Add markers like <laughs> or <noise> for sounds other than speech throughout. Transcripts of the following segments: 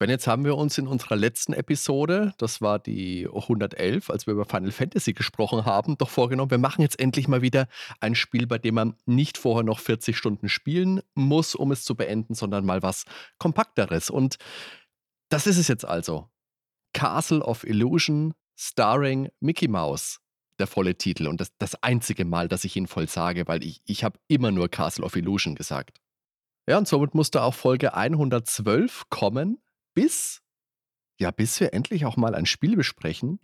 Ben, jetzt haben wir uns in unserer letzten Episode, das war die 111, als wir über Final Fantasy gesprochen haben, doch vorgenommen, wir machen jetzt endlich mal wieder ein Spiel, bei dem man nicht vorher noch 40 Stunden spielen muss, um es zu beenden, sondern mal was Kompakteres. Und das ist es jetzt also. Castle of Illusion, starring Mickey Mouse. Der volle Titel und das, das einzige Mal, dass ich ihn voll sage, weil ich, ich habe immer nur Castle of Illusion gesagt. Ja, und somit musste auch Folge 112 kommen, bis, ja, bis wir endlich auch mal ein Spiel besprechen,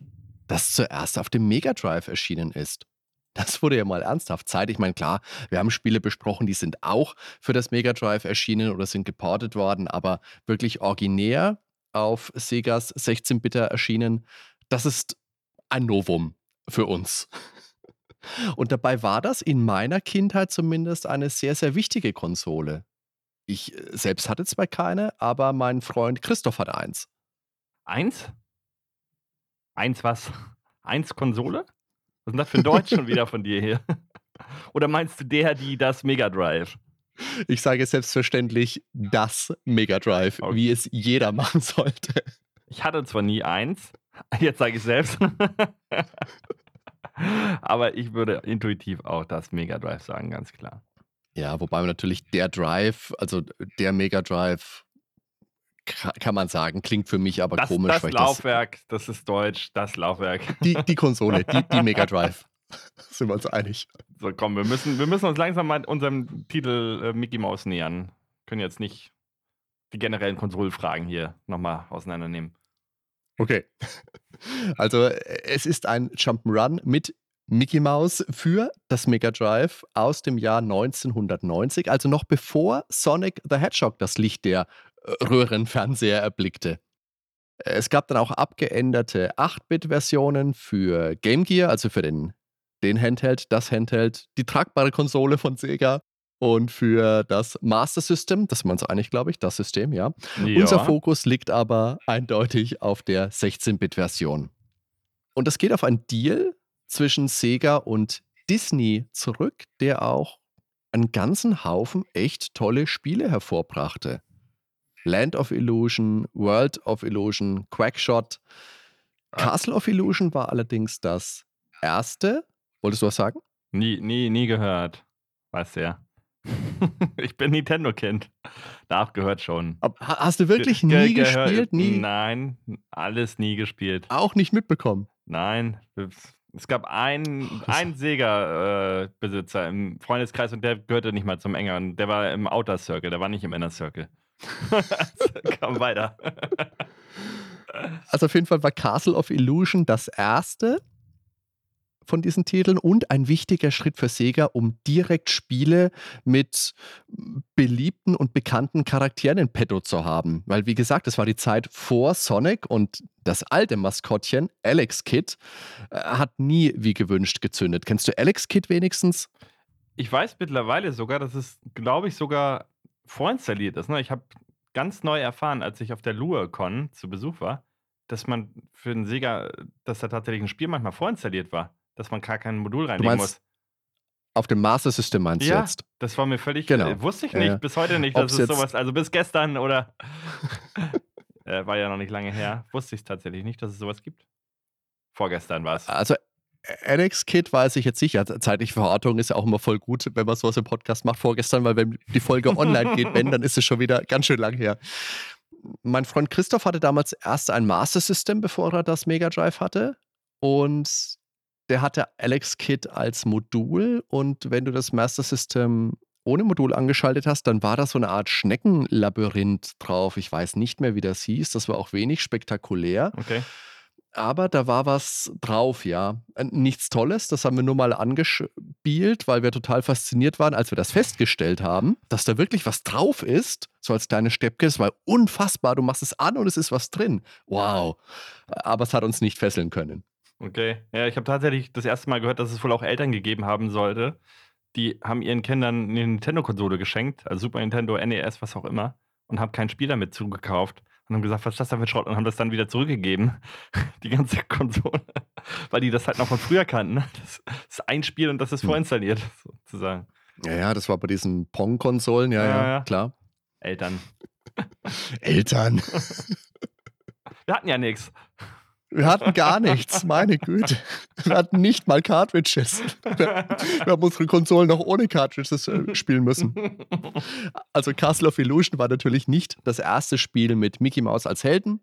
das zuerst auf dem Mega Drive erschienen ist. Das wurde ja mal ernsthaft Zeit. Ich meine, klar, wir haben Spiele besprochen, die sind auch für das Mega Drive erschienen oder sind geportet worden, aber wirklich originär auf Segas 16-Bitter erschienen, das ist ein Novum für uns. Und dabei war das in meiner Kindheit zumindest eine sehr, sehr wichtige Konsole. Ich äh, selbst hatte zwar keine, aber mein Freund Christoph hatte eins. Eins? Eins was? <laughs> Eins Konsole? Was ist denn das für ein Deutsch schon wieder von dir hier? <laughs> Oder meinst du der, die das Mega Drive? Ich sage selbstverständlich das Mega Drive, okay. wie es jeder <laughs> machen sollte. Ich hatte zwar nie eins, jetzt sage ich selbst. Aber ich würde intuitiv auch das Mega Drive sagen, ganz klar. Ja, wobei man natürlich der Drive, also der Mega Drive, kann man sagen, klingt für mich aber das, komisch. Das Laufwerk, das, das, ist deutsch, das Laufwerk. Die, die <laughs> Konsole, die, die Mega Drive. <laughs> Sind wir uns einig. So, komm, wir müssen, wir müssen uns langsam mal unserem Titel äh, Mickey Mouse nähern. Können jetzt nicht die generellen Konsolfragen hier nochmal auseinandernehmen. Okay. <laughs> Also, es ist ein Jump'n'Run mit Mickey Mouse für das Mega Drive aus dem Jahr 1990, also noch bevor Sonic the Hedgehog das Licht der äh, Röhrenfernseher erblickte. Es gab dann auch abgeänderte 8-Bit-Versionen für Game Gear, also für den, den Handheld, das Handheld, die tragbare Konsole von Sega und für das Master System, das man so einig, glaube ich, das System, ja. ja. Unser Fokus liegt aber eindeutig auf der 16-Bit-Version. Und das geht auf ein Deal zwischen Sega und Disney zurück, der auch einen ganzen Haufen echt tolle Spiele hervorbrachte. Land of Illusion, World of Illusion, Quackshot. Ah. Castle of Illusion war allerdings das erste. Wolltest du was sagen? Nie, nie, nie gehört. Weißt du <laughs> ja. ich bin Nintendo-Kind. Nachgehört schon. Aber hast du wirklich Ge nie gespielt? Nie? Nein, alles nie gespielt. Auch nicht mitbekommen? Nein, es gab einen, einen Sega-Besitzer äh, im Freundeskreis und der gehörte nicht mal zum engeren. Der war im Outer Circle, der war nicht im Inner Circle. <laughs> Komm weiter. also auf jeden Fall war Castle of Illusion das erste von diesen Titeln und ein wichtiger Schritt für Sega, um direkt Spiele mit beliebten und bekannten Charakteren in petto zu haben. Weil, wie gesagt, es war die Zeit vor Sonic und das alte Maskottchen, Alex Kidd, äh, hat nie wie gewünscht gezündet. Kennst du Alex Kidd wenigstens? Ich weiß mittlerweile sogar, dass es, glaube ich, sogar vorinstalliert ist. Ne? Ich habe ganz neu erfahren, als ich auf der LuaCon zu Besuch war, dass man für den Sega, dass da tatsächlich ein Spiel manchmal vorinstalliert war dass man gar kein Modul reinlegen muss. Auf dem Master System meinst ja, du jetzt? Das war mir völlig. Genau. Äh, wusste ich nicht, äh, bis heute nicht, dass es sowas. Also bis gestern oder. <laughs> <laughs> äh, war ja noch nicht lange her. Wusste ich es tatsächlich nicht, dass es sowas gibt. Vorgestern war es. Also Alex Kid weiß ich jetzt sicher. Zeitliche Verortung ist ja auch immer voll gut, wenn man sowas im Podcast macht. Vorgestern, weil wenn die Folge online geht, wenn, dann ist es schon wieder ganz schön lang her. Mein Freund Christoph hatte damals erst ein Master System, bevor er das Mega Drive hatte. Und der hatte Alex Kit als Modul und wenn du das Master System ohne Modul angeschaltet hast, dann war da so eine Art Schneckenlabyrinth drauf. Ich weiß nicht mehr, wie das hieß. Das war auch wenig spektakulär. Okay. Aber da war was drauf, ja. Äh, nichts Tolles, das haben wir nur mal angespielt, weil wir total fasziniert waren, als wir das festgestellt haben, dass da wirklich was drauf ist, so als kleine Steppke. Es war unfassbar. Du machst es an und es ist was drin. Wow. Aber es hat uns nicht fesseln können. Okay. Ja, ich habe tatsächlich das erste Mal gehört, dass es wohl auch Eltern gegeben haben sollte, die haben ihren Kindern eine Nintendo-Konsole geschenkt, also Super Nintendo, NES, was auch immer, und haben kein Spiel damit zugekauft und haben gesagt, was ist das denn für Schrott? Und haben das dann wieder zurückgegeben, <laughs> die ganze Konsole, weil die das halt noch von früher kannten. Das ist ein Spiel und das ist hm. vorinstalliert, <laughs> sozusagen. Ja, ja, das war bei diesen Pong-Konsolen, ja, ja, ja, klar. Eltern. <laughs> Eltern. Wir hatten ja nichts. Wir hatten gar nichts, meine Güte. Wir hatten nicht mal Cartridges. Wir, haben unsere Konsolen noch ohne Cartridges äh, spielen müssen. Also Castle of Illusion war natürlich nicht das erste Spiel mit Mickey Mouse als Helden.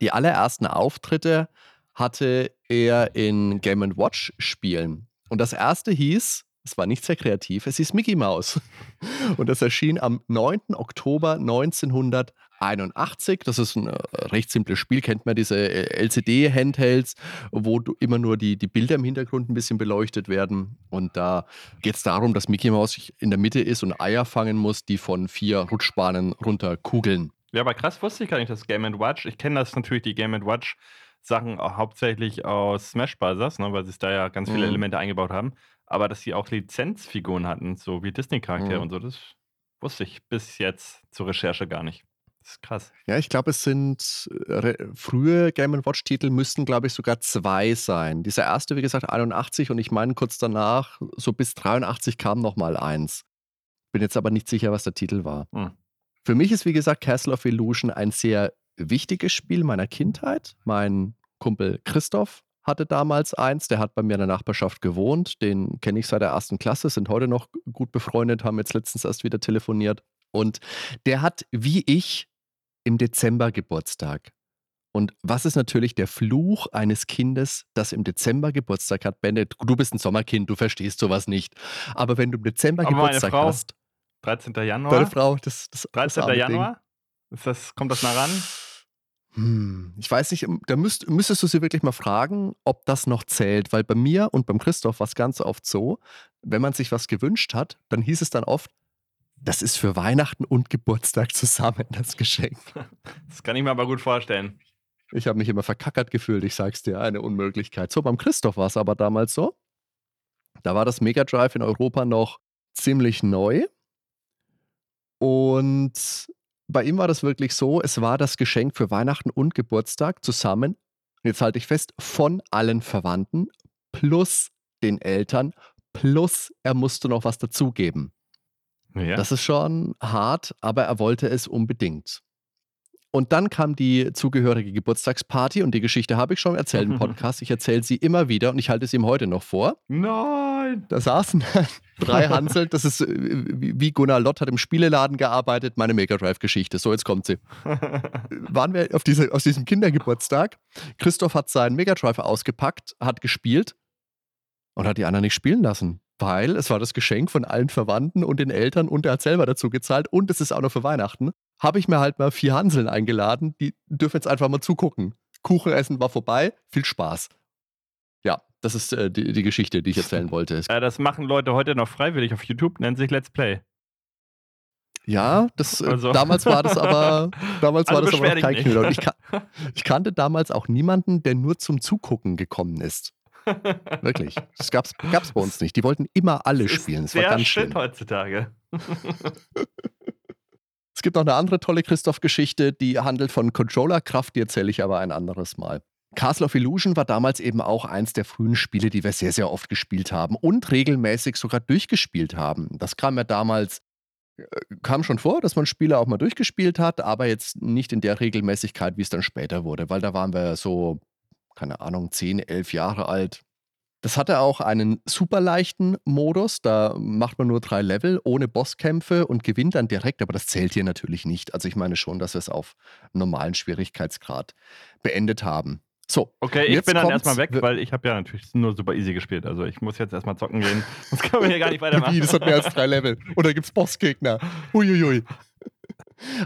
Die allerersten Auftritte hatte er in Game Watch Spielen. Und das erste hieß, es war nicht sehr kreativ, es hieß Mickey Mouse. <laughs> Und das erschien am 9. Oktober 1900. 81. Das ist ein äh, recht simples Spiel, kennt man diese äh, LCD-Handhelds, wo immer nur die, die Bilder im Hintergrund ein bisschen beleuchtet werden. Und da geht es darum, dass Mickey Mouse in der Mitte ist und Eier fangen muss, die von vier Rutschbahnen runter kugeln. Ja, aber krass wusste ich gar nicht, das Game Watch. Ich kenne das natürlich, die Game Watch. Sachen hauptsächlich aus Smash Bros., ne, weil sie da ja ganz viele mhm. Elemente eingebaut haben. Aber dass sie auch Lizenzfiguren hatten, so wie Disney-Charaktere mhm. und so, das wusste ich bis jetzt zur Recherche gar nicht. Das ist krass. Ja, ich glaube, es sind äh, frühe Game Watch-Titel müssten, glaube ich, sogar zwei sein. Dieser erste, wie gesagt, 81 und ich meine kurz danach, so bis 83 kam nochmal eins. Bin jetzt aber nicht sicher, was der Titel war. Hm. Für mich ist, wie gesagt, Castle of Illusion ein sehr wichtiges Spiel meiner Kindheit. Mein Kumpel Christoph hatte damals eins, der hat bei mir in der Nachbarschaft gewohnt. Den kenne ich seit der ersten Klasse, sind heute noch gut befreundet, haben jetzt letztens erst wieder telefoniert. Und der hat, wie ich, im Dezember Geburtstag. Und was ist natürlich der Fluch eines Kindes, das im Dezember Geburtstag hat? Bennett, du bist ein Sommerkind, du verstehst sowas nicht. Aber wenn du im Dezember Aber Geburtstag Frau, hast. 13. Januar? Deine Frau, das, das 13. Das Januar? Das, kommt das nah ran? Hm, ich weiß nicht, da müsst, müsstest du sie wirklich mal fragen, ob das noch zählt. Weil bei mir und beim Christoph war es ganz oft so, wenn man sich was gewünscht hat, dann hieß es dann oft, das ist für Weihnachten und Geburtstag zusammen das Geschenk. <laughs> Das kann ich mir aber gut vorstellen. Ich habe mich immer verkackert gefühlt, ich sag's dir, eine Unmöglichkeit. So, beim Christoph war es aber damals so. Da war das Mega Drive in Europa noch ziemlich neu. Und bei ihm war das wirklich so, es war das Geschenk für Weihnachten und Geburtstag zusammen, jetzt halte ich fest, von allen Verwandten plus den Eltern, plus er musste noch was dazugeben. Ja. Das ist schon hart, aber er wollte es unbedingt. Und dann kam die zugehörige Geburtstagsparty und die Geschichte habe ich schon erzählt im Podcast. Ich erzähle sie immer wieder und ich halte sie ihm heute noch vor. Nein! Da saßen <laughs> drei <laughs> Hansel, das ist äh, wie Gunnar Lott hat im Spieleladen gearbeitet, meine Mega Drive-Geschichte. So, jetzt kommt sie. Waren wir auf, diese, auf diesem Kindergeburtstag. Christoph hat seinen Mega Drive ausgepackt, hat gespielt und hat die anderen nicht spielen lassen weil es war das Geschenk von allen Verwandten und den Eltern und er hat selber dazu gezahlt und es ist auch noch für Weihnachten. Habe ich mir halt mal vier Hanseln eingeladen, die dürfen jetzt einfach mal zugucken. Kuchenessen war vorbei, viel Spaß. Ja, das ist äh, die, die, Geschichte, die ich erzählen wollte. <laughs> Ja, das machen Leute heute noch freiwillig auf YouTube, nennt sich Let's Play. Ja, das, äh, also. damals war das aber, <laughs> damals also war das aber noch kein Killer. Ich, <laughs> kan ich kannte damals auch niemanden, der nur zum Zugucken gekommen ist. <laughs> Wirklich. Das gab es bei uns nicht. Die wollten immer alle spielen. Das war ganz schön heutzutage. <laughs> es gibt noch eine andere tolle Christoph-Geschichte, die handelt von Controllerkraft, die erzähle ich aber ein anderes Mal. Castle of Illusion war damals eben auch eins der frühen Spiele, die wir sehr, sehr oft gespielt haben und regelmäßig sogar durchgespielt haben. Das kam ja damals, äh, kam schon vor, dass man Spiele auch mal durchgespielt hat, aber jetzt nicht in der Regelmäßigkeit, wie es dann später wurde, weil da waren wir so keine Ahnung, 10, 11 Jahre alt. Das hatte auch einen super leichten Modus. Da macht man nur drei Level ohne Bosskämpfe und gewinnt dann direkt, aber das zählt hier natürlich nicht. Also ich meine schon, dass wir es auf normalen Schwierigkeitsgrad beendet haben. So. Okay, ich bin dann erstmal weg, weil ich habe ja natürlich nur super easy gespielt. Also ich muss jetzt erstmal zocken gehen. <laughs> Das können wir hier gar nicht <laughs> weitermachen. Wie, das hat mehr als drei Level. Oder gibt es Bossgegner? Uiuiui.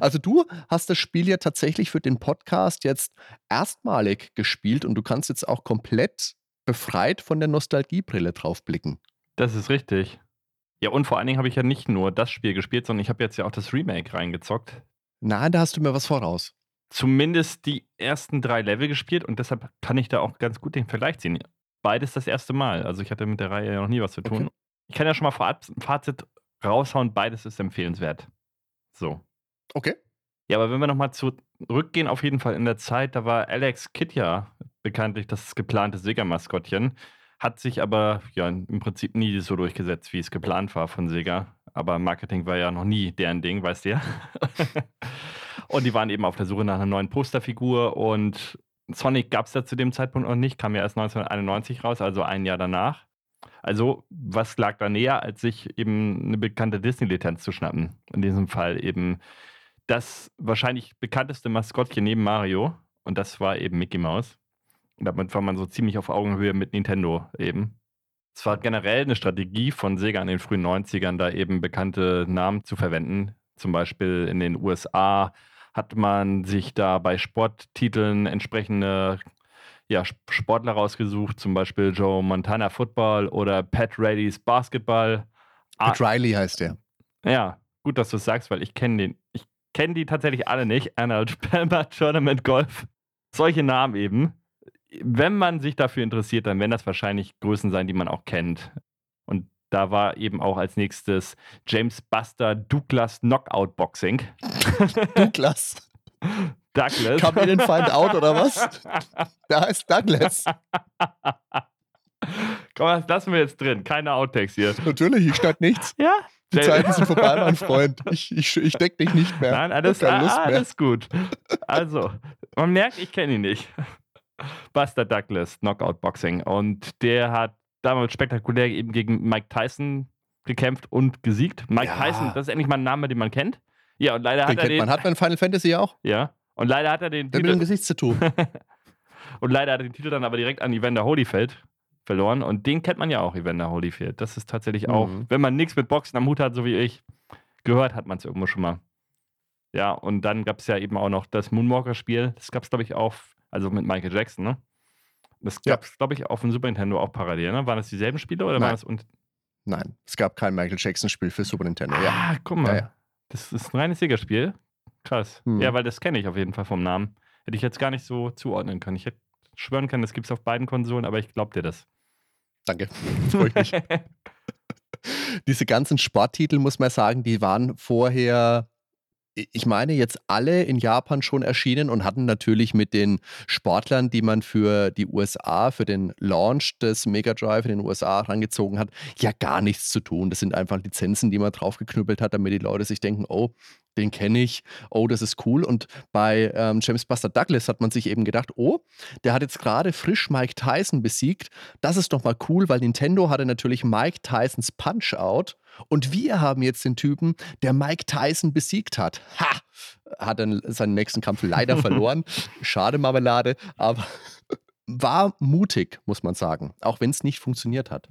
Also du hast das Spiel ja tatsächlich für den Podcast jetzt erstmalig gespielt und du kannst jetzt auch komplett befreit von der Nostalgiebrille drauf blicken. Das ist richtig. Ja, und vor allen Dingen habe ich ja nicht nur das Spiel gespielt, sondern ich habe jetzt ja auch das Remake reingezockt. Na, da hast du mir was voraus. Zumindest die ersten drei Level gespielt und deshalb kann ich da auch ganz gut den Vergleich ziehen. Beides das erste Mal. Also ich hatte mit der Reihe ja noch nie was zu tun. Okay. Ich kann ja schon mal vorab ein Fazit raushauen, beides ist empfehlenswert. So. Okay. Ja, aber wenn wir nochmal zurückgehen, auf jeden Fall in der Zeit, da war Alex Kidd ja bekanntlich das geplante Sega-Maskottchen, hat sich aber ja im Prinzip nie so durchgesetzt, wie es geplant war von Sega. Aber Marketing war ja noch nie deren Ding, weißt du ja. <laughs> und die waren eben auf der Suche nach einer neuen Posterfigur und Sonic gab es ja zu dem Zeitpunkt noch nicht, kam ja erst 1991 raus, also ein Jahr danach. Also, was lag da näher, als sich eben eine bekannte Disney-Lizenz zu schnappen? In diesem Fall eben das wahrscheinlich bekannteste Maskottchen neben Mario. Und das war eben Mickey Mouse. Und damit war man so ziemlich auf Augenhöhe mit Nintendo eben. Es war generell eine Strategie von Sega in den frühen 90ern, da eben bekannte Namen zu verwenden. Zum Beispiel in den USA hat man sich da bei Sporttiteln entsprechende ja, Sportler rausgesucht, zum Beispiel Joe Montana Football oder Pat Rady's Basketball. Pat Riley heißt der. Ja, gut, dass du es sagst, weil ich kenne den. Ich kenne die tatsächlich alle nicht. Arnold <laughs> Palmer Tournament Golf. Solche Namen eben. Wenn man sich dafür interessiert, dann werden das wahrscheinlich Größen sein, die man auch kennt. Und da war eben auch als nächstes James Buster Douglas Knockout Boxing. <laughs> Douglas. Douglas. Kam in den Feind out oder was? <laughs> Der heißt Douglas. Komm, das lassen wir jetzt drin. Keine Outtakes hier. Natürlich, ich schneide nichts. Ja? Die Zeiten sind vorbei, mein <laughs> Freund. Ich, ich, ich deck dich nicht mehr. Nein, alles, ah, alles gut. Also, man merkt, ich kenne ihn nicht. <laughs> Buster Douglas, Knockout Boxing. Und der hat damals spektakulär eben gegen Mike Tyson gekämpft und gesiegt. Mike ja. Tyson, das ist endlich mal ein Name, den man kennt. Ja, und leider den hat er den. Man hat man Final Fantasy auch. Ja. Und leider hat er den. Der Titel, mit dem Gesicht zu tun. <laughs> und leider hat er den Titel dann aber direkt an Evander Holyfield verloren. Und den kennt man ja auch, Evander Holyfield. Das ist tatsächlich auch, mhm. wenn man nichts mit Boxen am Hut hat, so wie ich, gehört hat man es irgendwo schon mal. Ja, und dann gab es ja eben auch noch das Moonwalker-Spiel. Das gab es, glaube ich, auch, also mit Michael Jackson, ne? Das gab es, ja. glaube ich, auf dem Super Nintendo auch parallel. Ne? Waren das dieselben Spiele oder Nein. waren das und Nein, es gab kein Michael Jackson-Spiel für Super Nintendo. Ah, ja. guck mal. Ja, ja. Das ist ein reines Siegerspiel. Krass. Hm. Ja, weil das kenne ich auf jeden Fall vom Namen. Hätte ich jetzt gar nicht so zuordnen können. Ich hätte schwören können, das gibt es auf beiden Konsolen, aber ich glaube dir das. Danke. Freue mich. <laughs> Diese ganzen Sporttitel, muss man sagen, die waren vorher ich meine, jetzt alle in Japan schon erschienen und hatten natürlich mit den Sportlern, die man für die USA, für den Launch des Mega Drive in den USA herangezogen hat, ja gar nichts zu tun. Das sind einfach Lizenzen, die man draufgeknüppelt hat, damit die Leute sich denken, oh, den kenne ich, oh, das ist cool. Und bei ähm, James Buster Douglas hat man sich eben gedacht, oh, der hat jetzt gerade frisch Mike Tyson besiegt. Das ist doch mal cool, weil Nintendo hatte natürlich Mike Tysons Punch-Out. Und wir haben jetzt den Typen, der Mike Tyson besiegt hat. Ha! Hat dann seinen nächsten Kampf leider <laughs> verloren. Schade Marmelade, aber <laughs> war mutig, muss man sagen, auch wenn es nicht funktioniert hat.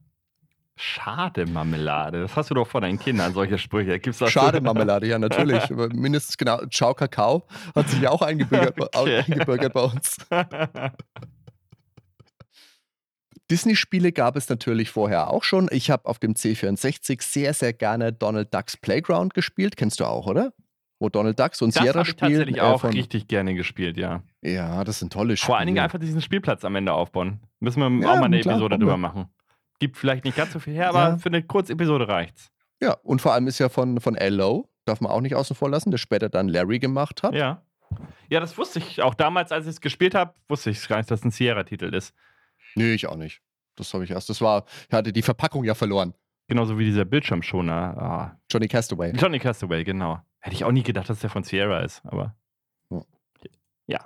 Schade Marmelade. Das hast du doch vor deinen Kindern, solche Sprüche. Gibt's das Schade Marmelade, ja, <laughs> natürlich. Mindestens genau. Ciao Kakao hat sich ja auch eingebürgert, okay. eingebürgert bei uns. Disney-Spiele gab es natürlich vorher auch schon. Ich habe auf dem C64 sehr, sehr gerne Donald Ducks Playground gespielt. Kennst du auch, oder? Wo Donald Ducks und das Sierra spielen. Das habe tatsächlich auch von... richtig gerne gespielt, ja. Ja, das sind tolle Spiele. Vor allen Dingen einfach diesen Spielplatz am Ende aufbauen. Müssen wir ja, auch mal eine klar, Episode drüber machen. Gibt vielleicht nicht ganz so viel her, aber ja. für eine Kurzepisode reicht's. Ja, und vor allem ist ja von, von L.O., darf man auch nicht außen vor lassen, der später dann Larry gemacht hat. Ja. Ja, das wusste ich auch damals, als ich es gespielt habe, wusste ich gar nicht, dass es ein Sierra-Titel ist. Nee, ich auch nicht. Das habe ich erst. Das war, ich hatte die Verpackung ja verloren. Genauso wie dieser Bildschirmschoner. Ah. Johnny Castaway. Johnny Castaway, genau. Hätte ich auch nie gedacht, dass der von Sierra ist, aber. Ja. ja.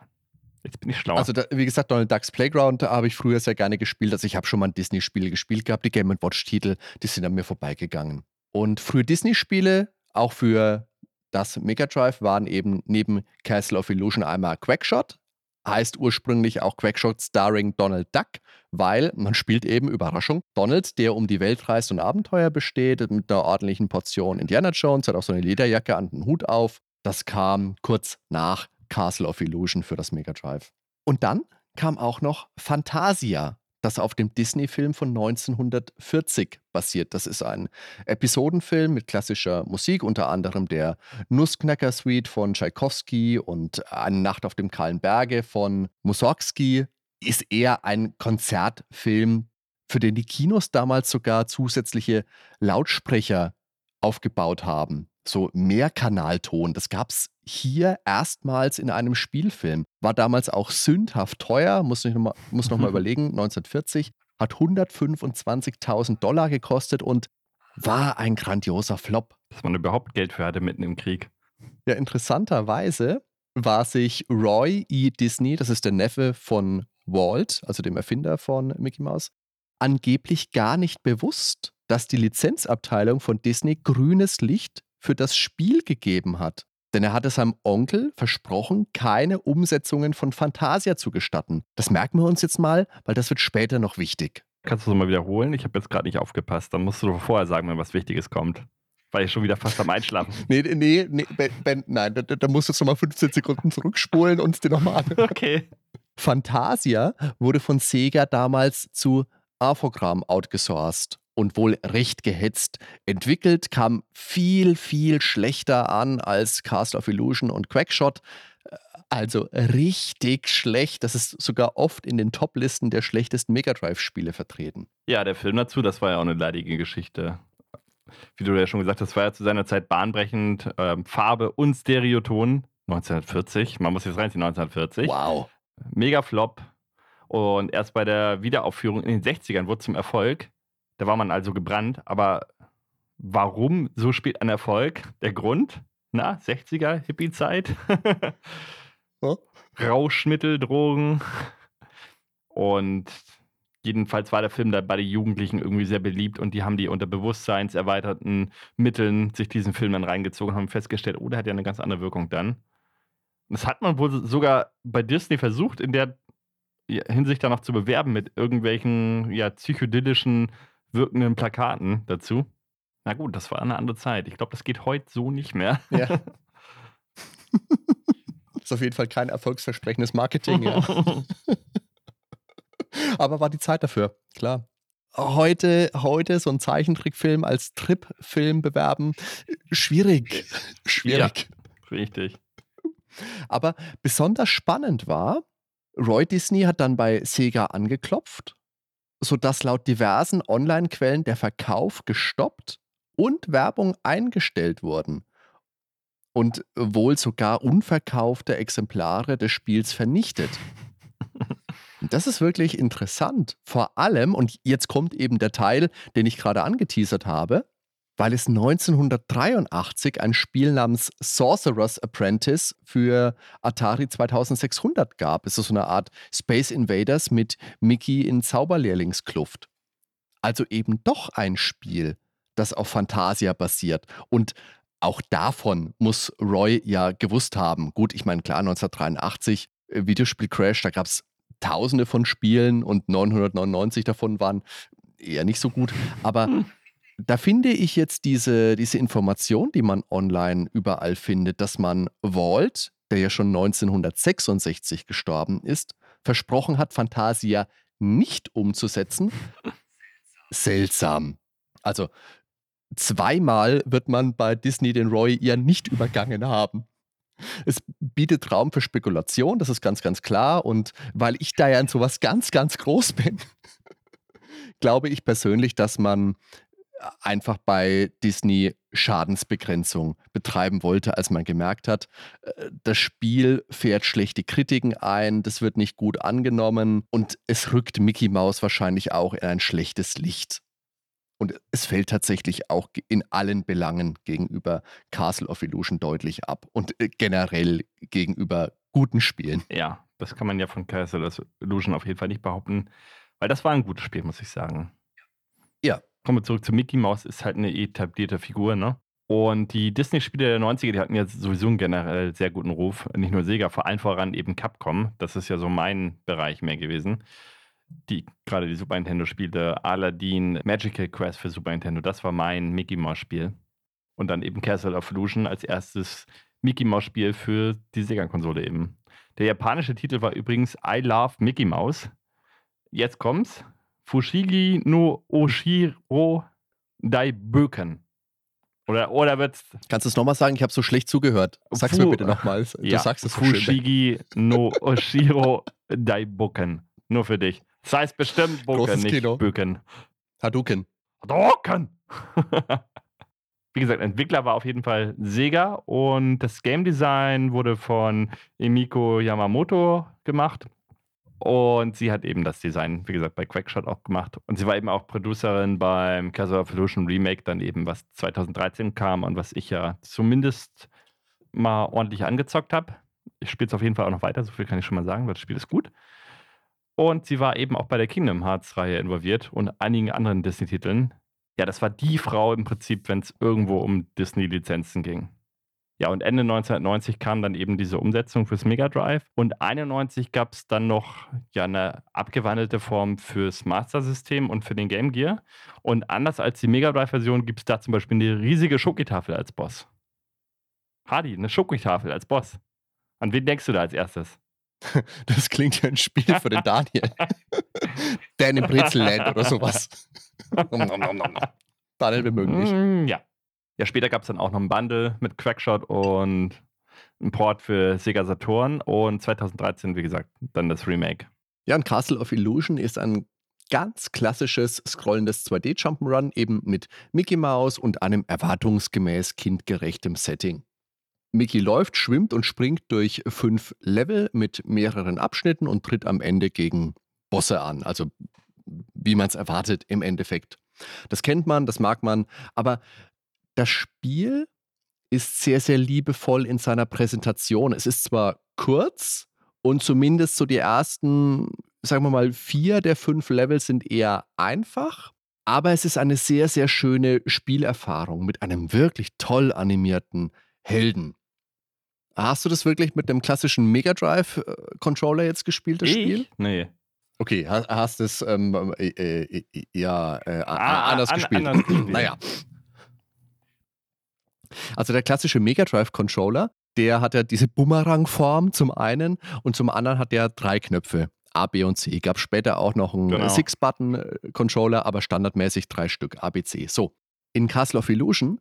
Jetzt bin ich schlau. Also, da, wie gesagt, Donald Ducks Playground habe ich früher sehr gerne gespielt. Also, ich habe schon mal ein Disney-Spiel gespielt gehabt. Die Game Watch-Titel, die sind an mir vorbeigegangen. Und frühe Disney-Spiele, auch für das Mega Drive, waren eben neben Castle of Illusion einmal Quackshot. Heißt ursprünglich auch Quackshot starring Donald Duck, weil man spielt eben, Überraschung, Donald, der um die Welt reist und Abenteuer besteht, mit einer ordentlichen Portion Indiana Jones, hat auch so eine Lederjacke an den Hut auf. Das kam kurz nach Castle of Illusion für das Mega Drive. Und dann kam auch noch Fantasia, das auf dem Disney-Film von 1940 basiert. Das ist ein Episodenfilm mit klassischer Musik, unter anderem der Nussknacker-Suite von Tchaikovsky und Eine Nacht auf dem kahlen Berge von Mussorgsky. Ist eher ein Konzertfilm für den die Kinos damals sogar zusätzliche Lautsprecher aufgebaut haben. So Mehrkanalton. Das gab es hier erstmals in einem Spielfilm. War damals auch sündhaft teuer, muss ich noch mal, muss noch mal <laughs> überlegen, 1940, hat 125.000 Dollar gekostet und war ein grandioser Flop. Dass man überhaupt Geld für hatte mitten im Krieg. Ja, interessanterweise war sich Roy E. Disney, das ist der Neffe von Walt, also dem Erfinder von Mickey Mouse, angeblich gar nicht bewusst, dass die Lizenzabteilung von Disney grünes Licht für das Spiel gegeben hat. Denn er hatte seinem Onkel versprochen, keine Umsetzungen von Fantasia zu gestatten. Das merken wir uns jetzt mal, weil das wird später noch wichtig. Kannst du es mal wiederholen? Ich habe jetzt gerade nicht aufgepasst. Dann musst du vorher sagen, wenn was Wichtiges kommt. Weil ich schon wieder fast am Einschlafen. <laughs> nee, nee, nee, Ben, nein, da, da musst du jetzt nochmal 15 Sekunden zurückspulen und es dir nochmal an. <laughs> Okay. Fantasia wurde von Sega damals zu Avogramm outgesourced und wohl recht gehetzt. Entwickelt kam viel, viel schlechter an als Castle of Illusion und Quackshot. Also richtig schlecht. Das ist sogar oft in den Top-Listen der schlechtesten Mega Drive-Spiele vertreten. Ja, der Film dazu, das war ja auch eine leidige Geschichte. Wie du ja schon gesagt hast, war ja zu seiner Zeit bahnbrechend. Ähm, Farbe und Stereoton 1940. Man muss jetzt reinziehen, 1940. Wow. Mega Flop. Und erst bei der Wiederaufführung in den 60ern wurde zum Erfolg. Da war man also gebrannt. Aber warum so spät ein Erfolg? Der Grund? Na, 60er, Hippie-Zeit. <laughs> Rauschmittel, Drogen. Und jedenfalls war der Film da bei den Jugendlichen irgendwie sehr beliebt und die haben die unter bewusstseinserweiterten Mitteln sich diesen Film dann reingezogen und haben festgestellt, oh, der hat ja eine ganz andere Wirkung dann. Das hat man wohl sogar bei Disney versucht, in der Hinsicht danach zu bewerben mit irgendwelchen ja, psychedelischen wirkenden Plakaten dazu. Na gut, das war eine andere Zeit. Ich glaube, das geht heute so nicht mehr. Ja. das <laughs> ist auf jeden Fall kein erfolgsversprechendes Marketing. Ja. <laughs> Aber war die Zeit dafür, klar. Heute, heute so ein Zeichentrickfilm als Tripfilm bewerben, schwierig. Schwierig. Ja, richtig. Aber besonders spannend war, Roy Disney hat dann bei Sega angeklopft, sodass laut diversen Online-Quellen der Verkauf gestoppt und Werbung eingestellt wurden und wohl sogar unverkaufte Exemplare des Spiels vernichtet. Das ist wirklich interessant. Vor allem, und jetzt kommt eben der Teil, den ich gerade angeteasert habe, weil es 1983 ein Spiel namens Sorcerer's Apprentice für Atari 2600 gab. Es ist so eine Art Space Invaders mit Mickey in Zauberlehrlingskluft. Also eben doch ein Spiel, das auf Fantasia basiert. Und auch davon muss Roy ja gewusst haben. Gut, ich meine, klar, 1983, äh, Videospiel Crash, da gab es tausende von Spielen und 999 davon waren eher nicht so gut. Aber hm da finde ich jetzt diese, diese Information, die man online überall findet, dass man Walt, der ja schon 1966 gestorben ist, versprochen hat, Fantasia nicht umzusetzen. Seltsam. Also zweimal wird man bei Disney den Roy ja nicht übergangen haben. Es bietet Raum für Spekulation, das ist ganz, ganz klar. Und weil ich da ja in sowas ganz, ganz groß bin, <laughs> glaube ich persönlich, dass man einfach bei Disney Schadensbegrenzung betreiben wollte, als man gemerkt hat, äh, das Spiel fährt schlechte Kritiken ein, das wird nicht gut angenommen und es rückt Mickey Mouse wahrscheinlich auch in ein schlechtes Licht. Und es fällt tatsächlich auch in allen Belangen gegenüber Castle of Illusion deutlich ab und äh, generell gegenüber guten Spielen. Ja, das kann man ja von Castle of Illusion auf jeden Fall nicht behaupten, weil das war ein gutes Spiel, muss ich sagen. Ja, kommen wir zurück zu Mickey Mouse, ist halt eine etablierte Figur, ne? Und die Disney-Spiele der 90er, die hatten ja sowieso einen generell sehr guten Ruf. Nicht nur Sega, vor allem voran eben Capcom. Das ist ja so mein Bereich mehr gewesen. Die, gerade die Super Nintendo-Spiele, Aladdin, Magical Quest für Super Nintendo, das war mein Mickey Mouse-Spiel. Und dann eben Castle of Illusion als erstes Mickey Mouse-Spiel für die Sega-Konsole eben. Der japanische Titel war übrigens I Love Mickey Mouse. Jetzt kommt's. Fushigi no Oshiro Daiböken. Oder, oder wird's. Kannst du es nochmal sagen? Ich habe so schlecht zugehört. Sag's Fu mir bitte nochmal. Du ja, sagst es Fushigi no Oshiro Daiboken. Nur für dich. Das heißt bestimmt Boken, nicht Kino. Böken. Hadouken. Hadouken! <laughs> Wie gesagt, Entwickler war auf jeden Fall Sega und das Game Design wurde von Emiko Yamamoto gemacht. Und sie hat eben das Design, wie gesagt, bei Quackshot auch gemacht. Und sie war eben auch Producerin beim Castle of Illusion Remake, dann eben, was 2013 kam und was ich ja zumindest mal ordentlich angezockt habe. Ich spiele es auf jeden Fall auch noch weiter, so viel kann ich schon mal sagen, weil das Spiel ist gut. Und sie war eben auch bei der Kingdom Hearts-Reihe involviert und einigen anderen Disney-Titeln. Ja, das war die Frau im Prinzip, wenn es irgendwo um Disney-Lizenzen ging. Ja, und Ende 1990 kam dann eben diese Umsetzung fürs Mega Drive. Und 91 gab es dann noch ja, eine abgewandelte Form fürs Master-System und für den Game Gear. Und anders als die Mega Drive-Version gibt es da zum Beispiel eine riesige Schokitafel als Boss. Hardy, eine Schokitafel als Boss. An wen denkst du da als erstes? <laughs> Das klingt ja ein Spiel für den Daniel. Dan im Brezelland oder sowas. <laughs> Daniel, wir mögen dich. Mm, ja. Ja, später gab es dann auch noch ein Bundle mit Quackshot und ein Port für Sega Saturn und 2013, wie gesagt, dann das Remake. Ja, und Castle of Illusion ist ein ganz klassisches scrollendes 2D-Jump'n'Run, eben mit Mickey Mouse und einem erwartungsgemäß kindgerechtem Setting. Mickey läuft, schwimmt und springt durch fünf Level mit mehreren Abschnitten und tritt am Ende gegen Bosse an. Also wie man es erwartet im Endeffekt. Das kennt man, das mag man, aber das Spiel ist sehr, sehr liebevoll in seiner Präsentation. Es ist zwar kurz und zumindest so die ersten, sagen wir mal, vier der fünf Level sind eher einfach, aber es ist eine sehr, sehr schöne Spielerfahrung mit einem wirklich toll animierten Helden. Hast du das wirklich mit einem klassischen Mega Drive äh, Controller jetzt gespielt, das Spiel? Ich? Nee. Okay, hast, hast es ähm, äh, äh, äh, ja äh, Ah, anders an- gespielt. anders gespielt. naja. Also der klassische Mega Drive Controller, der hat ja diese Bumerang-Form zum einen und zum anderen hat der drei Knöpfe. A, B und C. Gab später auch noch einen Genau. Six-Button-Controller, aber standardmäßig drei Stück, A, B, C. So, in Castle of Illusion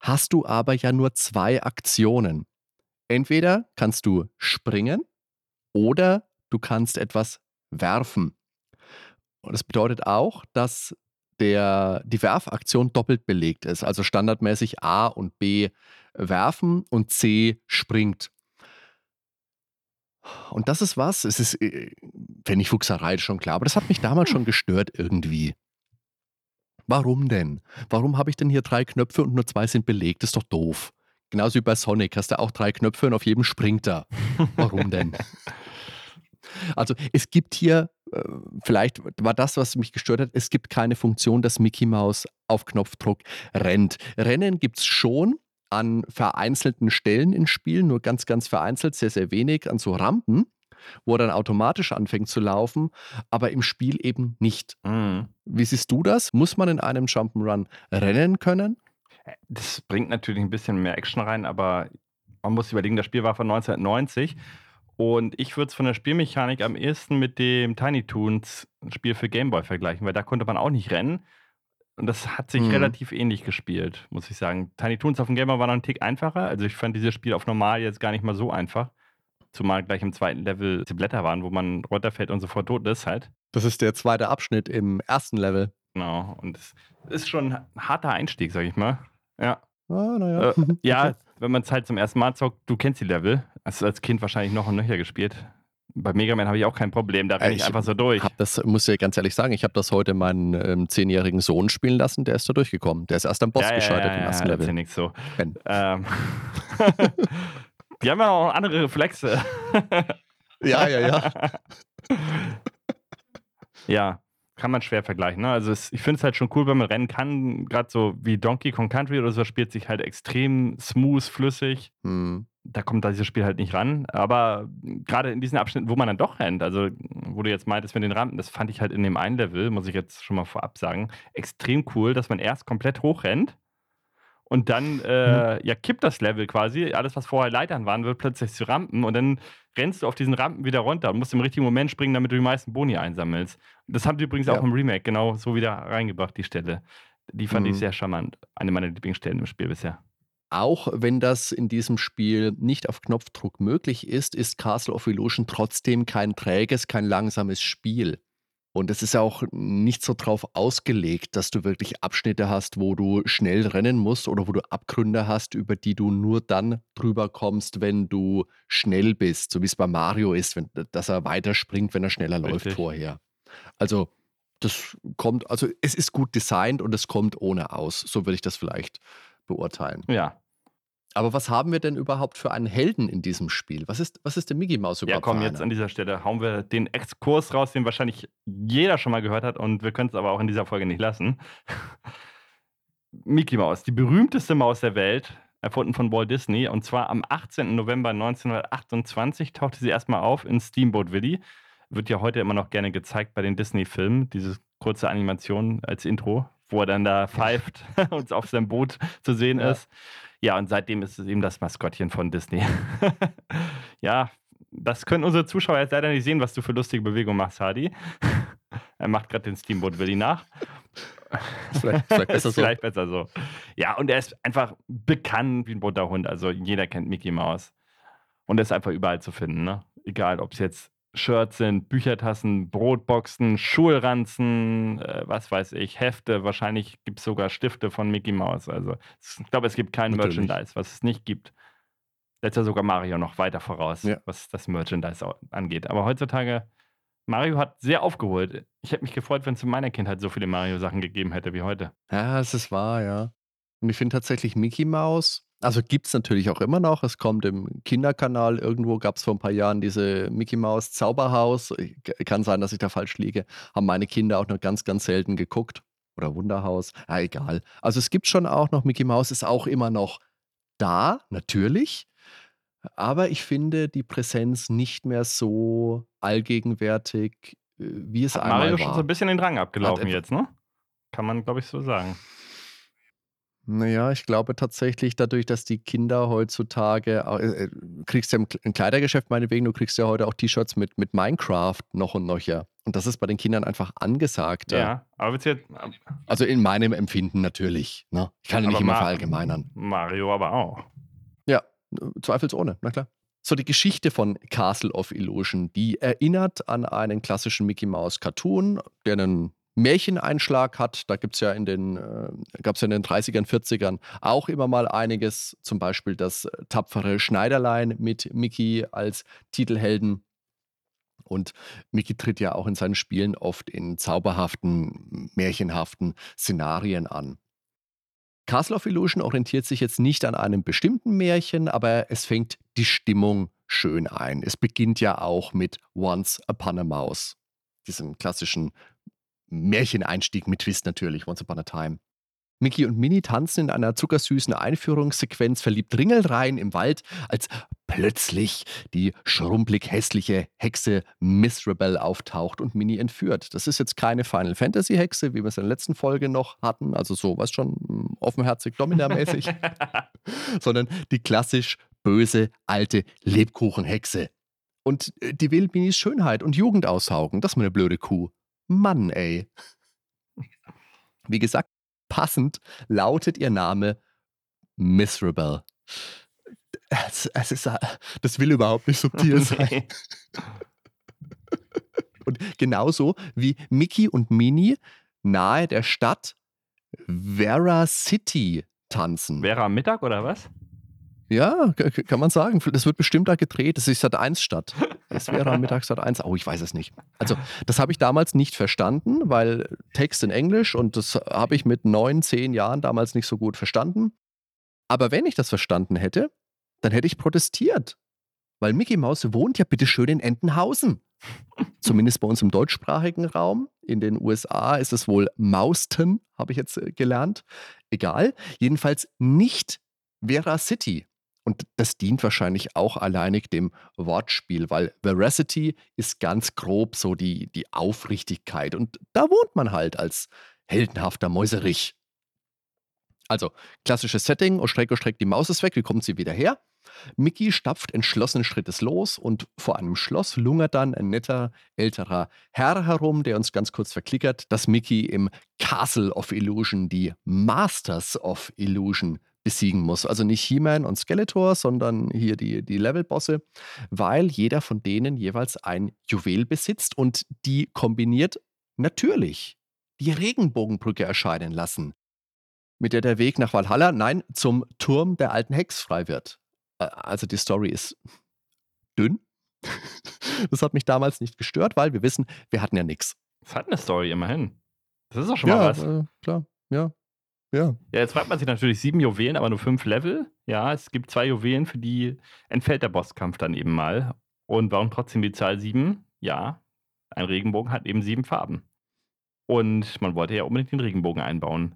hast du aber ja nur zwei Aktionen. Entweder kannst du springen oder du kannst etwas werfen. Und das bedeutet auch, dass der, die Werfaktion doppelt belegt ist. Also standardmäßig A und B werfen und C springt. Und das ist was, es ist, äh, wenn ich Fuchserei, schon klar, aber das hat mich damals schon gestört irgendwie. Warum denn? Warum habe ich denn hier drei Knöpfe und nur zwei sind belegt? Das ist doch doof. Genauso wie bei Sonic hast du auch drei Knöpfe und auf jedem springt er. Warum denn? <laughs> Also es gibt hier, äh, vielleicht war das, was mich gestört hat, es gibt keine Funktion, dass Mickey Mouse auf Knopfdruck rennt. Rennen gibt es schon an vereinzelten Stellen in Spielen, nur ganz, ganz vereinzelt, sehr, sehr wenig, an so Rampen, wo er dann automatisch anfängt zu laufen, aber im Spiel eben nicht. Mhm. Wie siehst du das? Muss man in einem Jump'n'Run rennen können? Das bringt natürlich ein bisschen mehr Action rein, aber man muss überlegen, das Spiel war von 1990 und ich würde es von der Spielmechanik am ehesten mit dem Tiny Toons Spiel für Gameboy vergleichen, weil da konnte man auch nicht rennen. Und das hat sich Mhm. relativ ähnlich gespielt, muss ich sagen. Tiny Toons auf dem Gameboy war noch ein Tick einfacher. Also ich fand dieses Spiel auf normal jetzt gar nicht mal so einfach. Zumal gleich im zweiten Level die Blätter waren, wo man runterfällt und sofort tot ist halt. Das ist der zweite Abschnitt im ersten Level. Genau. Und es ist schon ein harter Einstieg, sag ich mal. Ja. Ah, naja. Äh, <laughs> ja, wenn man es halt zum ersten Mal zockt, du kennst die Level. Hast du als Kind wahrscheinlich noch und nöcher gespielt. Bei Mega Man habe ich auch kein Problem, da renne ich, Ich einfach so durch. Das muss ich ganz ehrlich sagen, ich habe das heute meinen ähm, zehnjährigen Sohn spielen lassen, der ist da durchgekommen. Der ist erst am Boss gescheitert im ersten das ist ja Level. nichts so. Ähm, <laughs> die haben ja auch andere Reflexe. Ja, ja, ja. <laughs> ja, kann man schwer vergleichen. Ne? Also es, ich finde es halt schon cool, wenn man rennen kann. Gerade so wie Donkey Kong Country oder so spielt sich halt extrem smooth, flüssig. Hm. da kommt dieses Spiel halt nicht ran. Aber gerade in diesen Abschnitten, wo man dann doch rennt, also wo du jetzt meintest mit den Rampen, das fand ich halt in dem einen Level, muss ich jetzt schon mal vorab sagen, extrem cool, dass man erst komplett hochrennt und dann äh, ja kippt das Level quasi. Alles, was vorher Leitern waren, wird plötzlich zu Rampen und dann rennst du auf diesen Rampen wieder runter und musst im richtigen Moment springen, damit du die meisten Boni einsammelst. Das haben die übrigens Ja. auch im Remake genau so wieder reingebracht, die Stelle. Die fand ich Mhm. sehr charmant. Eine meiner Lieblingsstellen im Spiel bisher. Auch wenn das in diesem Spiel nicht auf Knopfdruck möglich ist, ist Castle of Illusion trotzdem kein träges, kein langsames Spiel. Und es ist ja auch nicht so drauf ausgelegt, dass du wirklich Abschnitte hast, wo du schnell rennen musst oder wo du Abgründe hast, über die du nur dann drüber kommst, wenn du schnell bist, so wie es bei Mario ist, wenn, dass er weiterspringt, wenn er schneller läuft Richtig. vorher. Also das kommt, also es ist gut designt und es kommt ohne aus. So würde ich das vielleicht beurteilen. Ja. Aber was haben wir denn überhaupt für einen Helden in diesem Spiel? Was ist, was ist der Mickey Mouse Ja, überhaupt komm, für jetzt an dieser Stelle hauen wir den Exkurs raus, den wahrscheinlich jeder schon mal gehört hat und wir können es aber auch in dieser Folge nicht lassen. <laughs> Mickey Mouse, die berühmteste Maus der Welt, erfunden von Walt Disney und zwar am 18. November 1928 tauchte sie erstmal auf in Steamboat Willie. Wird ja heute immer noch gerne gezeigt bei den Disney-Filmen, diese kurze Animation als Intro, wo er dann da <laughs> pfeift <laughs> und auf seinem Boot zu sehen Ja. ist. Ja, und seitdem ist es eben das Maskottchen von Disney. <laughs> ja, das können unsere Zuschauer jetzt leider nicht sehen, was du für lustige Bewegungen machst, Hardy. <laughs> er macht gerade den Steamboat Willy nach. Vielleicht, vielleicht <laughs> besser Ist so. Vielleicht besser so. Ja, und er ist einfach bekannt wie ein bunter Hund. Also jeder kennt Mickey Mouse. Und er ist einfach überall zu finden. Ne? Egal, ob es jetzt Shirts sind, Büchertassen, Brotboxen, Schulranzen, äh, was weiß ich, Hefte. Wahrscheinlich gibt es sogar Stifte von Mickey Mouse. Also ich glaube, es gibt kein Natürlich. Merchandise, was es nicht gibt. Setzt ja sogar Mario noch weiter voraus, Ja. was das Merchandise angeht. Aber heutzutage, Mario hat sehr aufgeholt. Ich hätte mich gefreut, wenn es in meiner Kindheit so viele Mario-Sachen gegeben hätte wie heute. Ja, es ist wahr, ja. Und ich finde tatsächlich Mickey Mouse, also gibt es natürlich auch immer noch. Es kommt im Kinderkanal irgendwo, gab es vor ein paar Jahren diese Mickey Mouse Zauberhaus. Ich- Kann sein, dass ich da falsch liege. Haben meine Kinder auch nur ganz, ganz selten geguckt. Oder Wunderhaus. Ja, egal. Also es gibt schon auch noch, Mickey Mouse ist auch immer noch da, natürlich. Aber ich finde die Präsenz nicht mehr so allgegenwärtig, äh, wie es Hat einmal Mario war. schon so ein bisschen den Rang abgelaufen etwa- jetzt, ne? Kann man, glaube ich, so sagen. Naja, ich glaube tatsächlich, dadurch, dass die Kinder heutzutage, äh, äh, kriegst ja im Kleidergeschäft meinetwegen, du kriegst ja heute auch T-Shirts mit, mit Minecraft noch und nöcher. Und das ist bei den Kindern einfach angesagt. Ja, aber jetzt, Also in meinem Empfinden natürlich. Ne? Ich kann ja nicht immer Ma- verallgemeinern. Mario aber auch. Ja, äh, zweifelsohne, na klar. So, die Geschichte von Castle of Illusion, die erinnert an einen klassischen Mickey Mouse Cartoon, der einen Märcheneinschlag hat. Da gibt's ja in den, äh, gab es ja in den 30ern, 40ern auch immer mal einiges. Zum Beispiel das äh, tapfere Schneiderlein mit Mickey als Titelhelden. Und Mickey tritt ja auch in seinen Spielen oft in zauberhaften, märchenhaften Szenarien an. Castle of Illusion orientiert sich jetzt nicht an einem bestimmten Märchen, aber es fängt die Stimmung schön ein. Es beginnt ja auch mit Once Upon a Mouse, diesem klassischen Märcheneinstieg mit Twist natürlich, Once Upon a Time. Mickey und Minnie tanzen in einer zuckersüßen Einführungssequenz verliebt ringelrein im Wald, als plötzlich die schrumpelig hässliche Hexe Miserable auftaucht und Minnie entführt. Das ist jetzt keine Final Fantasy Hexe, wie wir es in der letzten Folge noch hatten, also so, was schon mm, offenherzig Domina-mäßig, <laughs> sondern die klassisch böse alte Lebkuchenhexe. Und äh, die will Minnies Schönheit und Jugend aussaugen. Das ist mal eine blöde Kuh. Mann, ey. Wie gesagt, passend lautet ihr Name Miserable. Es, es ist, äh, das will überhaupt nicht subtil <laughs> sein. Und genauso wie Mickey und Minnie nahe der Stadt Vera City tanzen. Am Mittag oder was? Ja, kann man sagen. Das wird bestimmt da gedreht. Das ist Sat 1 Stadt. Es wäre am Mittag Sat 1. Oh, ich weiß es nicht. Also, das habe ich damals nicht verstanden, weil Text in Englisch und das habe ich mit neun, zehn Jahren damals nicht so gut verstanden. Aber wenn ich das verstanden hätte, dann hätte ich protestiert. Weil Mickey Mouse wohnt ja bitteschön in Entenhausen. Zumindest bei uns im deutschsprachigen Raum. In den USA ist es wohl Mauston, habe ich jetzt äh, gelernt. Egal. Jedenfalls nicht Vera City. Und das dient wahrscheinlich auch alleinig dem Wortspiel, weil Veracity ist ganz grob so die, die Aufrichtigkeit. Und da wohnt man halt als heldenhafter Mäuserich. Also, klassisches Setting, Streck, oh Streck, die Maus ist weg, wie kommt sie wieder her? Mickey stapft entschlossenen Schrittes los und vor einem Schloss lungert dann ein netter älterer Herr herum, der uns ganz kurz verklickert, dass Mickey im Castle of Illusion die Masters of Illusion besiegen muss. Also nicht He-Man und Skeletor, sondern hier die, die Levelbosse, weil jeder von denen jeweils ein Juwel besitzt und die kombiniert natürlich die Regenbogenbrücke erscheinen lassen, mit der der Weg nach Valhalla, nein, zum Turm der alten Hex frei wird. Also die Story ist dünn. <laughs> Das hat mich damals nicht gestört, weil wir wissen, wir hatten ja nichts. Es hat eine Story immerhin. Das ist auch schon mal Ja, was. äh, klar, ja. Ja. Ja, jetzt fragt man sich natürlich sieben Juwelen, aber nur fünf Level. Ja, es gibt zwei Juwelen, für die entfällt der Bosskampf dann eben mal. Und warum trotzdem die Zahl sieben? Ja, ein Regenbogen hat eben sieben Farben. Und man wollte ja unbedingt den Regenbogen einbauen.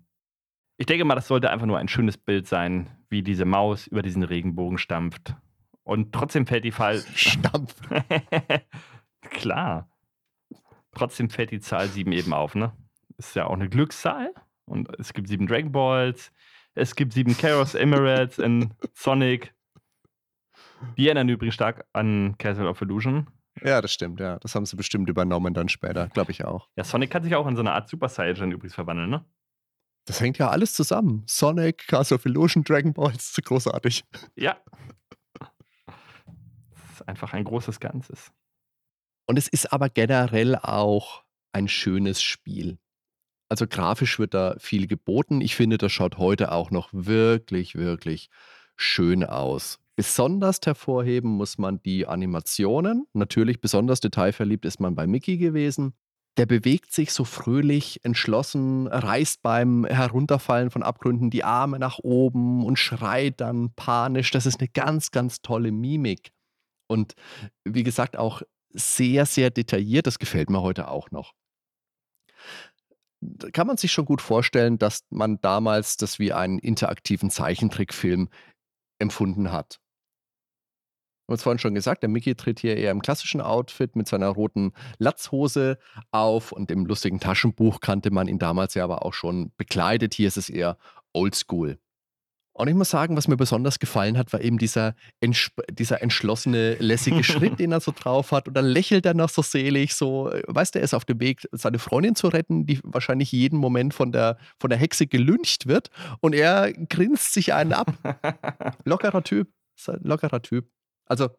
Ich denke mal, das sollte einfach nur ein schönes Bild sein, wie diese Maus über diesen Regenbogen stampft. Und trotzdem fällt die Fall. <laughs> Stampf. <laughs> Klar. Trotzdem fällt die Zahl 7 eben auf, ne? Ist ja auch eine Glückszahl. Und es gibt sieben Dragon Balls. Es gibt sieben Chaos Emeralds in Sonic. Die erinnern übrigens stark an Castle of Illusion. Ja, das stimmt, ja. Das haben sie bestimmt übernommen dann später, glaube ich auch. Ja, Sonic kann sich auch in so eine Art Super Saiyan übrigens verwandeln, ne? Das hängt ja alles zusammen. Sonic, Castle of Illusion, Dragon Balls, <laughs> großartig. Ja. Das ist einfach ein großes Ganzes. Und es ist aber generell auch ein schönes Spiel. Also grafisch wird da viel geboten. Ich finde, das schaut heute auch noch wirklich, wirklich schön aus. Besonders hervorheben muss man die Animationen. Natürlich besonders detailverliebt ist man bei Mickey gewesen. Der bewegt sich so fröhlich, entschlossen, reißt beim Herunterfallen von Abgründen die Arme nach oben und schreit dann panisch. Das ist eine ganz, ganz tolle Mimik. Und wie gesagt, auch sehr, sehr detailliert. Das gefällt mir heute auch noch. Kann man sich schon gut vorstellen, dass man damals das wie einen interaktiven Zeichentrickfilm empfunden hat. Wir haben es vorhin schon gesagt, der Mickey tritt hier eher im klassischen Outfit mit seiner roten Latzhose auf und im lustigen Taschenbuch kannte man ihn damals ja aber auch schon bekleidet. Hier ist es eher oldschool. Und ich muss sagen, was mir besonders gefallen hat, war eben dieser, entsp- dieser entschlossene, lässige <laughs> Schritt, den er so drauf hat. Und dann lächelt er noch so selig, so, äh, weißt du, er ist auf dem Weg, seine Freundin zu retten, die wahrscheinlich jeden Moment von der, von der Hexe gelüncht wird. Und er grinst sich einen ab. <laughs> Lockerer Typ. Lockerer Typ. Also,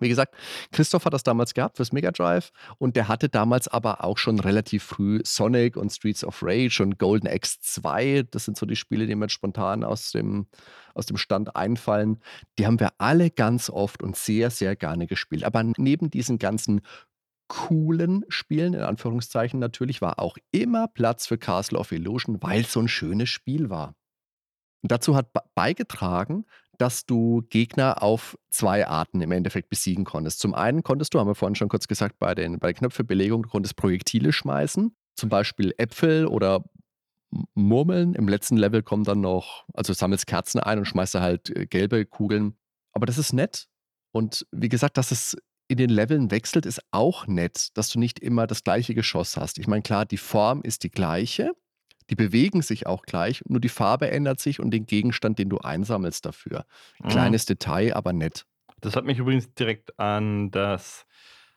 wie gesagt, Christoph hat das damals gehabt fürs Mega Drive und der hatte damals aber auch schon relativ früh Sonic und Streets of Rage und Golden Axe 2. Das sind so die Spiele, die mir spontan aus dem, aus dem Stand einfallen. Die haben wir alle ganz oft und sehr, sehr gerne gespielt. Aber neben diesen ganzen coolen Spielen, in Anführungszeichen natürlich, war auch immer Platz für Castle of Illusion, weil es so ein schönes Spiel war. Und dazu hat be- beigetragen, dass du Gegner auf zwei Arten im Endeffekt besiegen konntest. Zum einen konntest du, haben wir vorhin schon kurz gesagt, bei, den, bei der Knöpfebelegung, du konntest Projektile schmeißen, zum Beispiel Äpfel oder Murmeln. Im letzten Level kommen dann noch, also sammelst Kerzen ein und schmeißt da halt äh, gelbe Kugeln. Aber das ist nett. Und wie gesagt, dass es in den Leveln wechselt, ist auch nett, dass du nicht immer das gleiche Geschoss hast. Ich meine, klar, die Form ist die gleiche, die bewegen sich auch gleich, nur die Farbe ändert sich und den Gegenstand, den du einsammelst dafür. Mhm. Kleines Detail, aber nett. Das hat mich übrigens direkt an das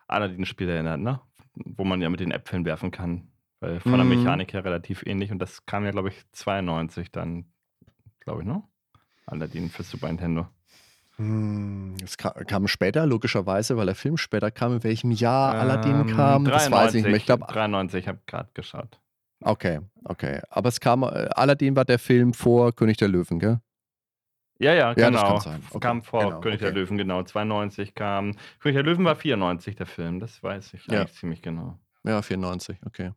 Aladdin-Spiel erinnert, ne? Wo man ja mit den Äpfeln werfen kann. Weil von der Mhm. Mechanik her relativ ähnlich und das kam ja, glaube ich, 92 dann, glaube ich, ne? Aladdin für Super Nintendo. Hm, Es ka- kam später, logischerweise, weil der Film später kam. In welchem Jahr Aladdin Ähm, kam, das weiß ich nicht mehr. Ich glaube, 93, ich habe gerade geschaut. Okay, okay. Aber es kam, äh, Aladdin war der Film vor König der Löwen, gell? Ja, ja, Ja, das genau. sein. Okay, Kam vor genau, König der okay. Löwen, genau. 92 kam. König der Löwen war 94, der Film. Das weiß ich Ja. eigentlich ziemlich genau. Ja, 94, okay.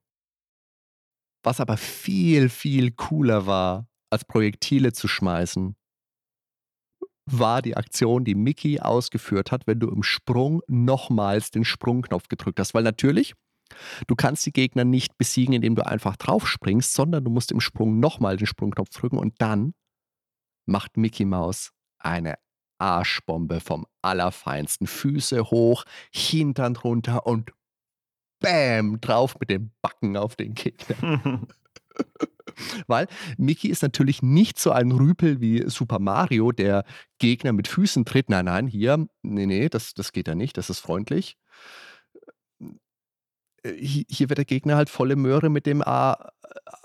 Was aber viel, viel cooler war, als Projektile zu schmeißen, war die Aktion, die Mickey ausgeführt hat, wenn du im Sprung nochmals den Sprungknopf gedrückt hast. Weil natürlich, du kannst die Gegner nicht besiegen, indem du einfach drauf springst, sondern du musst im Sprung nochmal den Sprungknopf drücken und dann macht Mickey Maus eine Arschbombe vom Allerfeinsten. Füße hoch, Hintern runter und Bäm, drauf mit den Backen auf den Gegner. <laughs> Weil Mickey ist natürlich nicht so ein Rüpel wie Super Mario, der Gegner mit Füßen tritt. Nein, nein, hier, nee, nee, das, das geht ja nicht, das ist freundlich. Äh, hi- Hier wird der Gegner halt volle Möhre mit dem A-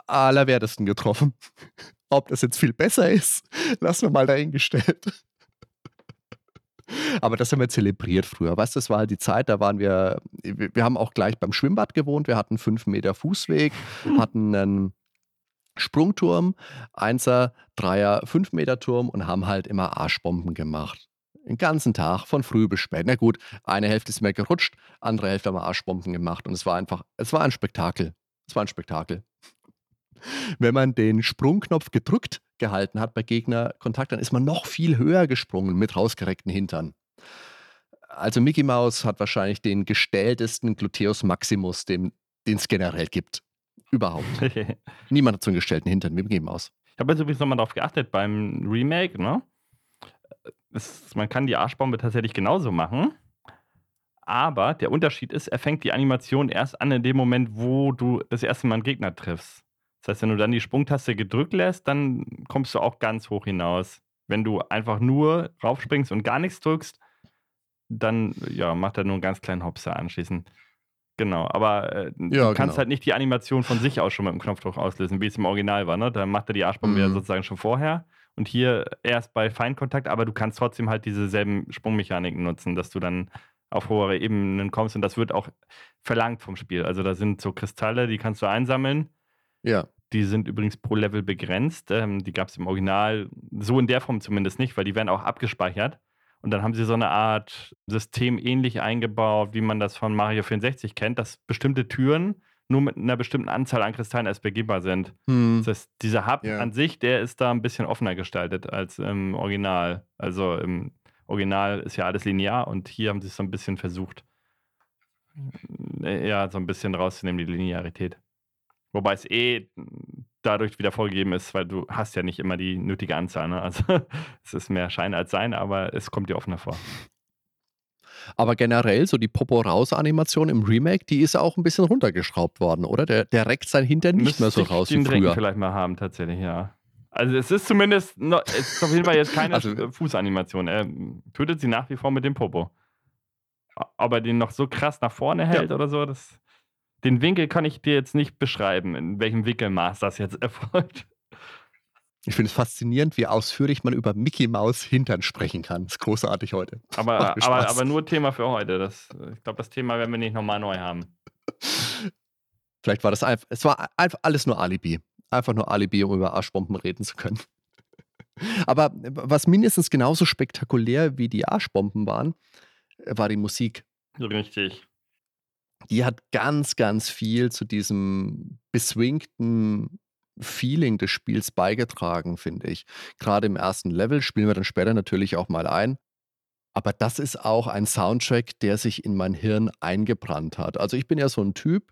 Allerwertesten getroffen. <laughs> Ob das jetzt viel besser ist, <laughs> lassen wir mal dahingestellt. <laughs> Aber das haben wir zelebriert früher. Weißt du, das war halt die Zeit, da waren wir, wir haben auch gleich beim Schwimmbad gewohnt. Wir hatten fünf Meter Fußweg, hatten einen Sprungturm, Einser, Dreier, fünf Meter Turm und haben halt immer Arschbomben gemacht. Den ganzen Tag, von früh bis spät. Na gut, eine Hälfte ist mir gerutscht, andere Hälfte haben wir Arschbomben gemacht. Und es war einfach, es war ein Spektakel. Es war ein Spektakel. Wenn man den Sprungknopf gedrückt gehalten hat bei Gegnerkontakt, dann ist man noch viel höher gesprungen mit rausgereckten Hintern. Also Mickey Mouse hat wahrscheinlich den gestelltesten Gluteus Maximus, den es generell gibt. Überhaupt. <laughs> Niemand hat so einen gestellten Hintern wie Mickey Mouse. Ich habe jetzt übrigens nochmal darauf geachtet beim Remake, ne? Es, man kann die Arschbombe tatsächlich genauso machen. Aber der Unterschied ist, er fängt die Animation erst an in dem Moment, wo du das erste Mal einen Gegner triffst. Das heißt, wenn du dann die Sprungtaste gedrückt lässt, dann kommst du auch ganz hoch hinaus. Wenn du einfach nur raufspringst und gar nichts drückst, dann ja, macht er nur einen ganz kleinen Hopser anschließend. Genau, aber äh, ja, du kannst genau. halt nicht die Animation von sich aus schon mit dem Knopfdruck auslösen, wie es im Original war. Ne? Da macht er die Arschbombe mhm. ja sozusagen schon vorher und hier erst bei Feinkontakt, aber du kannst trotzdem halt dieselben Sprungmechaniken nutzen, dass du dann auf hohere Ebenen kommst und das wird auch verlangt vom Spiel. Also da sind so Kristalle, die kannst du einsammeln. Ja. Die sind übrigens pro Level begrenzt. Ähm, die gab es im Original so in der Form zumindest nicht, weil die werden auch abgespeichert. Und dann haben sie so eine Art System ähnlich eingebaut, wie man das von Mario 64 kennt, dass bestimmte Türen nur mit einer bestimmten Anzahl an Kristallen erst begehbar sind. Hm. Das heißt, dieser Hub ja. an sich, der ist da ein bisschen offener gestaltet als im Original. Also im Original ist ja alles linear und hier haben sie es so ein bisschen versucht, äh, ja, so ein bisschen rauszunehmen, die Linearität. Wobei es eh dadurch wieder vorgegeben ist, weil du hast ja nicht immer die nötige Anzahl. Ne? Also <laughs> es ist mehr Schein als Sein, aber es kommt dir offener vor. Aber generell, so die Popo-Raus-Animation im Remake, die ist ja auch ein bisschen runtergeschraubt worden, oder? Der, der reckt sein Hintern nicht Müsste mehr so raus wie früher. vielleicht mal haben, tatsächlich, ja. Also es ist zumindest, noch, es ist auf jeden Fall jetzt keine <laughs> also, Fußanimation. Er tötet sie nach wie vor mit dem Popo. Ob er den noch so krass nach vorne hält ja. oder so, das den Winkel kann ich dir jetzt nicht beschreiben, in welchem Wickelmaß das jetzt <laughs> erfolgt. Ich finde es faszinierend, wie ausführlich man über Mickey Maus Hintern sprechen kann. Das ist großartig heute. <laughs> Aber, aber, aber nur Thema für heute. Das, ich glaube, das Thema werden wir nicht nochmal neu haben. Vielleicht war das einfach, es war einfach alles nur Alibi. Einfach nur Alibi, um über Arschbomben reden zu können. <laughs> Aber was mindestens genauso spektakulär wie die Arschbomben waren, war die Musik. Richtig die hat ganz, ganz viel zu diesem beswingten Feeling des Spiels beigetragen, finde ich. Gerade im ersten Level spielen wir dann später natürlich auch mal ein. Aber das ist auch ein Soundtrack, der sich in mein Hirn eingebrannt hat. Also ich bin ja so ein Typ,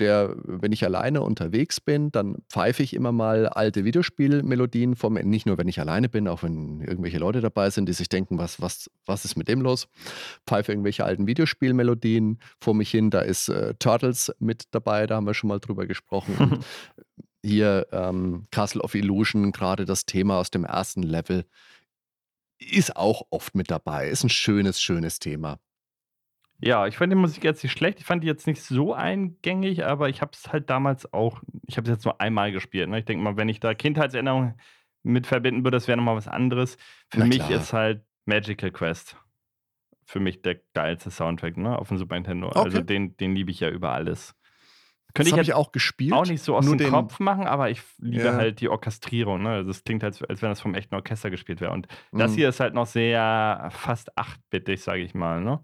der, wenn ich alleine unterwegs bin, dann pfeife ich immer mal alte Videospielmelodien vom, nicht nur wenn ich alleine bin, auch wenn irgendwelche Leute dabei sind, die sich denken, was, was, was ist mit dem los? Pfeife irgendwelche alten Videospielmelodien vor mich hin. Da ist äh, Turtles mit dabei, da haben wir schon mal drüber gesprochen. <laughs> hier ähm, Castle of Illusion, gerade das Thema aus dem ersten Level, ist auch oft mit dabei. Ist ein schönes, schönes Thema. Ja, ich fand die Musik jetzt nicht schlecht. Ich fand die jetzt nicht so eingängig, aber ich habe es halt damals auch, ich habe es jetzt nur einmal gespielt. Ne? Ich denke mal, wenn ich da Kindheitserinnerungen mit verbinden würde, das wäre nochmal was anderes. Für Na mich klar. ist halt Magical Quest für mich der geilste Soundtrack ne? auf dem Super Nintendo. Also okay. Also den, den liebe ich ja über alles. Könnte ich, ich auch gespielt. Auch nicht so aus dem Kopf machen, aber ich liebe ja. halt die Orchestrierung. Ne? Also es klingt halt, als wenn das vom echten Orchester gespielt wäre. Und mhm. das hier ist halt noch sehr fast achtbittig, sage ich mal. Ne?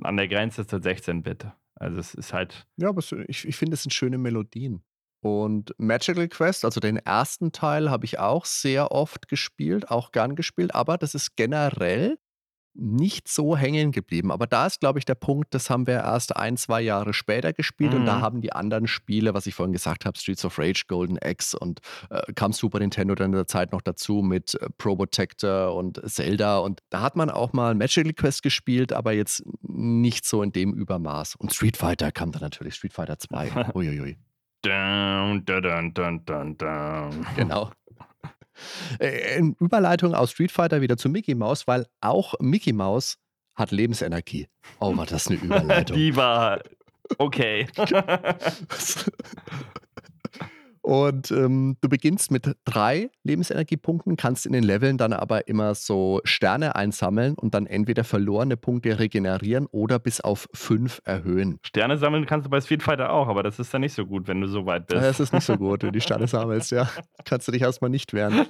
an der Grenze zur 16-Bit. Also es ist halt. Ja, aber ich, ich finde, es sind schöne Melodien. Und Magical Quest, also den ersten Teil, habe ich auch sehr oft gespielt, auch gern gespielt, aber das ist generell nicht so hängen geblieben. Aber da ist, glaube ich, der Punkt, das haben wir erst ein, zwei Jahre später gespielt mhm. und da mhm. haben die anderen Spiele, was ich vorhin gesagt habe, Streets of Rage, Golden Axe und äh, kam Super Nintendo dann in der Zeit noch dazu mit äh, Probotector und Zelda und da hat man auch mal Magical Quest gespielt, aber jetzt nicht so in dem Übermaß. Und Street Fighter kam dann natürlich, Street Fighter 2. <laughs> Uiuiui. Down, dun, dun, dun, dun. Genau. Äh, in Überleitung aus Street Fighter wieder zu Mickey Mouse, weil auch Mickey Mouse hat Lebensenergie. Oh, war das eine <laughs> Überleitung. Die war okay. <laughs> <laughs> Und ähm, du beginnst mit drei Lebensenergiepunkten, kannst in den Leveln dann aber immer so Sterne einsammeln und dann entweder verlorene Punkte regenerieren oder bis auf fünf erhöhen. Sterne sammeln kannst du bei Street Fighter auch, aber das ist dann nicht so gut, wenn du so weit bist. Das ist nicht so gut, wenn du die Sterne sammelst, ja. <laughs> Kannst du dich erstmal nicht wehren.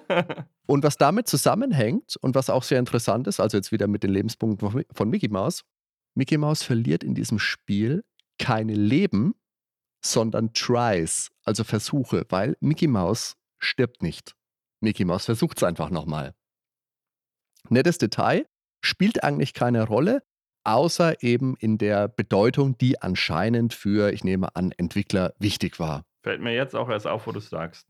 Und was damit zusammenhängt und was auch sehr interessant ist, also jetzt wieder mit den Lebenspunkten von Mickey Mouse, Mickey Mouse verliert in diesem Spiel keine Leben, sondern Tries, also Versuche, weil Mickey Mouse stirbt nicht. Mickey Mouse versucht es einfach nochmal. Nettes Detail, spielt eigentlich keine Rolle, außer eben in der Bedeutung, die anscheinend für, ich nehme an, Entwickler wichtig war. Fällt mir jetzt auch erst auf, wo du es sagst.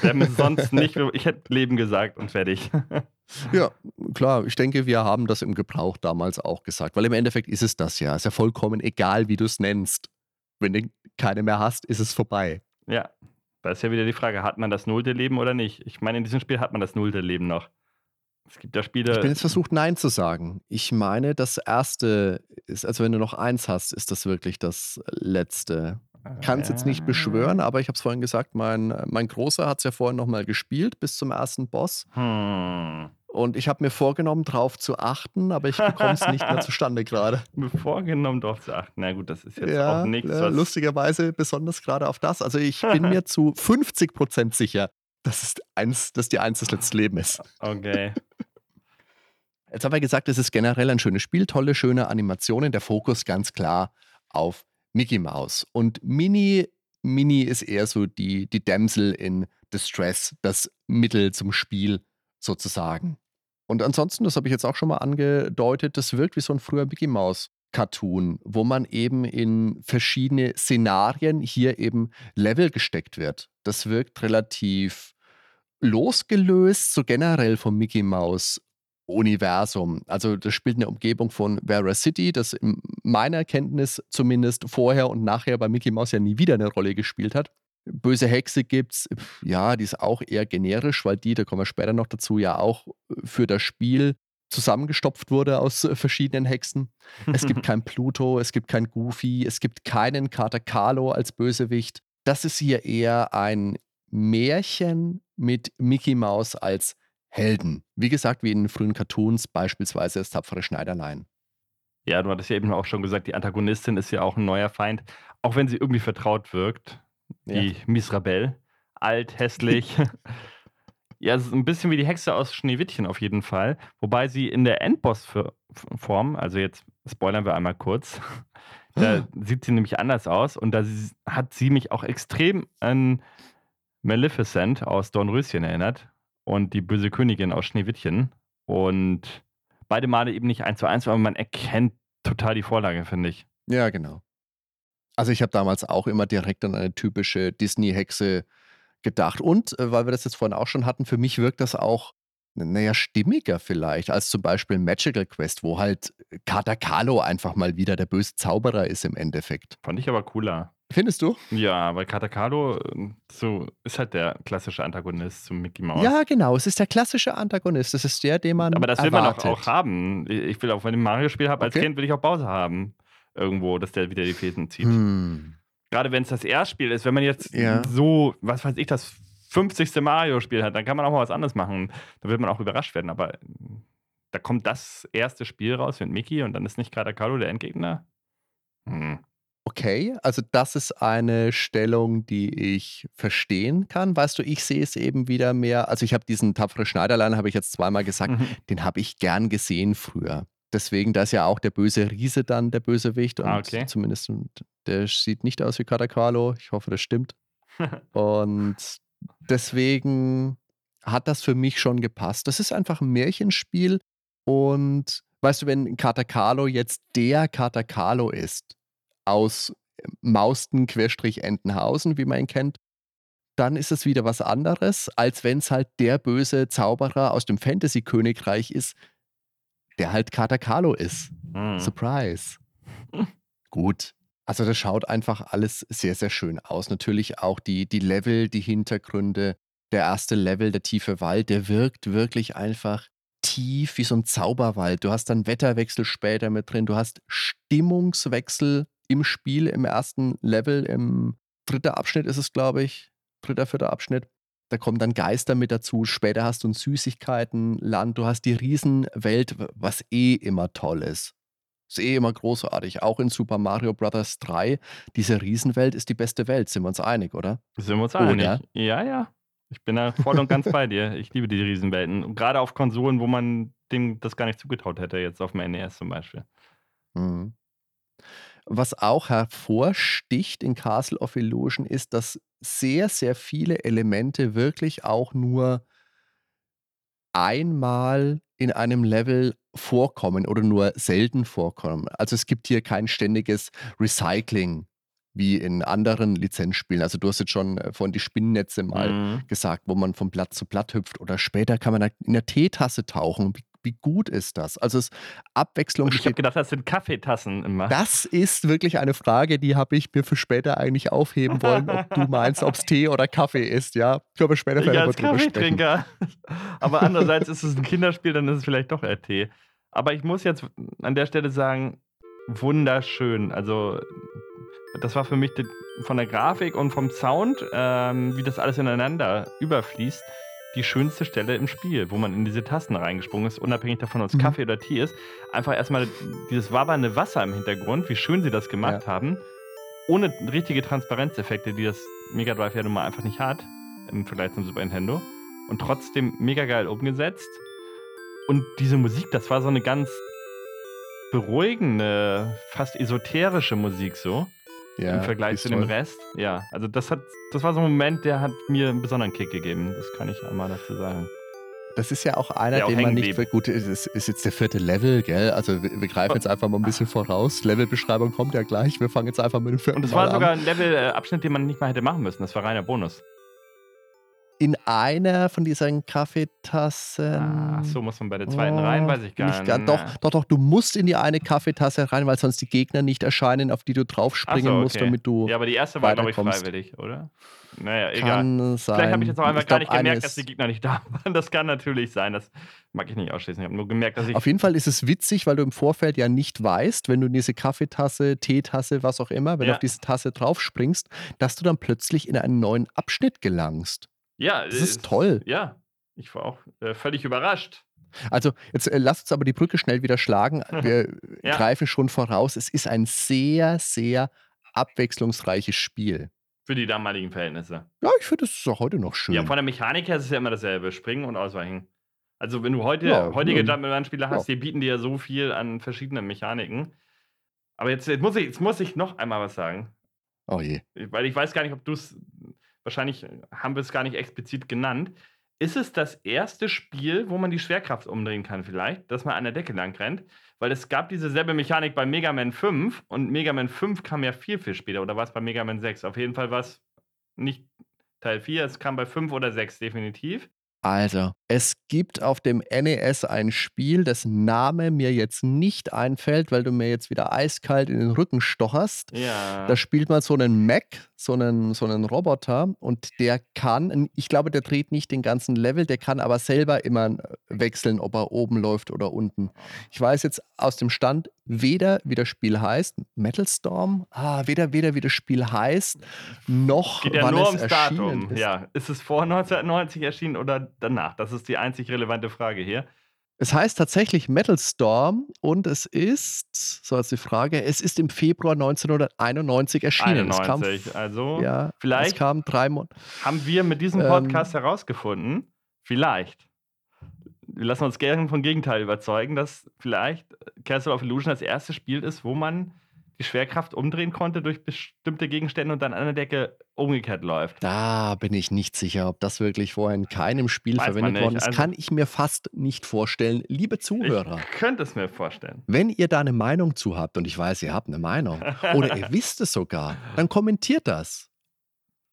Wir haben sonst nicht, ich hätte Leben gesagt und fertig. <laughs> ja, klar, ich denke, wir haben das im Gebrauch damals auch gesagt, weil im Endeffekt ist es das ja. Es ist ja vollkommen egal, wie du es nennst. Wenn du keine mehr hast, ist es vorbei. Ja, da ist ja wieder die Frage, hat man das nullte Leben oder nicht? Ich meine, in diesem Spiel hat man das nullte Leben noch. Es gibt ja Spiele. Ich bin jetzt versucht, Nein zu sagen. Ich meine, das erste ist, also wenn du noch eins hast, ist das wirklich das letzte. Kann es jetzt nicht beschwören, aber ich habe es vorhin gesagt, mein, mein Großer hat es ja vorhin nochmal gespielt bis zum ersten Boss. Hm. Und ich habe mir vorgenommen, darauf zu achten, aber ich bekomme es nicht mehr <laughs> zustande gerade. Mir vorgenommen, darauf zu achten. Na gut, das ist jetzt ja, auch nichts. Ja, lustigerweise besonders gerade auf das. Also ich bin <laughs> mir zu 50 Prozent sicher, dass es eins, dass die eins das letzte Leben ist. Okay. <laughs> Jetzt haben wir gesagt, es ist generell ein schönes Spiel, tolle, schöne Animationen. Der Fokus ganz klar auf Mickey Mouse. Und Mini, Mini ist eher so die, die Damsel in Distress, das Mittel zum Spiel sozusagen. Und ansonsten, das habe ich jetzt auch schon mal angedeutet, das wirkt wie so ein früher Mickey Mouse Cartoon, wo man eben in verschiedene Szenarien hier eben Level gesteckt wird. Das wirkt relativ losgelöst, so generell vom Mickey Mouse Universum. Also das spielt in der Umgebung von Vera City, das in meiner Kenntnis zumindest vorher und nachher bei Mickey Mouse ja nie wieder eine Rolle gespielt hat. Böse Hexe gibt's, ja, die ist auch eher generisch, weil die, da kommen wir später noch dazu, ja auch für das Spiel zusammengestopft wurde aus verschiedenen Hexen. Es gibt <laughs> kein Pluto, es gibt kein Goofy, es gibt keinen Kater Carlo als Bösewicht. Das ist hier eher ein Märchen mit Mickey Mouse als Helden. Wie gesagt, wie in den frühen Cartoons, beispielsweise das tapfere Schneiderlein. Ja, du hattest ja eben auch schon gesagt, die Antagonistin ist ja auch ein neuer Feind, auch wenn sie irgendwie vertraut wirkt. Die ja. Misrabel. Alt, hässlich. <laughs> ja, es ist ein bisschen wie die Hexe aus Schneewittchen auf jeden Fall. Wobei sie in der Endboss-Form, also jetzt spoilern wir einmal kurz, <laughs> da sieht sie nämlich anders aus und da hat sie mich auch extrem an Maleficent aus Dornröschen erinnert und die böse Königin aus Schneewittchen. Und beide Male eben nicht eins zu eins, aber man erkennt total die Vorlage, finde ich. Ja, genau. Also ich habe damals auch immer direkt an eine typische Disney-Hexe gedacht. Und äh, weil wir das jetzt vorhin auch schon hatten, für mich wirkt das auch, naja, stimmiger vielleicht, als zum Beispiel Magical Quest, wo halt Katakalo einfach mal wieder der böse Zauberer ist im Endeffekt. Fand ich aber cooler. Findest du? Ja, weil Katakalo ähm, so ist halt der klassische Antagonist zum Mickey Mouse. Ja, genau. Es ist der klassische Antagonist. Das ist der, den man. Aber das will erwartet. man auch, auch haben. Ich will auch, wenn ich ein Mario-Spiel habe, als okay. Kind will ich auch Bowser haben irgendwo, dass der wieder die Fäden zieht. Hm. Gerade wenn es das Erstspiel ist, wenn man jetzt ja. so, was weiß ich, das 50. Mario-Spiel hat, dann kann man auch mal was anderes machen. Da wird man auch überrascht werden. Aber da kommt das erste Spiel raus mit Mickey und dann ist nicht gerade Carlo der Endgegner. Hm. Okay, also das ist eine Stellung, die ich verstehen kann. Weißt du, ich sehe es eben wieder mehr. Also ich habe diesen tapfere Schneiderlein, habe ich jetzt zweimal gesagt, mhm. den habe ich gern gesehen früher deswegen, da ist ja auch der böse Riese dann der Bösewicht. Ah, und ah, okay. zumindest, der sieht nicht aus wie Katakalo. Ich hoffe, das stimmt. <laughs> und deswegen hat das für mich schon gepasst. Das ist einfach ein Märchenspiel. Und weißt du, wenn Katakalo jetzt der Katakalo ist, aus Mausten-Entenhausen, wie man ihn kennt, dann ist es wieder was anderes, als wenn es halt der böse Zauberer aus dem Fantasy-Königreich ist, der halt Katakalo ist. Mhm. Surprise. Gut. Also das schaut einfach alles sehr, sehr schön aus. Natürlich auch die, die Level, die Hintergründe. Der erste Level, der tiefe Wald, der wirkt wirklich einfach tief wie so ein Zauberwald. Du hast dann Wetterwechsel später mit drin. Du hast Stimmungswechsel im Spiel, im ersten Level, im dritten Abschnitt ist es, glaube ich. dritter, vierter Abschnitt. Da kommen dann Geister mit dazu. Später hast du ein Süßigkeitenland. Du hast die Riesenwelt, was eh immer toll ist. Ist eh immer großartig. Auch in Super Mario Bros. 3. Diese Riesenwelt ist die beste Welt. Sind wir uns einig, oder? Sind wir uns einig? Oder? Ja, ja. Ich bin da voll und ganz bei dir. Ich liebe die Riesenwelten. Und gerade auf Konsolen, wo man dem das gar nicht zugetraut hätte, jetzt auf dem NES zum Beispiel. Mhm. Was auch hervorsticht in Castle of Illusion ist, dass sehr, sehr viele Elemente wirklich auch nur einmal in einem Level vorkommen oder nur selten vorkommen. Also es gibt hier kein ständiges Recycling wie in anderen Lizenzspielen. Also du hast jetzt schon äh, von die Spinnennetze mal mhm. gesagt, wo man von Blatt zu Blatt hüpft oder später kann man in der Teetasse tauchen. Wie wie gut ist das? Also es Abwechslung. Ich habe gedacht, das sind Kaffeetassen immer. Das ist wirklich eine Frage, die habe ich mir für später eigentlich aufheben wollen, ob du meinst, ob es Tee oder Kaffee ist. Ja, können wir später vielleicht als Kaffeetrinker. Aber andererseits ist es ein Kinderspiel, dann ist es vielleicht doch eher Tee. Aber ich muss jetzt an der Stelle sagen, wunderschön. Also das war für mich von der Grafik und vom Sound, ähm, wie das alles ineinander überfließt die schönste Stelle im Spiel, wo man in diese Tasten reingesprungen ist, unabhängig davon, ob es mhm. Kaffee oder Tee ist. Einfach erstmal dieses wabbernde Wasser im Hintergrund, wie schön sie das gemacht ja. haben. Ohne richtige Transparenzeffekte, die das Mega Drive ja nun mal einfach nicht hat, im Vergleich zum Super Nintendo. Und trotzdem mega geil umgesetzt. Und diese Musik, das war so eine ganz beruhigende, fast esoterische Musik so. Ja, Im Vergleich zu dem toll. Rest. Ja, also das hat, das war so ein Moment, der hat mir einen besonderen Kick gegeben. Das kann ich einmal dazu sagen. Das ist ja auch einer, den man nicht gut ist. Es ist jetzt der vierte Level, gell? Also wir, wir greifen jetzt einfach mal ein bisschen voraus. Levelbeschreibung kommt ja gleich. Wir fangen jetzt einfach mit dem vierten Und es war sogar ein Levelabschnitt, den man nicht mal hätte machen müssen. Das war reiner Bonus in einer von diesen Kaffeetassen. Ach so, muss man bei der zweiten oh, rein, weiß ich gar nicht. nicht. Doch, doch, doch, du musst in die eine Kaffeetasse rein, weil sonst die Gegner nicht erscheinen, auf die du draufspringen so, okay. musst, damit du. Ja, aber die erste war, glaube ich, freiwillig, oder? Naja, egal. Kann sein. Vielleicht habe ich jetzt auch einfach gar nicht gemerkt, dass die Gegner nicht da <laughs> waren. Das kann natürlich sein. Das mag ich nicht ausschließen. Ich habe nur gemerkt, dass ich. Auf jeden Fall ist es witzig, weil du im Vorfeld ja nicht weißt, wenn du in diese Kaffeetasse, Teetasse, was auch immer, wenn ja. du auf diese Tasse draufspringst, dass du dann plötzlich in einen neuen Abschnitt gelangst. Ja, das ist toll. Ja, ich war auch äh, völlig überrascht. Also, jetzt äh, lasst uns aber die Brücke schnell wieder schlagen. <laughs> Wir ja. greifen schon voraus. Es ist ein sehr, sehr abwechslungsreiches Spiel. Für die damaligen Verhältnisse. Ja, ich finde, es ist auch heute noch schön. Ja, von der Mechanik her ist es ja immer dasselbe: Springen und Ausweichen. Also, wenn du heute, ja, heutige ja. Jump'n'Run-Spiele hast, ja. die bieten dir ja so viel an verschiedenen Mechaniken. Aber jetzt, jetzt, muss ich, jetzt muss ich noch einmal was sagen. Oh je. Weil ich weiß gar nicht, ob du es wahrscheinlich haben wir es gar nicht explizit genannt. Ist es das erste Spiel, wo man die Schwerkraft umdrehen kann, vielleicht, dass man an der Decke lang rennt? Weil es gab diese selbe Mechanik bei Mega Man 5 und Mega Man 5 kam ja viel, viel später. Oder war es bei Mega Man 6? Auf jeden Fall war es nicht Teil 4, es kam bei 5 oder 6 definitiv. Also, es gibt auf dem NES ein Spiel, dessen Name mir jetzt nicht einfällt, weil du mir jetzt wieder eiskalt in den Rücken stocherst. Ja. Da spielt man so einen Mac, so einen, so einen Roboter und der kann, ich glaube, der dreht nicht den ganzen Level, der kann aber selber immer äh, wechseln, ob er oben läuft oder unten. Ich weiß jetzt aus dem Stand weder, wie das Spiel heißt, Metal Storm, ah, weder, weder wie das Spiel heißt, noch Geht ja wann nur es ums Datum. Ist. Ja, ist es vor 1990 erschienen oder danach? Das ist die einzig relevante Frage hier. Es heißt tatsächlich Metal Storm und es ist, so als die Frage, es ist im Februar 1991 erschienen. 91, kam, also ja, vielleicht es kam drei Monate. Haben wir mit diesem ähm, Podcast ähm, herausgefunden, vielleicht, wir lassen uns gerne vom Gegenteil überzeugen, dass vielleicht Castle of Illusion das erste Spiel ist, wo man die Schwerkraft umdrehen konnte durch bestimmte Gegenstände und dann an der Decke umgekehrt läuft. Da bin ich nicht sicher, ob das wirklich vorher in keinem Spiel Weiß verwendet worden ist. Also, kann ich mir fast nicht vorstellen. Liebe Zuhörer. Ich könnte es mir vorstellen. Wenn ihr da eine Meinung zu habt, und ich weiß, ihr habt eine Meinung, oder ihr <laughs> wisst es sogar, dann kommentiert das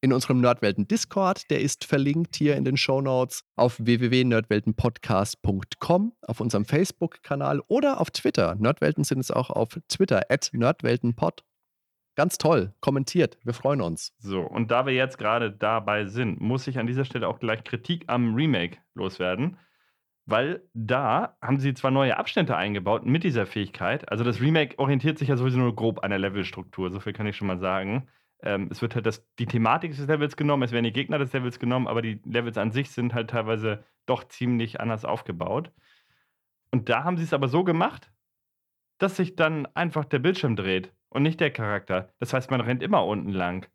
in unserem Nerdwelten Discord. Der ist verlinkt hier in den Show Notes auf www.nerdweltenpodcast.com, auf unserem Facebook-Kanal oder auf Twitter. Nerdwelten sind es auch auf Twitter, at nerdweltenpod. Ganz toll, kommentiert, wir freuen uns. So, und da wir jetzt gerade dabei sind, muss ich an dieser Stelle auch gleich Kritik am Remake loswerden. Weil da haben sie zwar neue Abschnitte eingebaut mit dieser Fähigkeit. Also das Remake orientiert sich ja sowieso nur grob an der Levelstruktur, so viel kann ich schon mal sagen. Ähm, es wird halt das, die Thematik des Levels genommen, es werden die Gegner des Levels genommen, aber die Levels an sich sind halt teilweise doch ziemlich anders aufgebaut. Und da haben sie es aber so gemacht, dass sich dann einfach der Bildschirm dreht und nicht der Charakter. Das heißt, man rennt immer unten lang.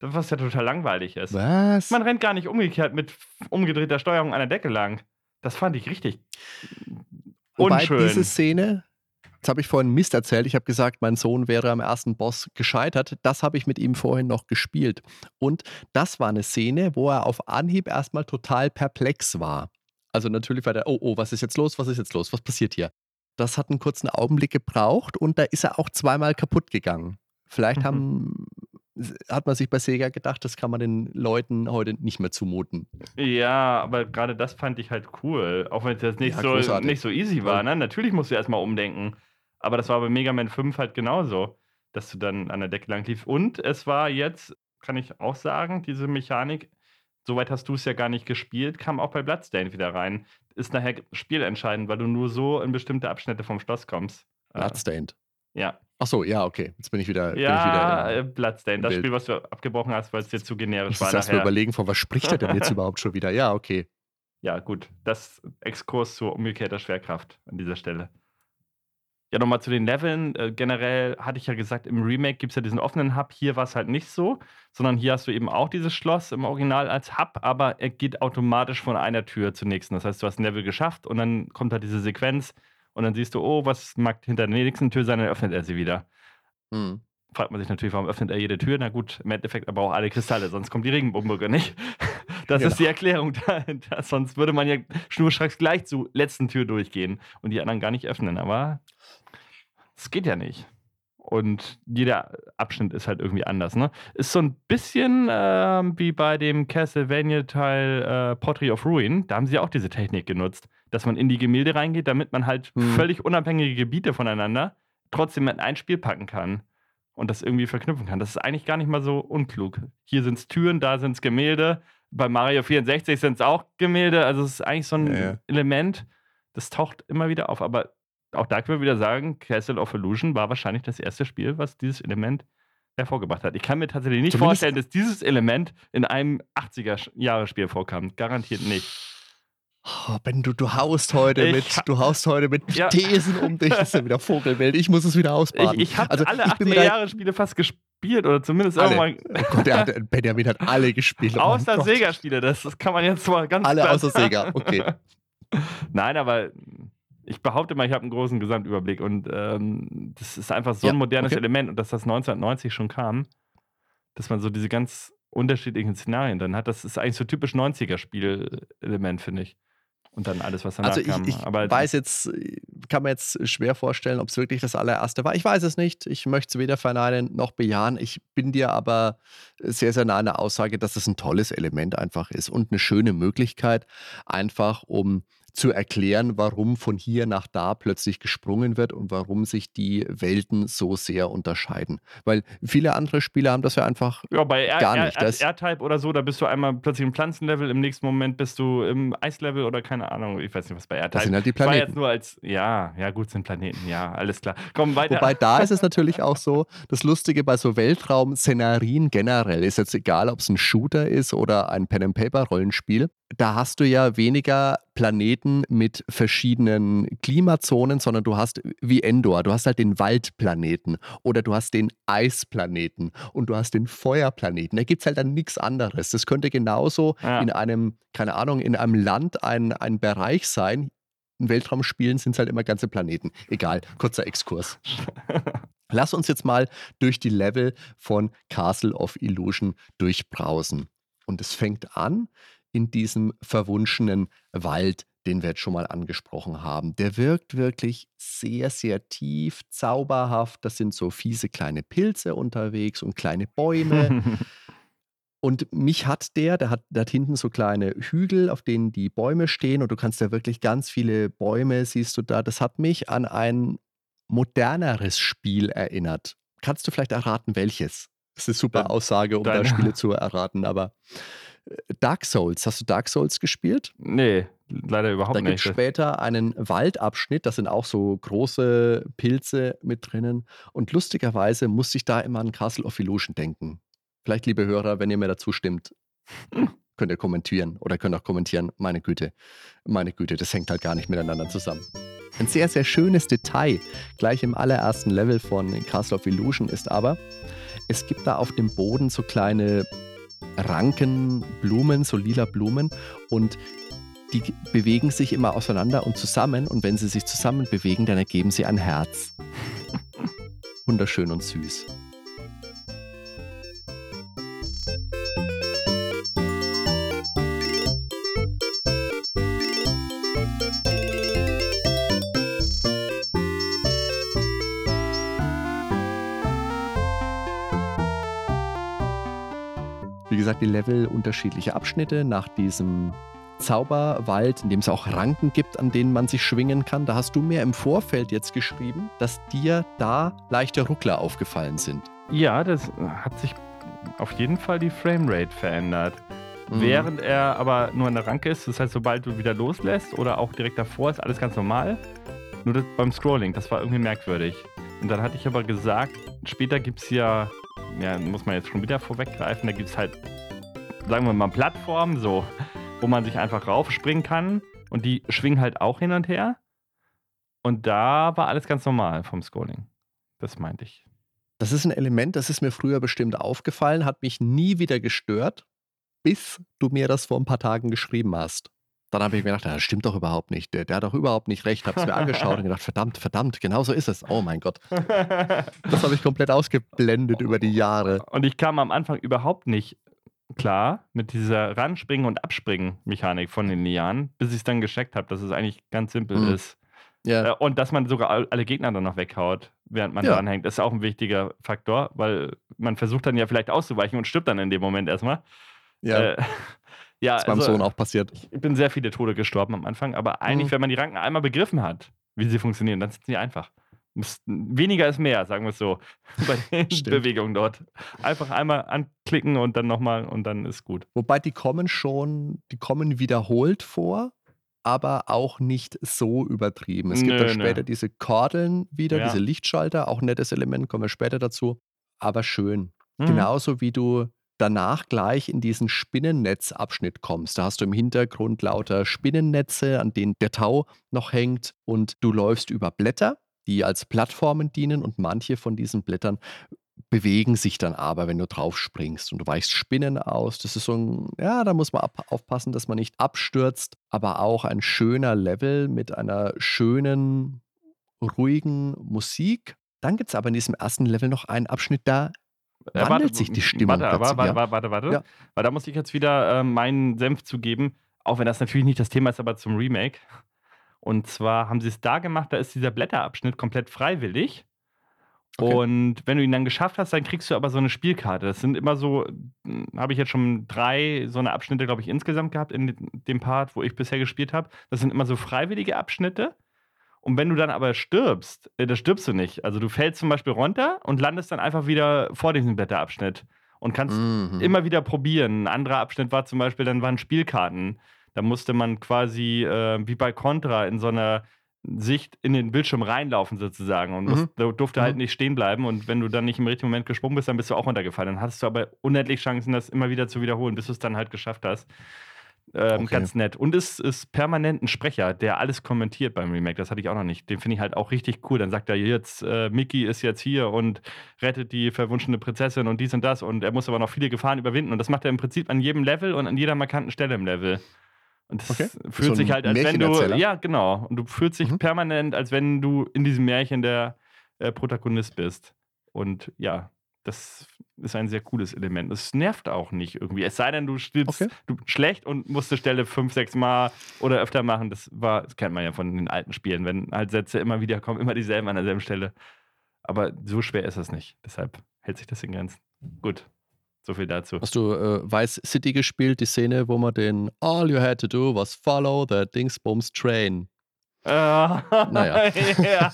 Was ja total langweilig ist. Was? Man rennt gar nicht umgekehrt mit umgedrehter Steuerung an der Decke lang. Das fand ich richtig Wobei unschön. diese Szene, das habe ich vorhin Mist erzählt. Ich habe gesagt, mein Sohn wäre am ersten Boss gescheitert. Das habe ich mit ihm vorhin noch gespielt. Und das war eine Szene, wo er auf Anhieb erstmal total perplex war. Also natürlich war der, oh, oh, was ist jetzt los? Was ist jetzt los? Was passiert hier? Das hat einen kurzen Augenblick gebraucht und da ist er auch zweimal kaputt gegangen. Vielleicht Mhm. haben, hat man sich bei Sega gedacht, das kann man den Leuten heute nicht mehr zumuten. Ja, aber gerade das fand ich halt cool. Auch wenn es jetzt nicht, Ja, so, großartig. nicht so easy war. Ne? Natürlich musst du erstmal umdenken. Aber das war bei Mega Man 5 halt genauso, dass du dann an der Decke lang lief. Und es war jetzt, kann ich auch sagen, diese Mechanik, soweit hast du es ja gar nicht gespielt, kam auch bei Bloodstained wieder rein. Ist nachher spielentscheidend, weil du nur so in bestimmte Abschnitte vom Schloss kommst. Äh, Bloodstained. ja. Ach so, ja, okay. Jetzt bin ich wieder, bin ich Ja, wieder äh, Bloodstained, das Bild. Spiel, was du abgebrochen hast, weil es dir zu generisch muss war mal nachher. überlegen, von was spricht er denn jetzt überhaupt schon wieder? Ja, okay. <laughs> Ja, gut. Das Exkurs zur umgekehrter Schwerkraft an dieser Stelle. Ja, nochmal zu den Leveln. Äh, generell hatte ich ja gesagt, im Remake gibt es ja diesen offenen Hub. Hier war es halt nicht so, sondern hier hast du eben auch dieses Schloss im Original als Hub, aber er geht automatisch von einer Tür zur nächsten. Das heißt, du hast ein Level geschafft und dann kommt halt diese Sequenz und dann siehst du, oh, was mag hinter der nächsten Tür sein, dann öffnet er sie wieder. Hm. Fragt man sich natürlich, warum öffnet er jede Tür? Na gut, im Endeffekt aber auch alle Kristalle, sonst kommt die Regenbogenbrücke nicht. <laughs> Das Genau. ist die Erklärung dahinter. Sonst würde man ja schnurstracks gleich zur letzten Tür durchgehen und die anderen gar nicht öffnen. Aber es geht ja nicht. Und jeder Abschnitt ist halt irgendwie anders. Ne? Ist so ein bisschen ähm, wie bei dem Castlevania-Teil äh, Pottery of Ruin. Da haben sie auch diese Technik genutzt, dass man in die Gemälde reingeht, damit man halt Hm. völlig unabhängige Gebiete voneinander trotzdem in ein Spiel packen kann und das irgendwie verknüpfen kann. Das ist eigentlich gar nicht mal so unklug. Hier sind es Türen, da sind es Gemälde. Bei Mario 64 sind es auch Gemälde. Also es ist eigentlich so ein Ja, ja. Element, das taucht immer wieder auf. Aber auch da können wir wieder sagen, Castle of Illusion war wahrscheinlich das erste Spiel, was dieses Element hervorgebracht hat. Ich kann mir tatsächlich nicht Zumindest- vorstellen, dass dieses Element in einem 80er-Jahre-Spiel vorkam. Garantiert nicht. Oh, Ben, du, du haust heute Ich mit, du haust heute mit Ja. Thesen um dich. Das ist ja wieder Vogelwelt. Ich muss es wieder Ich, ausbaden. ich habe Also, alle ich bin mir da- 80er-Jahre-Spiele fast gespielt oder zumindest Alle. irgendwann. Oh Gott, der hat, Benjamin hat alle gespielt. Oh Außer. Sega-Spiele, das, das kann man jetzt mal ganz Alle klar außer. Sega, okay. <laughs> Nein, aber ich behaupte mal, ich habe einen großen Gesamtüberblick und ähm, das ist einfach so Ja, ein modernes okay. Element und dass das 1990 schon kam, dass man so diese ganz unterschiedlichen Szenarien dann hat, das ist eigentlich so typisch 90er-Spiel-Element, finde ich. Und dann alles, was danach Also ich, kam. ich aber weiß jetzt, kann mir jetzt schwer vorstellen, ob es wirklich das allererste war. Ich weiß es nicht. Ich möchte es weder verneinen noch bejahen. Ich bin dir aber sehr, sehr nah an der Aussage, dass es ein tolles Element einfach ist und eine schöne Möglichkeit, einfach um zu erklären, warum von hier nach da plötzlich gesprungen wird und warum sich die Welten so sehr unterscheiden. Weil viele andere Spiele haben das ja einfach ja, bei R- gar nicht. R-Type oder so, da bist du einmal plötzlich im Pflanzenlevel, im nächsten Moment bist du im Eislevel oder keine Ahnung, ich weiß nicht, was bei R-Type Das sind halt die Das war jetzt Planeten. nur als, ja, ja gut, sind Planeten, ja, alles klar. Komm, weiter. Wobei da ist es natürlich <laughs> auch so, das Lustige bei so Weltraum-Szenarien generell ist jetzt egal, ob es ein Shooter ist oder ein Pen-and-Paper-Rollenspiel, da hast du ja weniger Planeten mit verschiedenen Klimazonen, sondern du hast wie Endor, du hast halt den Waldplaneten oder du hast den Eisplaneten und du hast den Feuerplaneten. Da gibt es halt dann nichts anderes. Das könnte genauso Ja. in einem, keine Ahnung, in einem Land ein, ein Bereich sein. In Weltraumspielen sind es halt immer ganze Planeten. Egal, kurzer Exkurs. <laughs> Lass uns jetzt mal durch die Level von Castle of Illusion durchbrausen. Und es fängt an in diesem verwunschenen Wald, den wir jetzt schon mal angesprochen haben. Der wirkt wirklich sehr, sehr tief, zauberhaft. Das sind so fiese kleine Pilze unterwegs und kleine Bäume. <laughs> Und mich hat der, der hat, hat hinten so kleine Hügel, auf denen die Bäume stehen und du kannst da wirklich ganz viele Bäume, siehst du da. Das hat mich an ein moderneres Spiel erinnert. Kannst du vielleicht erraten, welches? Das ist eine super Aussage, um da dein- Spiele <laughs> zu erraten, aber Dark Souls, hast du Dark Souls gespielt? nee, leider überhaupt Da gibt es nicht. später einen Waldabschnitt, da sind auch so große Pilze mit drinnen. Und lustigerweise musste ich da immer an Castle of Illusion denken. Vielleicht, liebe Hörer, wenn ihr mir dazu stimmt, <laughs> könnt ihr kommentieren oder könnt auch kommentieren, meine Güte, meine Güte, das hängt halt gar nicht miteinander zusammen. Ein sehr, sehr schönes Detail gleich im allerersten Level von Castle of Illusion ist aber, es gibt da auf dem Boden so kleine Ranken, Blumen, so lila Blumen und die bewegen sich immer auseinander und zusammen und wenn sie sich zusammen bewegen, dann ergeben sie ein Herz. <laughs> Wunderschön und süß. Gesagt, die Level unterschiedliche Abschnitte nach diesem Zauberwald, in dem es auch Ranken gibt, an denen man sich schwingen kann. Da hast du mir im Vorfeld jetzt geschrieben, dass dir da leichte Ruckler aufgefallen sind. Ja, das hat sich auf jeden Fall die Framerate verändert. Mhm. Während er aber nur eine Ranke ist, das heißt, sobald du wieder loslässt oder auch direkt davor ist alles ganz normal. Nur beim Scrolling, das war irgendwie merkwürdig. Und dann hatte ich aber gesagt, später gibt es ja, ja, muss man jetzt schon wieder vorweggreifen, da gibt es halt sagen wir mal, Plattformen, so, wo man sich einfach raufspringen kann. Und die schwingen halt auch hin und her. Und da war alles ganz normal vom Scrolling. Das meinte ich. Das ist ein Element, das ist mir früher bestimmt aufgefallen, hat mich nie wieder gestört, bis du mir das vor ein paar Tagen geschrieben hast. Dann habe ich mir gedacht, das stimmt doch überhaupt nicht. Der, der hat doch überhaupt nicht recht. Habe es mir angeschaut und gedacht, verdammt, verdammt, genau so ist es. Oh mein Gott. Das habe ich komplett ausgeblendet über die Jahre. Und ich kam am Anfang überhaupt nicht klar mit dieser Ranspringen- und Abspringen-Mechanik von den Lianen, bis ich es dann gescheckt habe, dass es eigentlich ganz simpel mhm. ist. Ja. Äh, und dass man sogar alle Gegner dann noch weghaut, während man ja. dranhängt, ist auch ein wichtiger Faktor, weil man versucht dann ja vielleicht auszuweichen und stirbt dann in dem Moment erstmal. Ja. Äh, ja, das ist meinem also, Sohn auch passiert. Ich bin sehr viele Tode gestorben am Anfang, aber eigentlich, mhm. wenn man die Ranken einmal begriffen hat, wie sie funktionieren, dann sind sie einfach. Weniger ist mehr, sagen wir es so, <laughs> bei den Bewegungen dort. Einfach einmal anklicken und dann nochmal und dann ist gut. Wobei die kommen schon, die kommen wiederholt vor, aber auch nicht so übertrieben. Es gibt nö, dann später nö. diese Kordeln wieder, ja. diese Lichtschalter, auch ein nettes Element, kommen wir später dazu, aber schön. Mhm. Genauso wie du danach gleich in diesen Spinnennetzabschnitt kommst. Da hast du im Hintergrund lauter Spinnennetze, an denen der Tau noch hängt und du läufst über Blätter die als Plattformen dienen und manche von diesen Blättern bewegen sich dann aber, wenn du drauf springst und du weichst Spinnen aus. Das ist so ein, ja, da muss man aufpassen, dass man nicht abstürzt, aber auch ein schöner Level mit einer schönen, ruhigen Musik. Dann gibt es aber in diesem ersten Level noch einen Abschnitt, da wandelt warte, sich die Stimmung. Warte, warte, warte, warte, warte, warte. Ja. Weil da muss ich jetzt wieder äh, meinen Senf zugeben, auch wenn das natürlich nicht das Thema ist, aber zum Remake. Und zwar haben sie es da gemacht, da ist dieser Blätterabschnitt komplett freiwillig. Okay. Und wenn du ihn dann geschafft hast, dann kriegst du aber so eine Spielkarte. Das sind immer so, hm, habe ich jetzt schon drei so eine Abschnitte, glaube ich, insgesamt gehabt in dem Part, wo ich bisher gespielt habe. Das sind immer so freiwillige Abschnitte. Und wenn du dann aber stirbst, äh, da stirbst du nicht. Also du fällst zum Beispiel runter und landest dann einfach wieder vor diesem Blätterabschnitt und kannst mhm. immer wieder probieren. Ein anderer Abschnitt war zum Beispiel, dann waren Spielkarten. Da musste man quasi äh, wie bei Contra in so einer Sicht in den Bildschirm reinlaufen sozusagen und musst, mhm. durfte halt mhm. nicht stehen bleiben und wenn du dann nicht im richtigen Moment gesprungen bist, dann bist du auch runtergefallen. Dann hattest du aber unendlich Chancen, das immer wieder zu wiederholen, bis du es dann halt geschafft hast. Ähm, okay. Ganz nett. Und es ist permanent ein Sprecher, der alles kommentiert beim Remake. Das hatte ich auch noch nicht. Den finde ich halt auch richtig cool. Dann sagt er jetzt, äh, Mickey ist jetzt hier und rettet die verwunschene Prinzessin und dies und das. Und er muss aber noch viele Gefahren überwinden. Und das macht er im Prinzip an jedem Level und an jeder markanten Stelle im Level. Und das okay. fühlt so sich halt, als wenn du. Ja, genau. Und du fühlst dich mhm. permanent, als wenn du in diesem Märchen der äh, Protagonist bist. Und ja, das ist ein sehr cooles Element. Es nervt auch nicht irgendwie. Es sei denn, du stirbst okay. du schlecht und musst die Stelle fünf, sechs Mal oder öfter machen. Das war, das kennt man ja von den alten Spielen, wenn halt Sätze immer wieder kommen, immer dieselben an derselben Stelle. Aber so schwer ist es nicht. Deshalb hält sich das in Grenzen. Gut. So viel dazu. Hast du äh, Vice City gespielt, die Szene, wo man den All you had to do was follow the Dingsbums train. Äh, naja. <laughs> ja,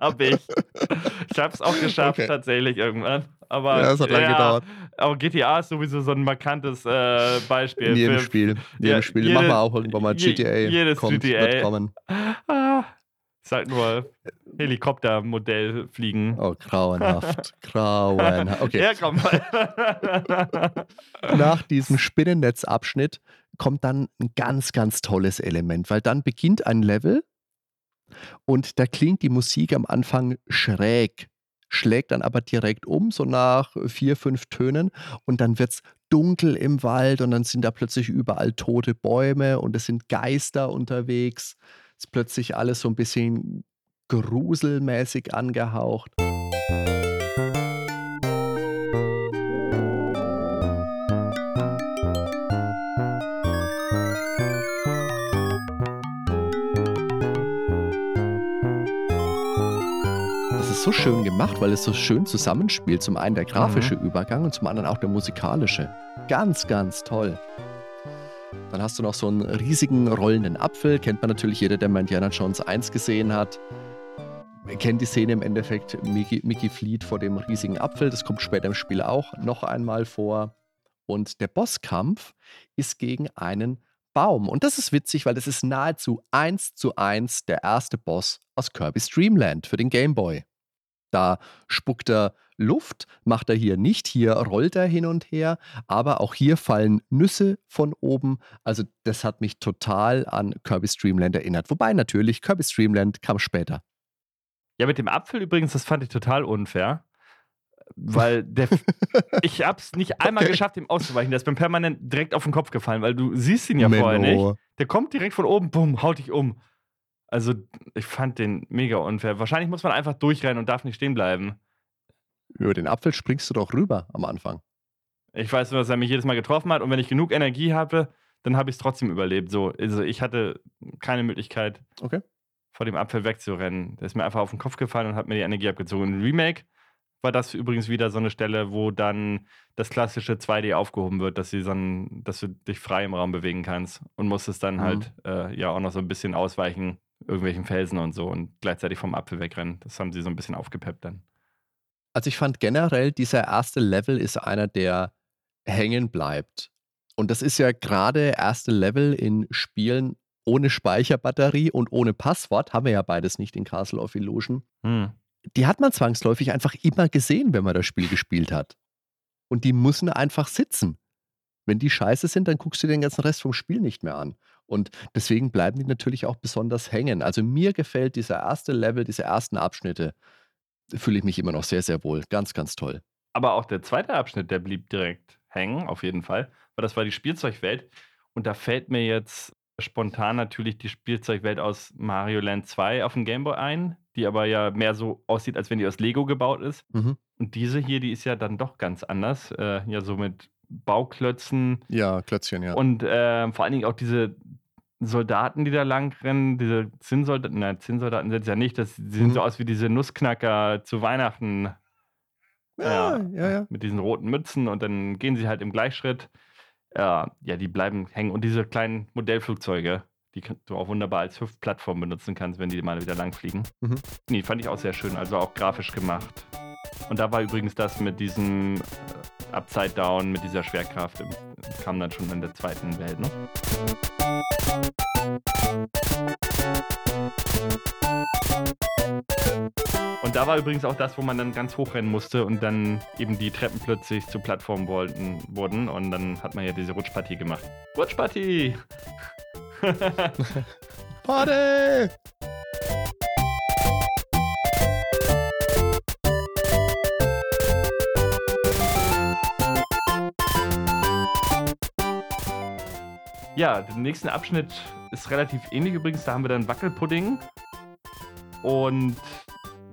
hab ich. Ich hab's auch geschafft, okay. tatsächlich irgendwann. Aber, ja, es hat ja, lange gedauert. Aber GTA ist sowieso so ein markantes äh, Beispiel. In jedem für, Spiel. In jedem ja, Spiel. Jede, Machen wir auch irgendwann mal GTA. Jedes kommt, GTA. Wird kommen. Ah, Ist halt nur Helikoptermodell fliegen. Oh, grauenhaft. <laughs> grauenhaft. Okay. Ja, komm mal. <laughs> Nach diesem Spinnennetzabschnitt kommt dann ein ganz, ganz tolles Element, weil dann beginnt ein Level und da klingt die Musik am Anfang schräg, schlägt dann aber direkt um, so nach vier, fünf Tönen und dann wird es dunkel im Wald und dann sind da plötzlich überall tote Bäume und es sind Geister unterwegs. Ist plötzlich alles so ein bisschen gruselmäßig angehaucht. So schön gemacht, weil es so schön zusammenspielt. Zum einen der grafische Übergang und zum anderen auch der musikalische. Ganz, ganz toll. Dann hast du noch so einen riesigen rollenden Apfel. Kennt man natürlich jeder, der mal Indiana Jones 1 gesehen hat. Kennt die Szene im Endeffekt Mickey, Mickey flieht vor dem riesigen Apfel. Das kommt später im Spiel auch noch einmal vor. Und der Bosskampf ist gegen einen Baum. Und das ist witzig, weil das ist nahezu eins zu eins der erste Boss aus Kirby's Dream Land für den Game Boy. Da spuckt er Luft, macht er hier nicht. Hier rollt er hin und her, aber auch hier fallen Nüsse von oben. Also, das hat mich total an Kirby's Dream Land erinnert. Wobei natürlich, Kirby's Dream Land kam später. Ja, mit dem Apfel übrigens, das fand ich total unfair. Weil der, <laughs> ich hab's nicht einmal Okay. geschafft, ihm auszuweichen. Der ist mir permanent direkt auf den Kopf gefallen, weil du siehst ihn ja Menno. vorher nicht. Der kommt direkt von oben, bumm, haut dich um. Also, ich fand den mega unfair. Wahrscheinlich muss man einfach durchrennen und darf nicht stehen bleiben. Über den Apfel springst du doch rüber am Anfang. Ich weiß nur, dass er mich jedes Mal getroffen hat und wenn ich genug Energie habe, dann habe ich es trotzdem überlebt. So, also ich hatte keine Möglichkeit, Okay. vor dem Apfel wegzurennen. Der ist mir einfach auf den Kopf gefallen und hat mir die Energie abgezogen. Im Remake war das übrigens wieder so eine Stelle, wo dann das klassische 2D aufgehoben wird, dass, sie so ein, dass du dich frei im Raum bewegen kannst und musstest dann Mhm. halt äh, ja auch noch so ein bisschen ausweichen, irgendwelchen Felsen und so und gleichzeitig vom Apfel wegrennen. Das haben sie so ein bisschen aufgepeppt dann. Also ich fand generell, dieser erste Level ist einer, der hängen bleibt. Und das ist ja gerade erste Level in Spielen ohne Speicherbatterie und ohne Passwort, haben wir ja beides nicht in Castle of Illusion. Hm. Die hat man zwangsläufig einfach immer gesehen, wenn man das Spiel gespielt hat. Und die müssen einfach sitzen. Wenn die scheiße sind, dann guckst du den ganzen Rest vom Spiel nicht mehr an. Und deswegen bleiben die natürlich auch besonders hängen. Also mir gefällt dieser erste Level, diese ersten Abschnitte, fühle ich mich immer noch sehr, sehr wohl. Ganz, ganz toll. Aber auch der zweite Abschnitt, der blieb direkt hängen, auf jeden Fall. Weil das war die Spielzeugwelt. Und da fällt mir jetzt spontan natürlich die Spielzeugwelt aus Mario Land 2 auf dem Gameboy ein, die aber ja mehr so aussieht, als wenn die aus Lego gebaut ist. Mhm. Und diese hier, die ist ja dann doch ganz anders. Äh, ja, so mit Bauklötzen Ja, Klötzchen, ja. und äh, vor allen Dingen auch diese Soldaten, die da lang rennen, diese Zinnsoldaten, nein, Zinnsoldaten sind es ja nicht, das, die sehen Mhm. so aus wie diese Nussknacker zu Weihnachten ja, ja. ja, ja. mit diesen roten Mützen und dann gehen sie halt im Gleichschritt. Ja, ja, die bleiben hängen. Und diese kleinen Modellflugzeuge, die du auch wunderbar als Hüftplattform benutzen kannst, wenn die mal wieder langfliegen. Mhm. Nee, fand ich auch sehr schön, also auch grafisch gemacht. Und da war übrigens das mit diesem äh, Upside Down, mit dieser Schwerkraft, kam dann schon in der zweiten Welt, ne? Und da war übrigens auch das, wo man dann ganz hochrennen musste und dann eben die Treppen plötzlich zu Plattformen wollten, wurden und dann hat man ja diese Rutschpartie gemacht. Rutschpartie! <laughs> Party! Ja, der nächste Abschnitt ist relativ ähnlich übrigens. Da haben wir dann Wackelpudding. Und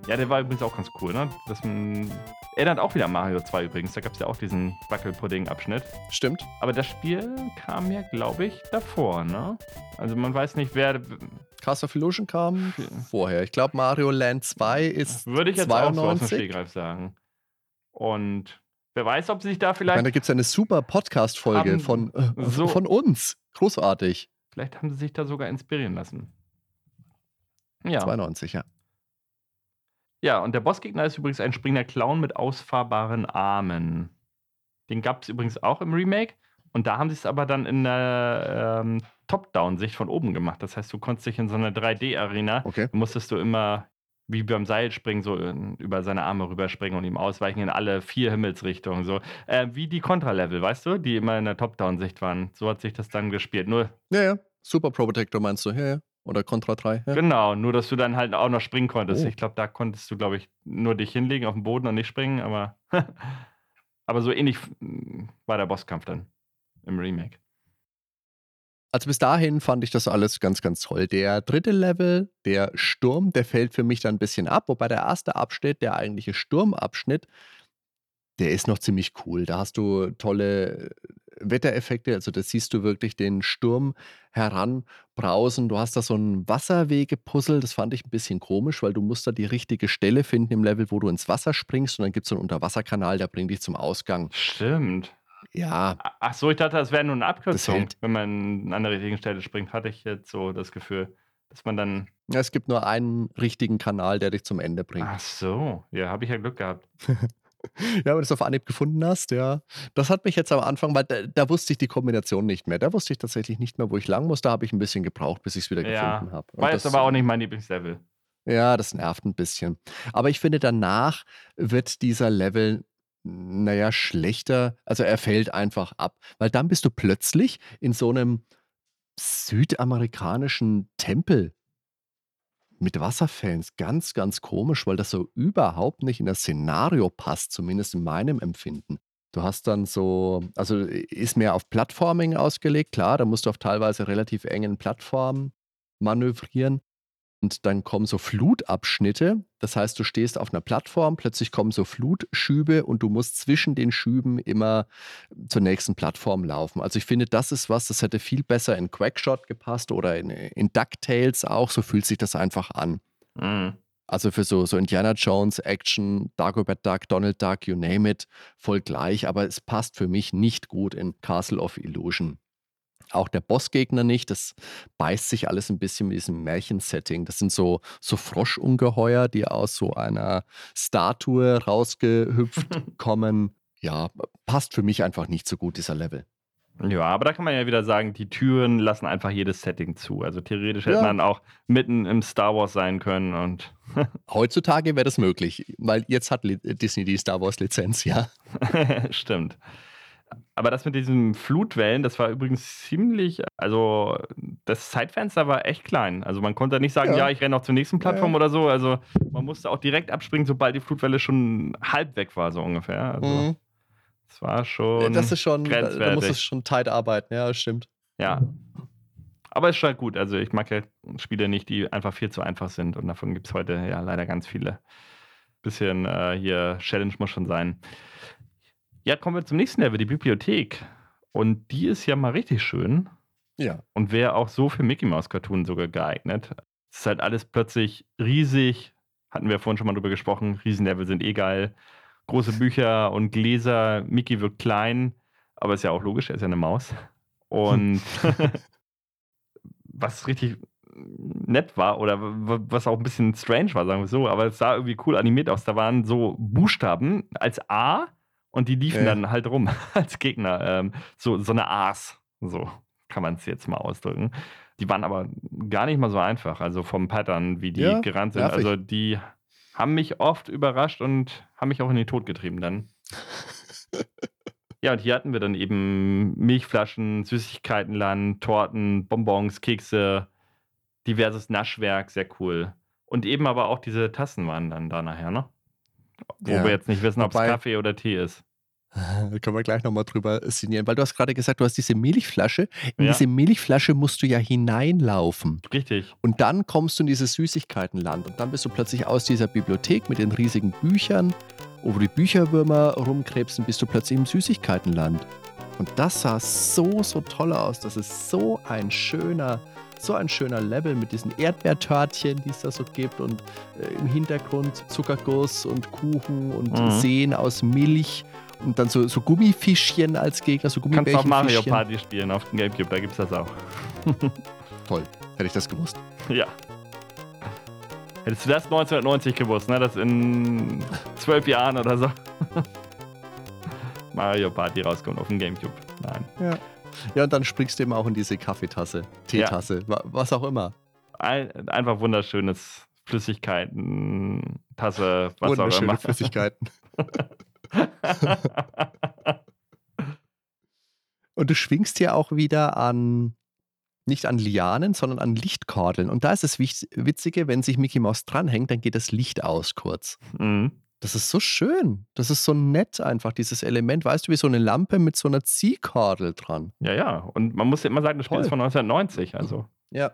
ja, der war übrigens auch ganz cool, ne? Das man, erinnert auch wieder an Mario 2 übrigens. Da gab es ja auch diesen Wackelpudding-Abschnitt. Stimmt. Aber das Spiel kam ja, glaube ich, davor, ne? Also man weiß nicht, wer. Castle of Illusion kam Ja. vorher. Ich glaube, Mario Land 2 ist Würde ich jetzt auch so aus dem 92. Stegreif sagen. Und wer weiß, ob sie sich da Ich meine, vielleicht. da gibt es eine super Podcast-Folge von, äh, so- von uns. Großartig. Vielleicht haben sie sich da sogar inspirieren lassen. Ja. 92, ja. Ja, und der Bossgegner ist übrigens ein springender Clown mit ausfahrbaren Armen. Den gab es übrigens auch im Remake. Und da haben sie es aber dann in der ähm, Top-Down-Sicht von oben gemacht. Das heißt, du konntest dich in so einer 3D-Arena, Okay. musstest du immer wie beim Seilspringen so in, über seine Arme rüberspringen und ihm ausweichen in alle vier Himmelsrichtungen. So äh, wie die Contra-Level, weißt du, die immer in der Top-Down-Sicht waren. So hat sich das dann gespielt. Nur Ja, ja. Super Pro Protector meinst du? Ja, ja. Oder Contra 3? Ja. Genau, nur dass du dann halt auch noch springen konntest. Oh. Ich glaube, da konntest du, glaube ich, nur dich hinlegen auf den Boden und nicht springen, aber, <laughs> aber so ähnlich mm, war der Bosskampf dann im Remake. Also bis dahin fand ich das alles ganz, ganz toll. Der dritte Level, der Sturm, der fällt für mich dann ein bisschen ab, wobei der erste Abschnitt, der eigentliche Sturmabschnitt, der ist noch ziemlich cool. Da hast du tolle Wettereffekte, also da siehst du wirklich den Sturm heranbrausen. Du hast da so ein Wasserwege-Puzzle, das fand ich ein bisschen komisch, weil du musst da die richtige Stelle finden im Level, wo du ins Wasser springst und dann gibt es so einen Unterwasserkanal, der bringt dich zum Ausgang. Stimmt. Ja, Ach so, ich dachte, das wäre nur eine Abkürzung, wenn man an der richtigen Stelle springt. Hatte ich jetzt so das Gefühl, dass man dann. es gibt nur einen richtigen Kanal, der dich zum Ende bringt. Ach so, ja, habe ich ja Glück gehabt. <laughs> Ja, wenn du es auf Anhieb gefunden hast, ja. Das hat mich jetzt am Anfang, weil da, da wusste ich die Kombination nicht mehr. Da wusste ich tatsächlich nicht mehr, wo ich lang muss. Da habe ich ein bisschen gebraucht, bis ich es wieder Ja, gefunden habe. War jetzt aber auch nicht mein Lieblingslevel. Ja, das nervt ein bisschen. Aber ich finde, danach wird dieser Level, naja, schlechter. Also er fällt einfach ab. Weil dann bist du plötzlich in so einem südamerikanischen Tempel mit Wasserfällen. Ganz, ganz komisch, weil das so überhaupt nicht in das Szenario passt, zumindest in meinem Empfinden. Du hast dann so, also ist mehr auf Plattforming ausgelegt, klar, da musst du auf teilweise relativ engen Plattformen manövrieren. Und dann kommen so Flutabschnitte. Das heißt, du stehst auf einer Plattform, plötzlich kommen so Flutschübe und du musst zwischen den Schüben immer zur nächsten Plattform laufen. Also ich finde, das ist was, das hätte viel besser in Quackshot gepasst oder in, in DuckTales auch. So fühlt sich das einfach an. Mhm. Also für so, so Indiana Jones, Action, Dagobert Duck, Donald Duck, you name it, voll gleich. Aber es passt für mich nicht gut in Castle of Illusion. Auch der Bossgegner nicht. Das beißt sich alles ein bisschen mit diesem Märchensetting. Das sind so, so Froschungeheuer, die aus so einer Statue rausgehüpft <laughs> kommen. Ja, passt für mich einfach nicht so gut, dieser Level. Ja, aber da kann man ja wieder sagen, die Türen lassen einfach jedes Setting zu. Also theoretisch hätte Ja. man auch mitten im Star Wars sein können und <laughs> Heutzutage wäre das möglich, weil jetzt hat Disney die Star Wars-Lizenz, ja. <laughs> stimmt. Aber das mit diesen Flutwellen, das war übrigens ziemlich, also das Zeitfenster war echt klein. Also man konnte nicht sagen, Ja. ja, ich renne noch zur nächsten Plattform Ja. oder so. Also man musste auch direkt abspringen, sobald die Flutwelle schon halb weg war, so ungefähr. Also Mhm. das war schon. Das ist schon, da, da muss grenzwertig. es schon tight arbeiten, ja, stimmt. Ja. Aber es ist schon gut. Also ich mag ja Spiele nicht, die einfach viel zu einfach sind. Und davon gibt es heute ja leider ganz viele. Bisschen äh, hier Challenge muss schon sein. Ja, kommen wir zum nächsten Level, die Bibliothek. Und die ist ja mal richtig schön Ja. und wäre auch so für Mickey Mouse Cartoon sogar geeignet. Es ist halt alles plötzlich riesig. Hatten wir vorhin schon mal drüber gesprochen. Riesenlevel sind eh geil. Große Bücher und Gläser. Mickey wirkt klein, aber ist ja auch logisch, er ist ja eine Maus. Und <laughs> was richtig nett war oder was auch ein bisschen strange war, sagen wir so, aber es sah irgendwie cool animiert aus. Da waren so Buchstaben als A und die liefen Ja. dann halt rum <laughs> als Gegner. Ähm, so, so eine A's. So kann man es jetzt mal ausdrücken. Die waren aber gar nicht mal so einfach, also vom Pattern, wie die Ja, gerannt sind. Also die haben mich oft überrascht und haben mich auch in den Tod getrieben dann. <laughs> Ja, und hier hatten wir dann eben Milchflaschen, Süßigkeitenland, Torten, Bonbons, Kekse, diverses Naschwerk, sehr cool. Und eben aber auch diese Tassen waren dann da nachher, ne? Wo Ja, wir jetzt nicht wissen, ob es Kaffee oder Tee ist. Da <laughs> können wir gleich nochmal drüber sinnieren, weil du hast gerade gesagt, du hast diese Milchflasche. In Ja. diese Milchflasche musst du ja hineinlaufen. Richtig. Und dann kommst du in dieses Süßigkeitenland. Und dann bist du plötzlich aus dieser Bibliothek mit den riesigen Büchern, wo die Bücherwürmer rumkrebsen, bist du plötzlich im Süßigkeitenland. Und das sah so, so toll aus. Das ist so ein schöner, so ein schöner Level mit diesen Erdbeertörtchen, die es da so gibt. Und äh, im Hintergrund Zuckerguss und Kuchen und Mhm. Seen aus Milch. Und dann so, so Gummifischchen als Gegner, so Kannst auch Mario. Party spielen auf dem Gamecube, da gibt's das auch. <laughs> Toll, hätte ich das gewusst. Ja. Hättest du das 1990 gewusst, ne? Das in zwölf Jahren oder so. <laughs> Mario Party rauskommt auf dem Gamecube. Nein. Ja. Ja, und dann springst du eben auch in diese Kaffeetasse, Teetasse, ja. was auch immer. Ein, einfach wunderschönes Flüssigkeiten, Tasse, was Wunderschöne auch immer. Flüssigkeiten. <laughs> und du schwingst ja auch wieder an, nicht an Lianen, sondern an Lichtkordeln. Und da ist das Witzige, wenn sich Mickey Mouse dranhängt, dann geht das Licht aus kurz. Mhm. Das ist so schön. Das ist so nett einfach, dieses Element. Weißt du, wie so eine Lampe mit so einer Ziehkordel dran. Ja, ja. Und man muss immer sagen, das Spiel Toll. ist von 1990. Also. Ja.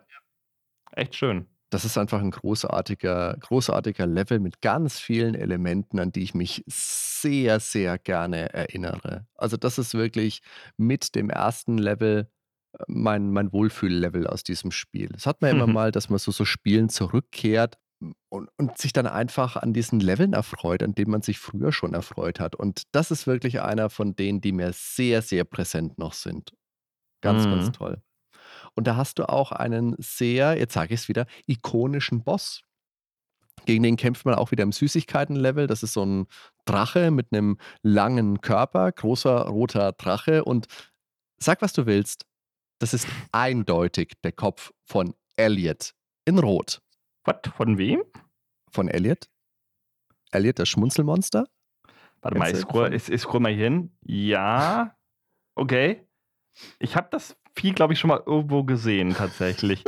Echt schön. Das ist einfach ein großartiger, großartiger Level mit ganz vielen Elementen, an die ich mich sehr, sehr gerne erinnere. Also, das ist wirklich mit dem ersten Level äh, mein, mein Wohlfühllevel aus diesem Spiel. Das hat man immer mal, dass man so, so Spielen zurückkehrt und, und sich dann einfach an diesen Leveln erfreut, an denen man sich früher schon erfreut hat. Und das ist wirklich einer von denen, die mir sehr, sehr präsent noch sind. Ganz, mhm. ganz toll. Und da hast du auch einen sehr, jetzt sage ich es wieder, ikonischen Boss. Gegen den kämpft man auch wieder im Süßigkeiten-Level. Das ist so ein Drache mit einem langen Körper, großer roter Drache. Und sag, was du willst, das ist eindeutig der Kopf von Elliot in Rot. Was? Von wem? Von Elliot. Elliot, das Schmunzelmonster. Warte mal, ich scroll, ich, ich scroll mal hier hin. Ja, okay. Ich habe das Vieh, glaube ich, schon mal irgendwo gesehen, tatsächlich.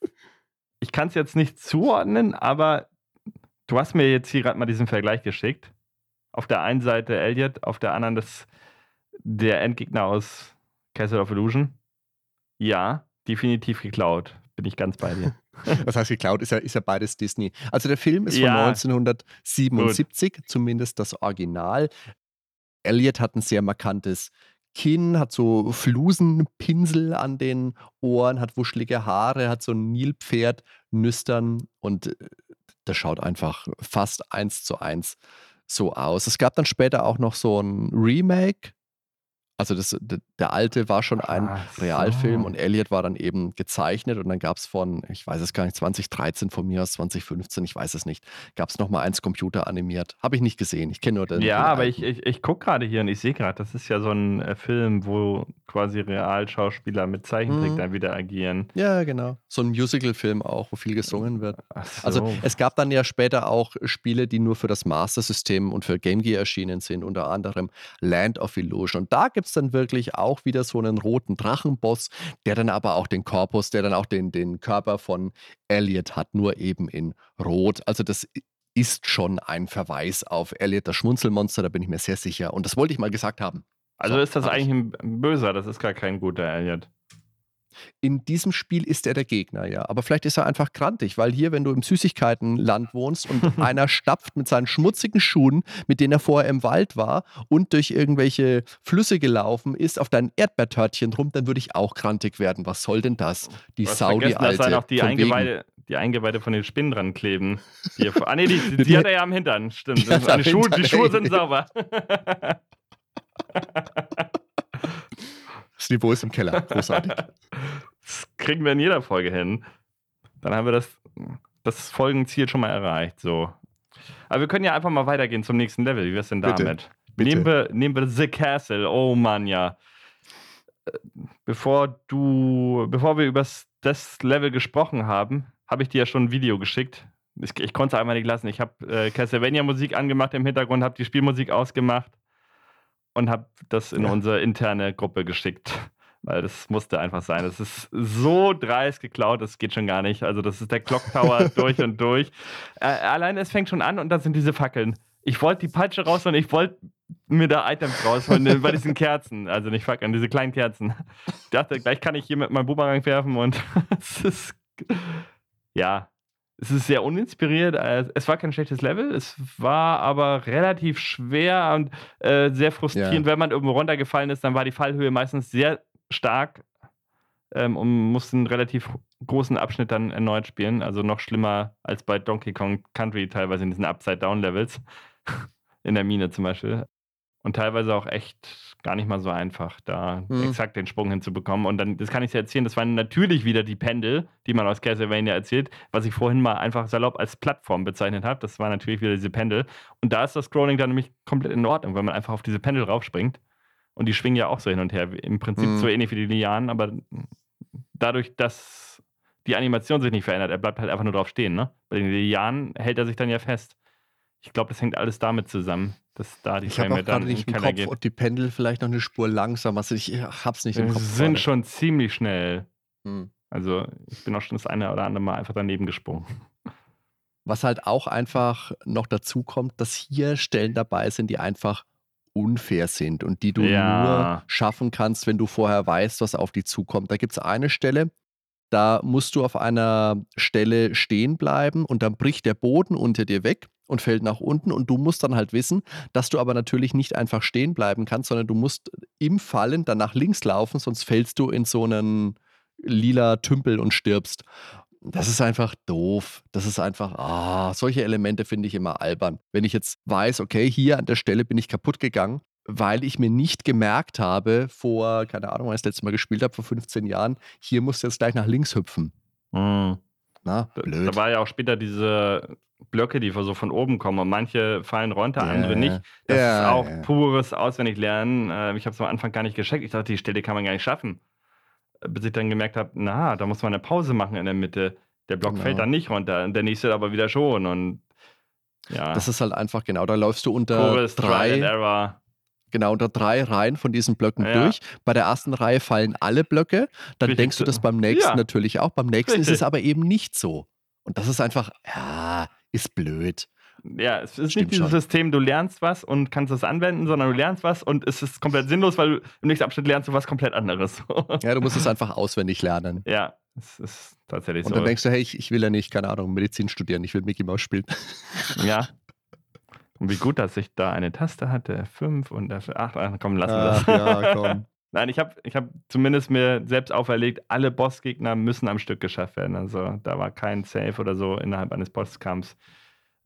<laughs> ich kann es jetzt nicht zuordnen, aber du hast mir jetzt hier gerade mal diesen Vergleich geschickt. Auf der einen Seite Elliot, auf der anderen das, der Endgegner aus Castle of Illusion. Ja, definitiv geklaut. Bin ich ganz bei dir. <laughs> Was heißt geklaut? Ist ja, ist ja beides Disney. Also der Film ist von ja. 1977, Gut. zumindest das Original. Elliot hat ein sehr markantes Kinn, hat so Flusenpinsel an den Ohren, hat wuschelige Haare, hat so ein Nilpferd, Nüstern und äh, das schaut einfach fast eins zu eins so aus. Es gab dann später auch noch so ein Remake also das, der alte war schon ein Ach Realfilm und Elliot war dann eben gezeichnet und dann gab es von, ich weiß es gar nicht, 2013 von mir aus, 2015, ich weiß es nicht, gab es nochmal eins Computer animiert. Habe ich nicht gesehen, ich kenne nur den. Ja, den aber ich, ich, ich gucke gerade hier und ich sehe gerade, das ist ja so ein äh, Film, wo quasi Realschauspieler mit Zeichentrick mhm. dann wieder agieren. Ja, genau. So ein Musical-Film auch, wo viel gesungen wird. So. Also es gab dann ja später auch Spiele, die nur für das Master-System und für Game Gear erschienen sind, unter anderem Land of Illusion. Und da gibt gibt es dann wirklich auch wieder so einen roten Drachenboss, der dann aber auch den Korpus, der dann auch den, den Körper von Elliot hat, nur eben in Rot. Also das ist schon ein Verweis auf Elliot, das Schmunzelmonster, da bin ich mir sehr sicher. Und das wollte ich mal gesagt haben. Also so, ist das eigentlich ein Böser, das ist gar kein guter Elliot. In diesem Spiel ist er der Gegner, ja. Aber vielleicht ist er einfach krantig, weil hier, wenn du im Süßigkeitenland wohnst und <laughs> einer stapft mit seinen schmutzigen Schuhen, mit denen er vorher im Wald war und durch irgendwelche Flüsse gelaufen ist, auf dein Erdbeertörtchen rum, dann würde ich auch krantig werden. Was soll denn das? Die Saudi alte. Dass da noch die Eingeweide, die Eingeweide von den Spinnen dran kleben. Die, <laughs> ah nee, die, die, die, hat er ja am Hintern, stimmt. Die, Schuhe, die Schuhe sind sauber. <laughs> Das Niveau ist im Keller. Großartig. <laughs> das kriegen wir in jeder Folge hin. Dann haben wir das, das Folgenziel schon mal erreicht. So. Aber wir können ja einfach mal weitergehen zum nächsten Level. Wie wäre es denn damit? Bitte. Bitte. Nehmen, wir, nehmen wir The Castle. Oh Mann, ja. Bevor du, bevor wir über das Level gesprochen haben, habe ich dir ja schon ein Video geschickt. Ich, ich konnte es einmal nicht lassen. Ich habe äh, Castlevania-Musik angemacht im Hintergrund, habe die Spielmusik ausgemacht und habe das in ja. unsere interne Gruppe geschickt. <laughs> Weil das musste einfach sein. Das ist so dreist geklaut, das geht schon gar nicht. Also, das ist der Clock Tower <laughs> durch und durch. Äh, allein es fängt schon an und dann sind diese Fackeln. Ich wollte die Peitsche raus und ich wollte mir da Items rausholen bei diesen <laughs> Kerzen. Also nicht Fackeln, diese kleinen Kerzen. Ich dachte, gleich kann ich hier mit meinem Boomerang werfen und es ist. Ja, es ist sehr uninspiriert. Äh, es war kein schlechtes Level, es war aber relativ schwer und äh, sehr frustrierend. Ja. Wenn man irgendwo runtergefallen ist, dann war die Fallhöhe meistens sehr stark ähm, und musste einen relativ großen Abschnitt dann erneut spielen. Also noch schlimmer als bei Donkey Kong Country, teilweise in diesen Upside-Down-Levels. <laughs> in der Mine zum Beispiel. Und teilweise auch echt gar nicht mal so einfach, da mhm. exakt den Sprung hinzubekommen. Und dann, das kann ich dir erzählen, das waren natürlich wieder die Pendel, die man aus Castlevania erzählt, was ich vorhin mal einfach salopp als Plattform bezeichnet habe. Das war natürlich wieder diese Pendel. Und da ist das Scrolling dann nämlich komplett in Ordnung, weil man einfach auf diese Pendel raufspringt Und die schwingen ja auch so hin und her. Im Prinzip Mhm. so ähnlich wie die Lianen, aber dadurch, dass die Animation sich nicht verändert, er bleibt halt einfach nur drauf stehen. Ne? Bei den Lianen hält er sich dann ja fest. Ich glaube, das hängt alles damit zusammen, dass da die Ich habe Frame dann gerade nicht im Keller Kopf, geht. ob die Pendel vielleicht noch eine Spur langsamer sind. Ich hab's nicht im Kopf. sind gerade. schon ziemlich schnell. Hm. Also ich bin auch schon das eine oder andere Mal einfach daneben gesprungen. <laughs> Was halt auch einfach noch dazu kommt, dass hier Stellen dabei sind, die einfach unfair sind und die du Ja. nur schaffen kannst, wenn du vorher weißt, was auf dich zukommt. Da gibt es eine Stelle, da musst du auf einer Stelle stehen bleiben und dann bricht der Boden unter dir weg und fällt nach unten und du musst dann halt wissen, dass du aber natürlich nicht einfach stehen bleiben kannst, sondern du musst im Fallen dann nach links laufen, sonst fällst du in so einen lila Tümpel und stirbst. Das ist einfach doof. Das ist einfach, ah, solche Elemente finde ich immer albern. Wenn ich jetzt weiß, okay, hier an der Stelle bin ich kaputt gegangen, weil ich mir nicht gemerkt habe, vor, keine Ahnung, wann ich das letzte Mal gespielt habe, vor 15 Jahren, hier musst du jetzt gleich nach links hüpfen. Na, Da, blöd. da war ja auch später diese Blöcke, die so von oben kommen und manche fallen runter, Ja, andere nicht. Das Ja, ist auch pures Auswendiglernen. Äh, Ich habe es am Anfang gar nicht gescheckt. Ich dachte, die Stelle kann man gar nicht schaffen. Bis ich dann gemerkt habe, na, da muss man eine Pause machen in der Mitte. Der Block Genau. fällt dann nicht runter, der nächste aber wieder schon. Und ja, Das ist halt einfach genau, da läufst du unter pures Trial and drei, Error. Genau, unter drei Reihen von diesen Blöcken Ja. durch. Bei der ersten Reihe fallen alle Blöcke, dann Richtig. denkst du das beim nächsten Ja. natürlich auch. Beim nächsten ist Richtig. es aber eben nicht so. Und das ist einfach, ja, ist blöd. Ja, es ist Stimmt nicht dieses schon. System, du lernst was und kannst es anwenden, sondern du lernst was und es ist komplett sinnlos, weil im nächsten Abschnitt lernst du was komplett anderes. Ja, du musst es <laughs> einfach auswendig lernen. ja, es ist tatsächlich Und so. dann denkst du, hey, ich, ich will ja nicht, keine Ahnung, Medizin studieren, ich will Mickey Mouse spielen. Ja. <laughs> Und wie gut, dass ich da eine Taste hatte. Fünf und dafür acht. Ach, komm, lassen wir das. ja, komm. <laughs> Nein, ich habe ich hab zumindest mir selbst auferlegt, alle Bossgegner müssen am Stück geschafft werden. Also da war kein Save oder so innerhalb eines Bosskampfs.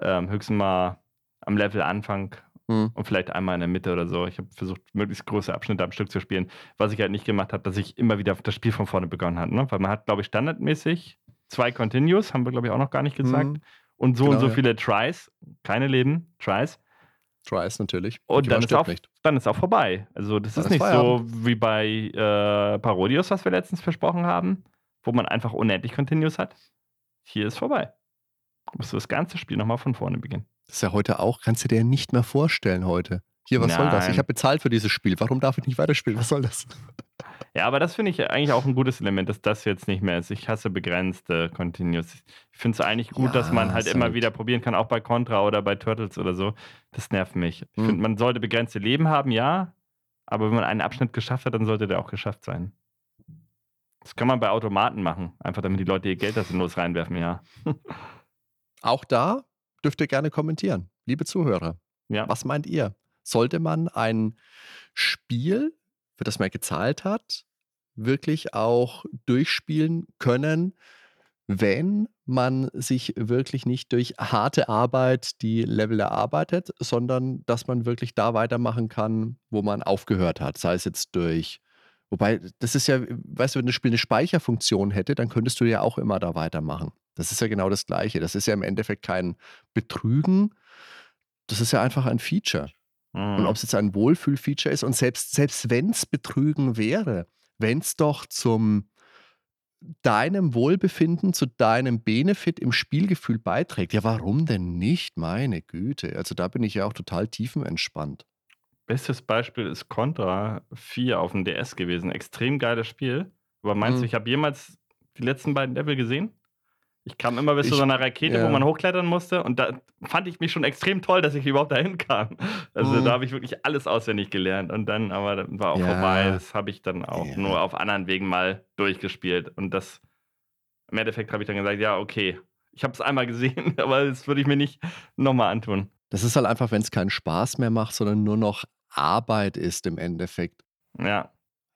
Ähm, höchstens mal am Level Anfang Hm. und vielleicht einmal in der Mitte oder so. Ich habe versucht, möglichst große Abschnitte am Stück zu spielen. Was ich halt nicht gemacht habe, dass ich immer wieder das Spiel von vorne begonnen habe. Ne? Weil man hat, glaube ich, standardmäßig zwei Continues, haben wir, glaube ich, auch noch gar nicht gesagt. Hm. Und so Genau, und so ja. viele Tries, keine Leben, Tries. Tries natürlich. Und dann ist, auch, nicht. dann ist auch vorbei. Also das Dann ist ist nicht Feierabend. so wie bei äh, Parodius, was wir letztens versprochen haben, wo man einfach unendlich Continues hat. Hier ist vorbei. Musst du das ganze Spiel nochmal von vorne beginnen. Das ist ja heute auch, kannst du dir nicht mehr vorstellen heute. Hier, was soll das? Nein. Ich habe bezahlt für dieses Spiel. Warum darf ich nicht weiterspielen? Was soll das? <laughs> Ja, aber das finde ich eigentlich auch ein gutes Element, dass das jetzt nicht mehr ist. Ich hasse begrenzte Continues. Ich finde es eigentlich gut, dass Ja, man halt immer halt- wieder probieren kann, auch bei Contra oder bei Turtles oder so. Das nervt mich. Ich Hm. finde, man sollte begrenzte Leben haben, ja. Aber wenn man einen Abschnitt geschafft hat, dann sollte der auch geschafft sein. Das kann man bei Automaten machen. Einfach damit die Leute ihr Geld da sinnlos reinwerfen, ja. <laughs> Auch da dürft ihr gerne kommentieren, liebe Zuhörer. Ja. Was meint ihr? Sollte man ein Spiel, für das man gezahlt hat, wirklich auch durchspielen können, wenn man sich wirklich nicht durch harte Arbeit die Level erarbeitet, sondern dass man wirklich da weitermachen kann, wo man aufgehört hat. Sei es jetzt durch, wobei, das ist ja, weißt du, wenn das Spiel eine Speicherfunktion hätte, dann könntest du ja auch immer da weitermachen. Das ist ja genau das Gleiche. Das ist ja im Endeffekt kein Betrügen, das ist ja einfach ein Feature. Und Mhm. ob es jetzt ein Wohlfühl-Feature ist und selbst, selbst wenn es Betrügen wäre, wenn es doch zum deinem Wohlbefinden, zu deinem Benefit im Spielgefühl beiträgt, ja, warum denn nicht? Meine Güte. Also da bin ich ja auch total tiefenentspannt. Bestes Beispiel ist Contra 4 auf dem DS gewesen. Extrem geiles Spiel. Aber meinst Mhm. du, ich habe jemals die letzten beiden Level gesehen? Ich kam immer bis zu Ich- so einer Rakete, ja. wo man hochklettern musste. Und da fand ich mich schon extrem toll, dass ich überhaupt dahin kam. Also Mhm. da habe ich wirklich alles auswendig gelernt. Und dann, aber dann war auch Ja. vorbei. Das habe ich dann auch Ja. nur auf anderen Wegen mal durchgespielt. Und das, im Endeffekt habe ich dann gesagt, ja, okay. Ich habe es einmal gesehen, <laughs> aber das würde ich mir nicht nochmal antun. Das ist halt einfach, wenn es keinen Spaß mehr macht, sondern nur noch Arbeit ist im Endeffekt. Ja.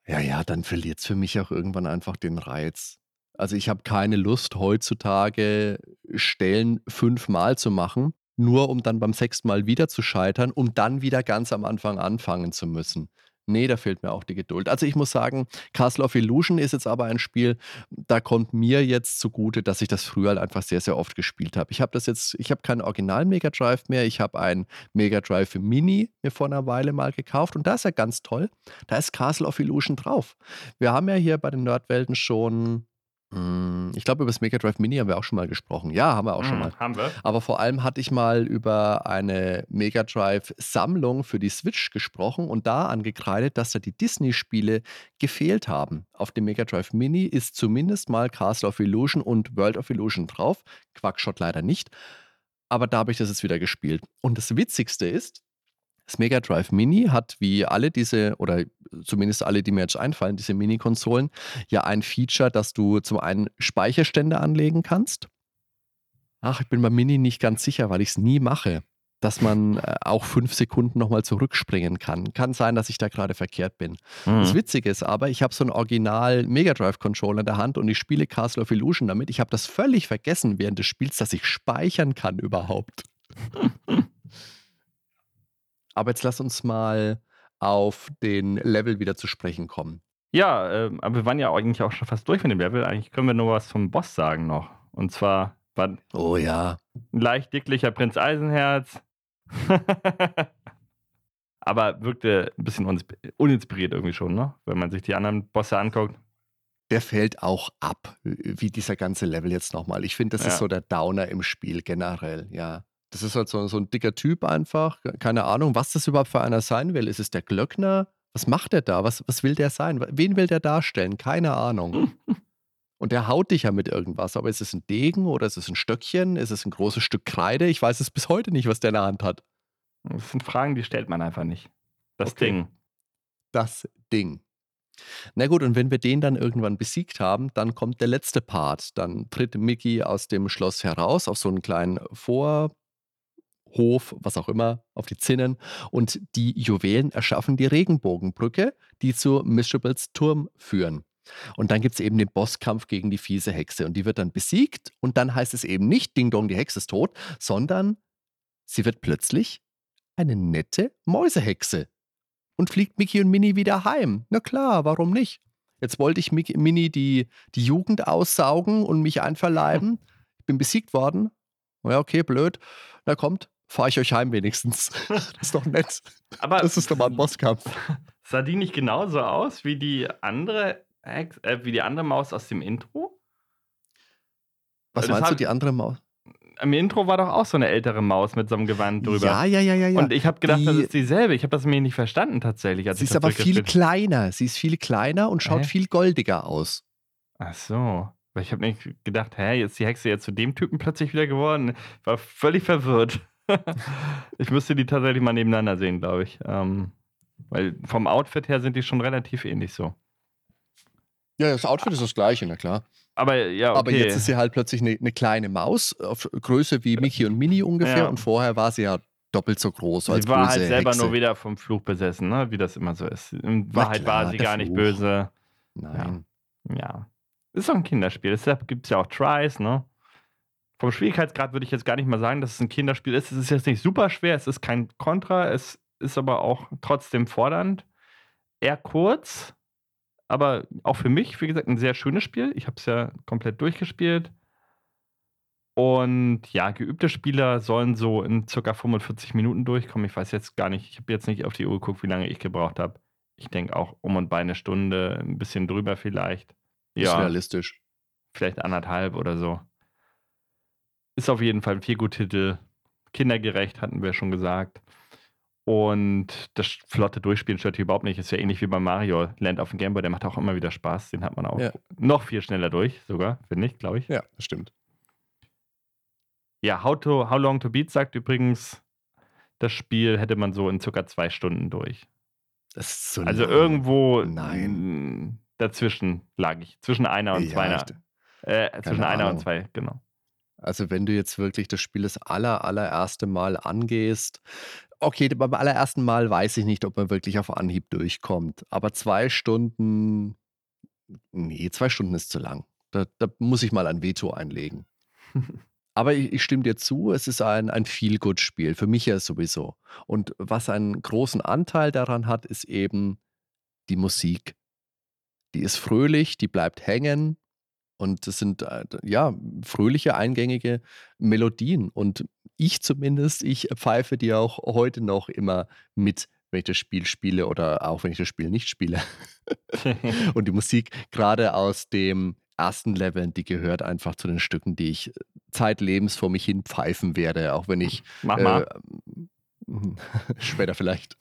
Ja, ja, dann verliert es für mich auch irgendwann einfach den Reiz. Also ich habe keine Lust, heutzutage Stellen fünfmal zu machen, nur um dann beim sechsten Mal wieder zu scheitern, um dann wieder ganz am Anfang anfangen zu müssen. Nee, da fehlt mir auch die Geduld. Also ich muss sagen, Castle of Illusion ist jetzt aber ein Spiel, da kommt mir jetzt zugute, dass ich das früher halt einfach sehr, sehr oft gespielt habe. Ich habe das jetzt, ich habe keinen originalen Mega Drive mehr, ich habe einen Mega Drive Mini mir vor einer Weile mal gekauft und da ist ja ganz toll. Da ist Castle of Illusion drauf. Wir haben ja hier bei den Nerdwelten schon ich glaube, über das Mega Drive Mini haben wir auch schon mal gesprochen. Ja, haben wir auch schon Mhm, mal. haben wir. Aber vor allem hatte ich mal über eine Mega Drive-Sammlung für die Switch gesprochen und da angekreidet, dass da die Disney-Spiele gefehlt haben. Auf dem Mega Drive Mini ist zumindest mal Castle of Illusion und World of Illusion drauf. Quackshot leider nicht. Aber da habe ich das jetzt wieder gespielt. Und das Witzigste ist, das Mega Drive Mini hat wie alle diese, oder zumindest alle, die mir jetzt einfallen, diese Mini-Konsolen, ja ein Feature, dass du zum einen Speicherstände anlegen kannst. Ach, ich bin beim Mini nicht ganz sicher, weil ich es nie mache, dass man äh, auch fünf Sekunden nochmal zurückspringen kann. Kann sein, dass ich da gerade verkehrt bin. Das Mhm. Witzige ist aber, ich habe so einen Original Mega Drive Controller in der Hand und ich spiele Castle of Illusion damit. Ich habe das völlig vergessen während des Spiels, dass ich speichern kann überhaupt. <laughs> Aber jetzt lass uns mal auf den Level wieder zu sprechen kommen. Ja, ähm, aber wir waren ja eigentlich auch schon fast durch mit dem Level. Eigentlich können wir nur was zum Boss sagen noch. Und zwar war ein Oh ja. leicht dicklicher Prinz Eisenherz. <laughs> aber wirkte ein bisschen uninspiriert irgendwie schon, ne? Wenn man sich die anderen Bosse anguckt. Der fällt auch ab, wie dieser ganze Level jetzt nochmal. Ich finde, das ist Ja. so der Downer im Spiel generell, ja. Das ist halt so, so ein dicker Typ einfach. Keine Ahnung, was das überhaupt für einer sein will. Ist es der Glöckner? Was macht der da? Was, was will der sein? Wen will der darstellen? Keine Ahnung. <laughs> Und der haut dich ja mit irgendwas. Aber ist es ein Degen oder ist es ein Stöckchen? Ist es ein großes Stück Kreide? Ich weiß es bis heute nicht, was der in der Hand hat. Das sind Fragen, die stellt man einfach nicht. Das Okay. Ding. Das Ding. Na gut, und wenn wir den dann irgendwann besiegt haben, dann kommt der letzte Part. Dann tritt Mickey aus dem Schloss heraus auf so einen kleinen Vorhof, was auch immer, auf die Zinnen. Und die Juwelen erschaffen die Regenbogenbrücke, die zu Miserables Turm führen. Und dann gibt es eben den Bosskampf gegen die fiese Hexe. Und die wird dann besiegt. Und dann heißt es eben nicht, Ding Dong, die Hexe ist tot, sondern sie wird plötzlich eine nette Mäusehexe und fliegt Mickey und Minnie wieder heim. Na klar, warum nicht? Jetzt wollte ich Mickey, Minnie die, die Jugend aussaugen und mich einverleiben. Ich bin besiegt worden. Ja, okay, blöd. Na kommt, fahre ich euch heim wenigstens. <laughs> Das ist doch nett. Aber Das ist doch mal ein Bosskampf. <laughs> sah die nicht genauso aus wie die andere, Hex- äh, wie die andere Maus aus dem Intro? Was Das meinst du, die andere Maus? Im Intro war doch auch so eine ältere Maus mit so einem Gewand drüber. Ja, ja, ja, ja, ja. Und ich habe gedacht, das Die- ist dieselbe. Ich habe das mir nicht verstanden tatsächlich. Sie ist das aber viel kleiner. Sie ist viel kleiner und schaut Hä? viel goldiger aus. Ach so. Weil ich habe nicht gedacht, hä, jetzt ist die Hexe jetzt zu dem Typen plötzlich wieder geworden. Ich war völlig verwirrt. Ich müsste die tatsächlich mal nebeneinander sehen, glaube ich. Ähm, weil vom Outfit her sind die schon relativ ähnlich so. Ja, das Outfit ist das gleiche, na klar. Aber ja, okay. Aber jetzt ist sie halt plötzlich eine, eine kleine Maus, auf Größe wie Mickey und Minnie ungefähr. Ja. Und vorher war sie ja doppelt so groß. als sie war halt selber Hexe. nur wieder vom Fluch besessen, ne? wie das immer so ist. In Wahrheit klar, war sie gar nicht Fluch. böse. Nein. Ja. Ist doch ein Kinderspiel. Deshalb gibt es ja auch Tries, ne? Vom Schwierigkeitsgrad würde ich jetzt gar nicht mal sagen, dass es ein Kinderspiel ist. Es ist jetzt nicht super schwer, es ist kein Contra, es ist aber auch trotzdem fordernd. Eher kurz, aber auch für mich, wie gesagt, ein sehr schönes Spiel. Ich habe es ja komplett durchgespielt. Und ja, geübte Spieler sollen so in circa 45 Minuten durchkommen. Ich weiß jetzt gar nicht, ich habe jetzt nicht auf die Uhr geguckt, wie lange ich gebraucht habe. Ich denke auch um und bei eine Stunde, ein bisschen drüber vielleicht. Ist Ja, realistisch. vielleicht anderthalb oder so. Ist auf jeden Fall ein Feelgood-Titel. Kindergerecht, hatten wir schon gesagt. Und das flotte Durchspielen stört hier überhaupt nicht. Ist ja ähnlich wie bei Mario Land auf dem Gameboy. Der macht auch immer wieder Spaß. Den hat man auch Ja. noch viel schneller durch, sogar, finde ich, glaube ich. Ja, das stimmt. Ja, How, to, How Long to Beat sagt übrigens, das Spiel hätte man so in circa zwei Stunden durch. Das ist so Also lang. irgendwo Nein. dazwischen lag ich. Zwischen einer und Ja, zwei. Äh, zwischen einer Ahnung. und zwei, genau. Also wenn du jetzt wirklich das Spiel das aller, allererste Mal angehst, okay, beim allerersten Mal weiß ich nicht, ob man wirklich auf Anhieb durchkommt. Aber zwei Stunden, nee, zwei Stunden ist zu lang. Da, da muss ich mal ein Veto einlegen. <laughs> Aber ich, ich stimme dir zu, es ist ein, ein Feel-Good-Spiel. Für mich ja sowieso. Und was einen großen Anteil daran hat, ist eben die Musik. Die ist fröhlich, die bleibt hängen und es sind äh, ja fröhliche, eingängige Melodien. Und ich zumindest, ich pfeife die auch heute noch immer mit, wenn ich das Spiel spiele oder auch wenn ich das Spiel nicht spiele. <laughs> und die Musik gerade aus dem ersten Level, die gehört einfach zu den Stücken, die ich zeitlebens vor mich hin pfeifen werde, auch wenn ich Mach mal. äh, <laughs> Später vielleicht.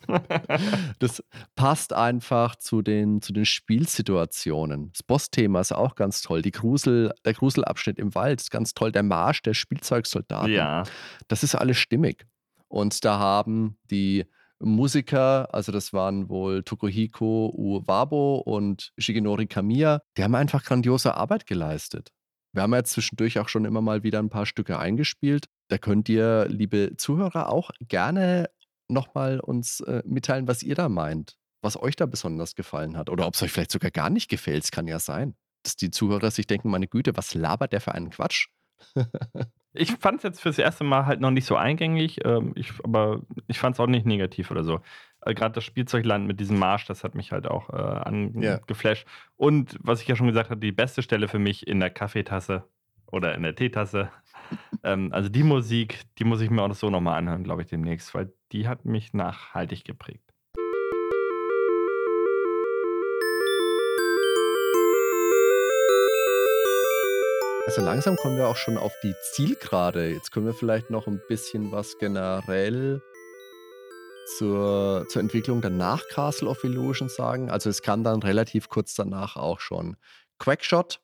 Das passt einfach zu den, zu den Spielsituationen. Das Bossthema ist auch ganz toll. Die Grusel, der Gruselabschnitt im Wald ist ganz toll. Der Marsch der Spielzeugsoldaten. Ja. Das ist alles stimmig. Und da haben die Musiker, also das waren wohl Tokuhiko Uwabo und Shigenori Kamiya, die haben einfach grandiose Arbeit geleistet. Wir haben ja zwischendurch auch schon immer mal wieder ein paar Stücke eingespielt. Da könnt ihr, liebe Zuhörer, auch gerne nochmal uns äh, mitteilen, was ihr da meint, was euch da besonders gefallen hat oder ob es euch vielleicht sogar gar nicht gefällt. Es kann ja sein, dass die Zuhörer sich denken, meine Güte, was labert der für einen Quatsch? <laughs> Ich fand es jetzt fürs erste Mal halt noch nicht so eingängig, ähm, ich, aber ich fand es auch nicht negativ oder so. Äh, Gerade das Spielzeugland mit diesem Marsch, das hat mich halt auch äh, angeflasht. Und was ich ja schon gesagt habe, die beste Stelle für mich in der Kaffeetasse oder in der Teetasse. <laughs> ähm, also die Musik, die muss ich mir auch so nochmal anhören, glaube ich, demnächst, weil die hat mich nachhaltig geprägt. Also langsam kommen wir auch schon auf die Zielgerade. Jetzt können wir vielleicht noch ein bisschen was generell zur, zur Entwicklung danach Castle of Illusion sagen. Also es kam dann relativ kurz danach auch schon Quackshot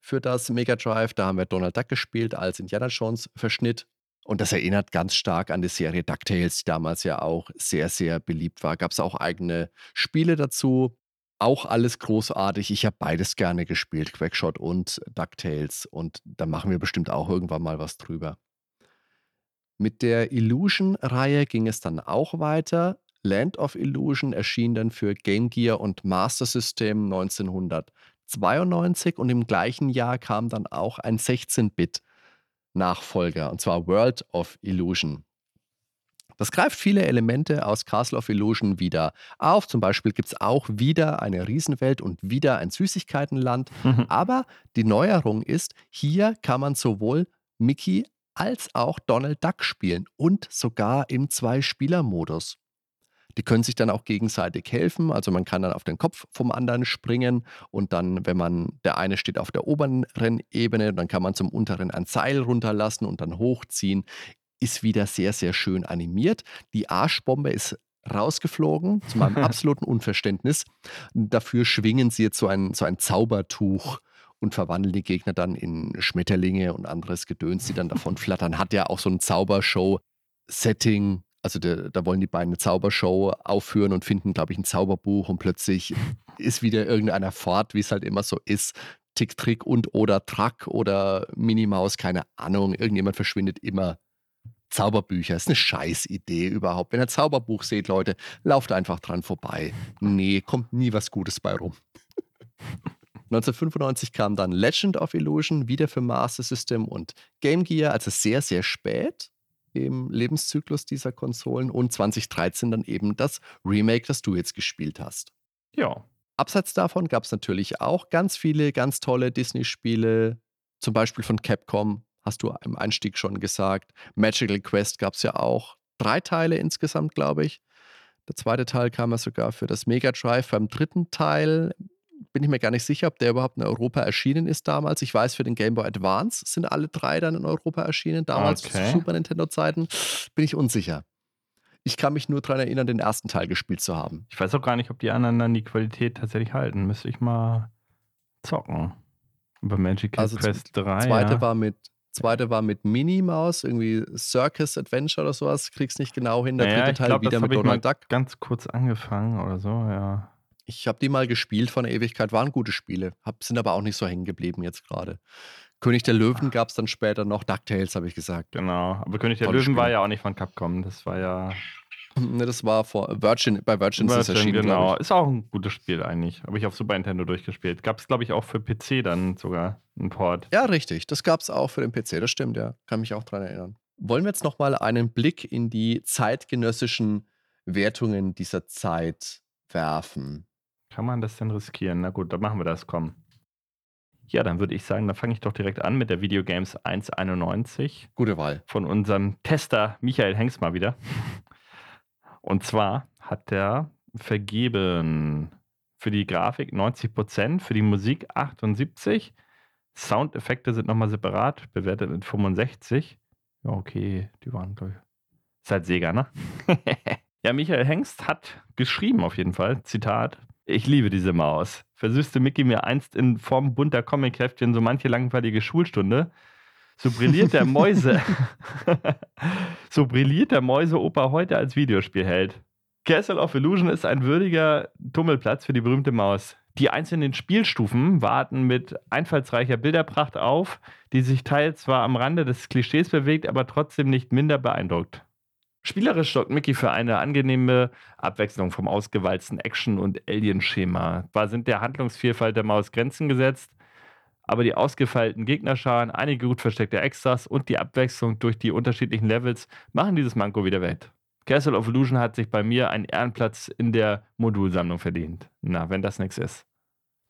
für das Mega Drive. Da haben wir Donald Duck gespielt als Indiana Jones Verschnitt. Und das erinnert ganz stark an die Serie DuckTales, die damals ja auch sehr, sehr beliebt war. Gab es auch eigene Spiele dazu. Auch alles großartig. Ich habe beides gerne gespielt, Quackshot und DuckTales. Und da machen wir bestimmt auch irgendwann mal was drüber. Mit der Illusion-Reihe ging es dann auch weiter. Land of Illusion erschien dann für Game Gear und Master System 1992 und im gleichen Jahr kam dann auch ein 16-Bit-Nachfolger, und zwar World of Illusion. Das greift viele Elemente aus Castle of Illusion wieder auf. Zum Beispiel gibt es auch wieder eine Riesenwelt und wieder ein Süßigkeitenland. Aber die Neuerung ist, hier kann man sowohl Mickey als auch Donald Duck spielen und sogar im Zwei-Spieler-Modus. Die können sich dann auch gegenseitig helfen. Also man kann dann auf den Kopf vom anderen springen und dann, wenn man, der eine steht auf der oberen Ebene, dann kann man zum unteren ein Seil runterlassen und dann hochziehen. Ist wieder sehr, sehr schön animiert. Die Arschbombe ist rausgeflogen, zu meinem <laughs> absoluten Unverständnis. Dafür schwingen sie jetzt so ein, so ein Zaubertuch und verwandeln die Gegner dann in Schmetterlinge und anderes Gedöns, die dann davon <laughs> flattern. Hat ja auch so ein Zaubershow-Setting. Also da, da wollen die beiden eine Zaubershow aufführen und finden, glaube ich, ein Zauberbuch und plötzlich ist wieder irgendeiner fort, wie es halt immer so ist. Tick, Trick und oder Track oder Minimaus, keine Ahnung. Irgendjemand verschwindet immer. Zauberbücher ist eine Scheißidee überhaupt. Wenn ihr Zauberbuch seht, Leute, lauft einfach dran vorbei. Nee, kommt nie was Gutes bei rum. <laughs> 1995 kam dann Legend of Illusion, wieder für Master System und Game Gear, also sehr, sehr spät im Lebenszyklus dieser Konsolen und 2013 dann eben das Remake, das du jetzt gespielt hast. Ja. Abseits davon gab es natürlich auch ganz viele ganz tolle Disney-Spiele, zum Beispiel von Capcom, hast du im Einstieg schon gesagt. Magical Quest gab es ja auch. Drei Teile insgesamt, glaube ich. Der zweite Teil kam ja sogar für das Mega Drive. Beim dritten Teil bin ich mir gar nicht sicher, ob der überhaupt in Europa erschienen ist damals. Ich weiß, für den Game Boy Advance sind alle drei dann in Europa erschienen. Damals Okay. zu Super Nintendo-Zeiten bin ich unsicher. Ich kann mich nur daran erinnern, den ersten Teil gespielt zu haben. Ich weiß auch gar nicht, ob die anderen dann die Qualität tatsächlich halten. Müsste ich mal zocken. Über Magical Also Quest 3. Zweite ja. war mit Zweite war mit Minnie Maus, irgendwie Circus Adventure oder sowas, krieg's nicht genau hin. Der Naja, dritte Teil glaub, wieder mit Donald Duck. ganz kurz angefangen oder so, ja. Ich habe die mal gespielt von der Ewigkeit, waren gute Spiele, hab, sind aber auch nicht so hängen geblieben jetzt gerade. König der Löwen gab es dann später noch, DuckTales habe ich gesagt. Genau. Aber König der Tolles Löwen war Spiel. ja auch nicht von Capcom. Das war ja. <laughs> Ne, das war vor Virgin, bei Virgin ist Virgin, erschienen, genau. Ist auch ein gutes Spiel eigentlich. Habe ich auf Super Nintendo durchgespielt. Gab es, glaube ich, auch für PC dann sogar einen Port. Ja, richtig. Das gab es auch für den PC, das stimmt, ja. Kann mich auch dran erinnern. Wollen wir jetzt nochmal einen Blick in die zeitgenössischen Wertungen dieser Zeit werfen? Kann man das denn riskieren? Na gut, dann machen wir das, komm. Ja, dann würde ich sagen, dann fange ich doch direkt an mit der Videogames 191. Gute Wahl. Von unserem Tester Michael Hengst mal wieder. <laughs> Und zwar hat der vergeben für die Grafik 90%, für die Musik 78%. Soundeffekte sind nochmal separat, bewertet mit 65. Ja, okay, die waren, glaube. Ist halt Sega, ne? <laughs> ja, Michael Hengst hat geschrieben auf jeden Fall, Zitat, ich liebe diese Maus. Versüßte Mickey mir einst in Form bunter Comic-Heftchen so manche langweilige Schulstunde. So brilliert der Mäuse. <laughs> so brilliert der Mäuseoper heute als Videospielheld. Castle of Illusion ist ein würdiger Tummelplatz für die berühmte Maus. Die einzelnen Spielstufen warten mit einfallsreicher Bilderpracht auf, die sich teils zwar am Rande des Klischees bewegt, aber trotzdem nicht minder beeindruckt. Spielerisch sorgt Mickey für eine angenehme Abwechslung vom ausgewalzten Action- und Alien-Schema. Zwar sind der Handlungsvielfalt der Maus Grenzen gesetzt, aber die ausgefeilten Gegnerscharen, einige gut versteckte Extras und die Abwechslung durch die unterschiedlichen Levels machen dieses Manko wieder wett. Castle of Illusion hat sich bei mir einen Ehrenplatz in der Modulsammlung verdient. Na, wenn das nichts ist.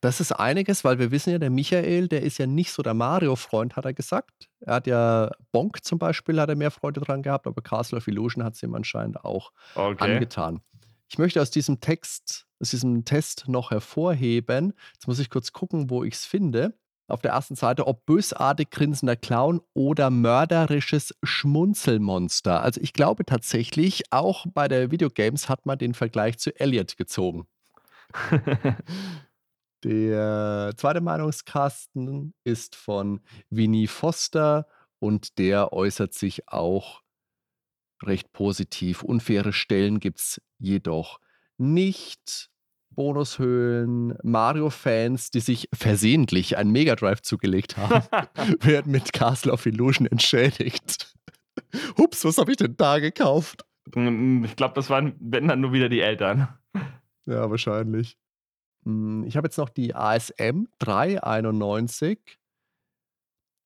Das ist einiges, weil wir wissen ja, der Michael, der ist ja nicht so der Mario-Freund, hat er gesagt. Er hat ja Bonk zum Beispiel, hat er mehr Freude dran gehabt, aber Castle of Illusion hat es ihm anscheinend auch okay. angetan. Ich möchte aus diesem Text, aus diesem Test noch hervorheben, jetzt muss ich kurz gucken, wo ich es finde. Auf der ersten Seite, ob bösartig grinsender Clown oder mörderisches Schmunzelmonster. Also ich glaube tatsächlich, auch bei der Videogames hat man den Vergleich zu Elliot gezogen. <laughs> Der zweite Meinungskasten ist von Winnie Foster und der äußert sich auch recht positiv. Unfaire Stellen gibt es jedoch nicht. Bonushöhlen, Mario-Fans, die sich versehentlich einen Mega Drive zugelegt haben, <laughs> werden mit Castle of Illusion entschädigt. Hups, was habe ich denn da gekauft? Ich glaube, das waren, wenn dann nur wieder die Eltern. Ja, wahrscheinlich. Hm, ich habe jetzt noch die ASM 391.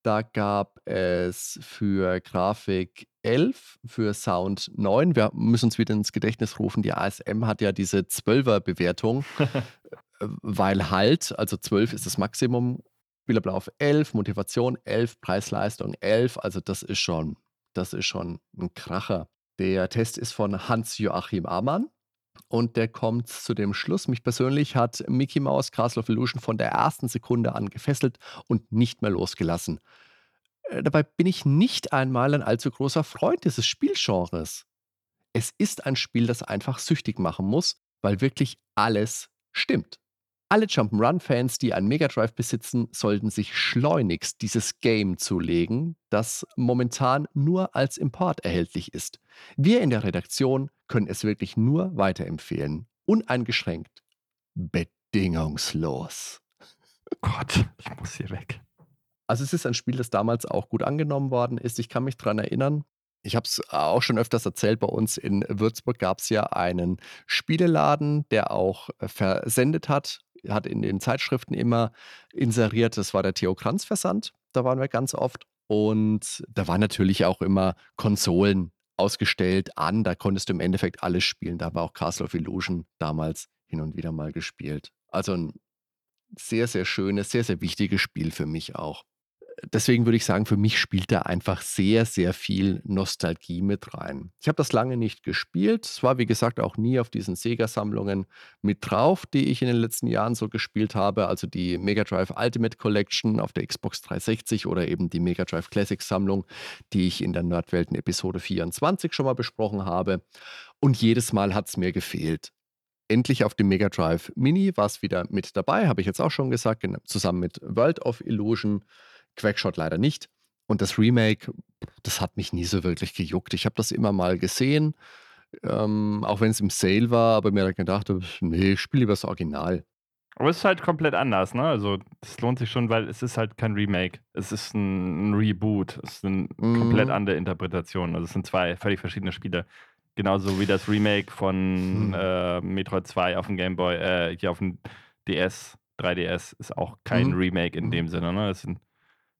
Da gab es für Grafik 11, für Sound 9. Wir müssen uns wieder ins Gedächtnis rufen, die ASM hat ja diese 12er Bewertung, äh, weil halt, also 12 ist das Maximum, Spielerlauf 11, Motivation 11, Preis-Leistung 11, also das ist schon, das ist schon ein Kracher. Der Test ist von Hans-Joachim Amann. Und der kommt zu dem Schluss, mich persönlich hat Mickey Mouse Castle of Illusion von der ersten Sekunde an gefesselt und nicht mehr losgelassen. Äh, dabei bin ich nicht einmal ein allzu großer Freund dieses Spielgenres. Es ist ein Spiel, das einfach süchtig machen muss, weil wirklich alles stimmt. Alle Jump'n'Run-Fans, die einen Mega Drive besitzen, sollten sich schleunigst dieses Game zulegen, das momentan nur als Import erhältlich ist. Wir in der Redaktion können es wirklich nur weiterempfehlen. Uneingeschränkt. Bedingungslos. Gott, ich muss hier weg. Also es ist ein Spiel, das damals auch gut angenommen worden ist. Ich kann mich daran erinnern, ich habe es auch schon öfters erzählt, bei uns in Würzburg gab es ja einen Spieleladen, der auch versendet hat hat in den Zeitschriften immer inseriert, das war der Theo Kranz Versand, da waren wir ganz oft. Und da waren natürlich auch immer Konsolen ausgestellt an, da konntest du im Endeffekt alles spielen. Da war auch Castle of Illusion damals hin und wieder mal gespielt. Also ein sehr, sehr schönes, sehr, sehr wichtiges Spiel für mich auch deswegen würde ich sagen, für mich spielt da einfach sehr, sehr viel Nostalgie mit rein. Ich habe das lange nicht gespielt. Es war, wie gesagt, auch nie auf diesen Sega-Sammlungen mit drauf, die ich in den letzten Jahren so gespielt habe. Also die Mega Drive Ultimate Collection auf der Xbox 360 oder eben die Mega Drive Classics Sammlung, die ich in der Nerdwelten Episode 24 schon mal besprochen habe. Und jedes Mal hat es mir gefehlt endlich auf dem Mega Drive Mini war es wieder mit dabei, habe ich jetzt auch schon gesagt, zusammen mit World of Illusion Quackshot leider nicht. Und das Remake, das hat mich nie so wirklich gejuckt. Ich habe das immer mal gesehen, ähm, auch wenn es im Sale war, aber mir gedacht, nee, ich spiele lieber das Original. Aber es ist halt komplett anders, ne? Also, das lohnt sich schon, weil es ist halt kein Remake. Es ist ein, Reboot. Es ist eine mhm. komplett andere Interpretation. Also, es sind zwei völlig verschiedene Spiele. Genauso wie das Remake von mhm. äh, Metroid 2 auf dem Game Boy, äh, hier auf dem DS, 3DS, ist auch kein mhm. Remake in mhm. dem Sinne, ne? Es sind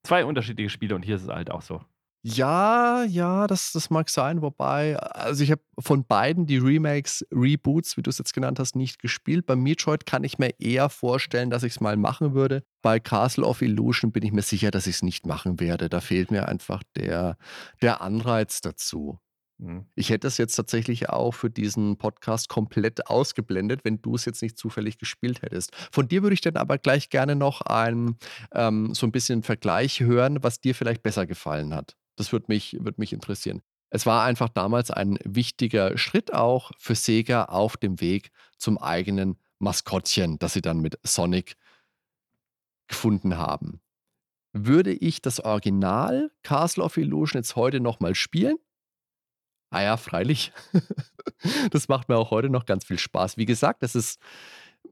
zwei unterschiedliche Spiele und hier ist es halt auch so. Ja, ja, das das mag sein, wobei also, ich habe von beiden die Remakes, Reboots, wie du's jetzt genannt hast, nicht gespielt. Bei Metroid kann ich mir eher vorstellen, dass ich's mal machen würde. Bei Castle of Illusion bin ich mir sicher, dass ich's nicht machen werde. Da fehlt mir einfach der der Anreiz dazu. Mhm. Ich hätte es jetzt tatsächlich auch für diesen Podcast komplett ausgeblendet, wenn du es jetzt nicht zufällig gespielt hättest. Von dir würde ich dann aber gleich gerne noch ein ähm, so ein bisschen Vergleich hören, was dir vielleicht besser gefallen hat. Das würde mich würde mich interessieren. Es war einfach damals ein wichtiger Schritt auch für Sega auf dem Weg zum eigenen Maskottchen, das sie dann mit Sonic gefunden haben. Würde ich das Original Castle of Illusion jetzt heute noch mal spielen? Ah ja, freilich. <laughs> Das macht mir auch heute noch ganz viel Spaß. Wie gesagt, das ist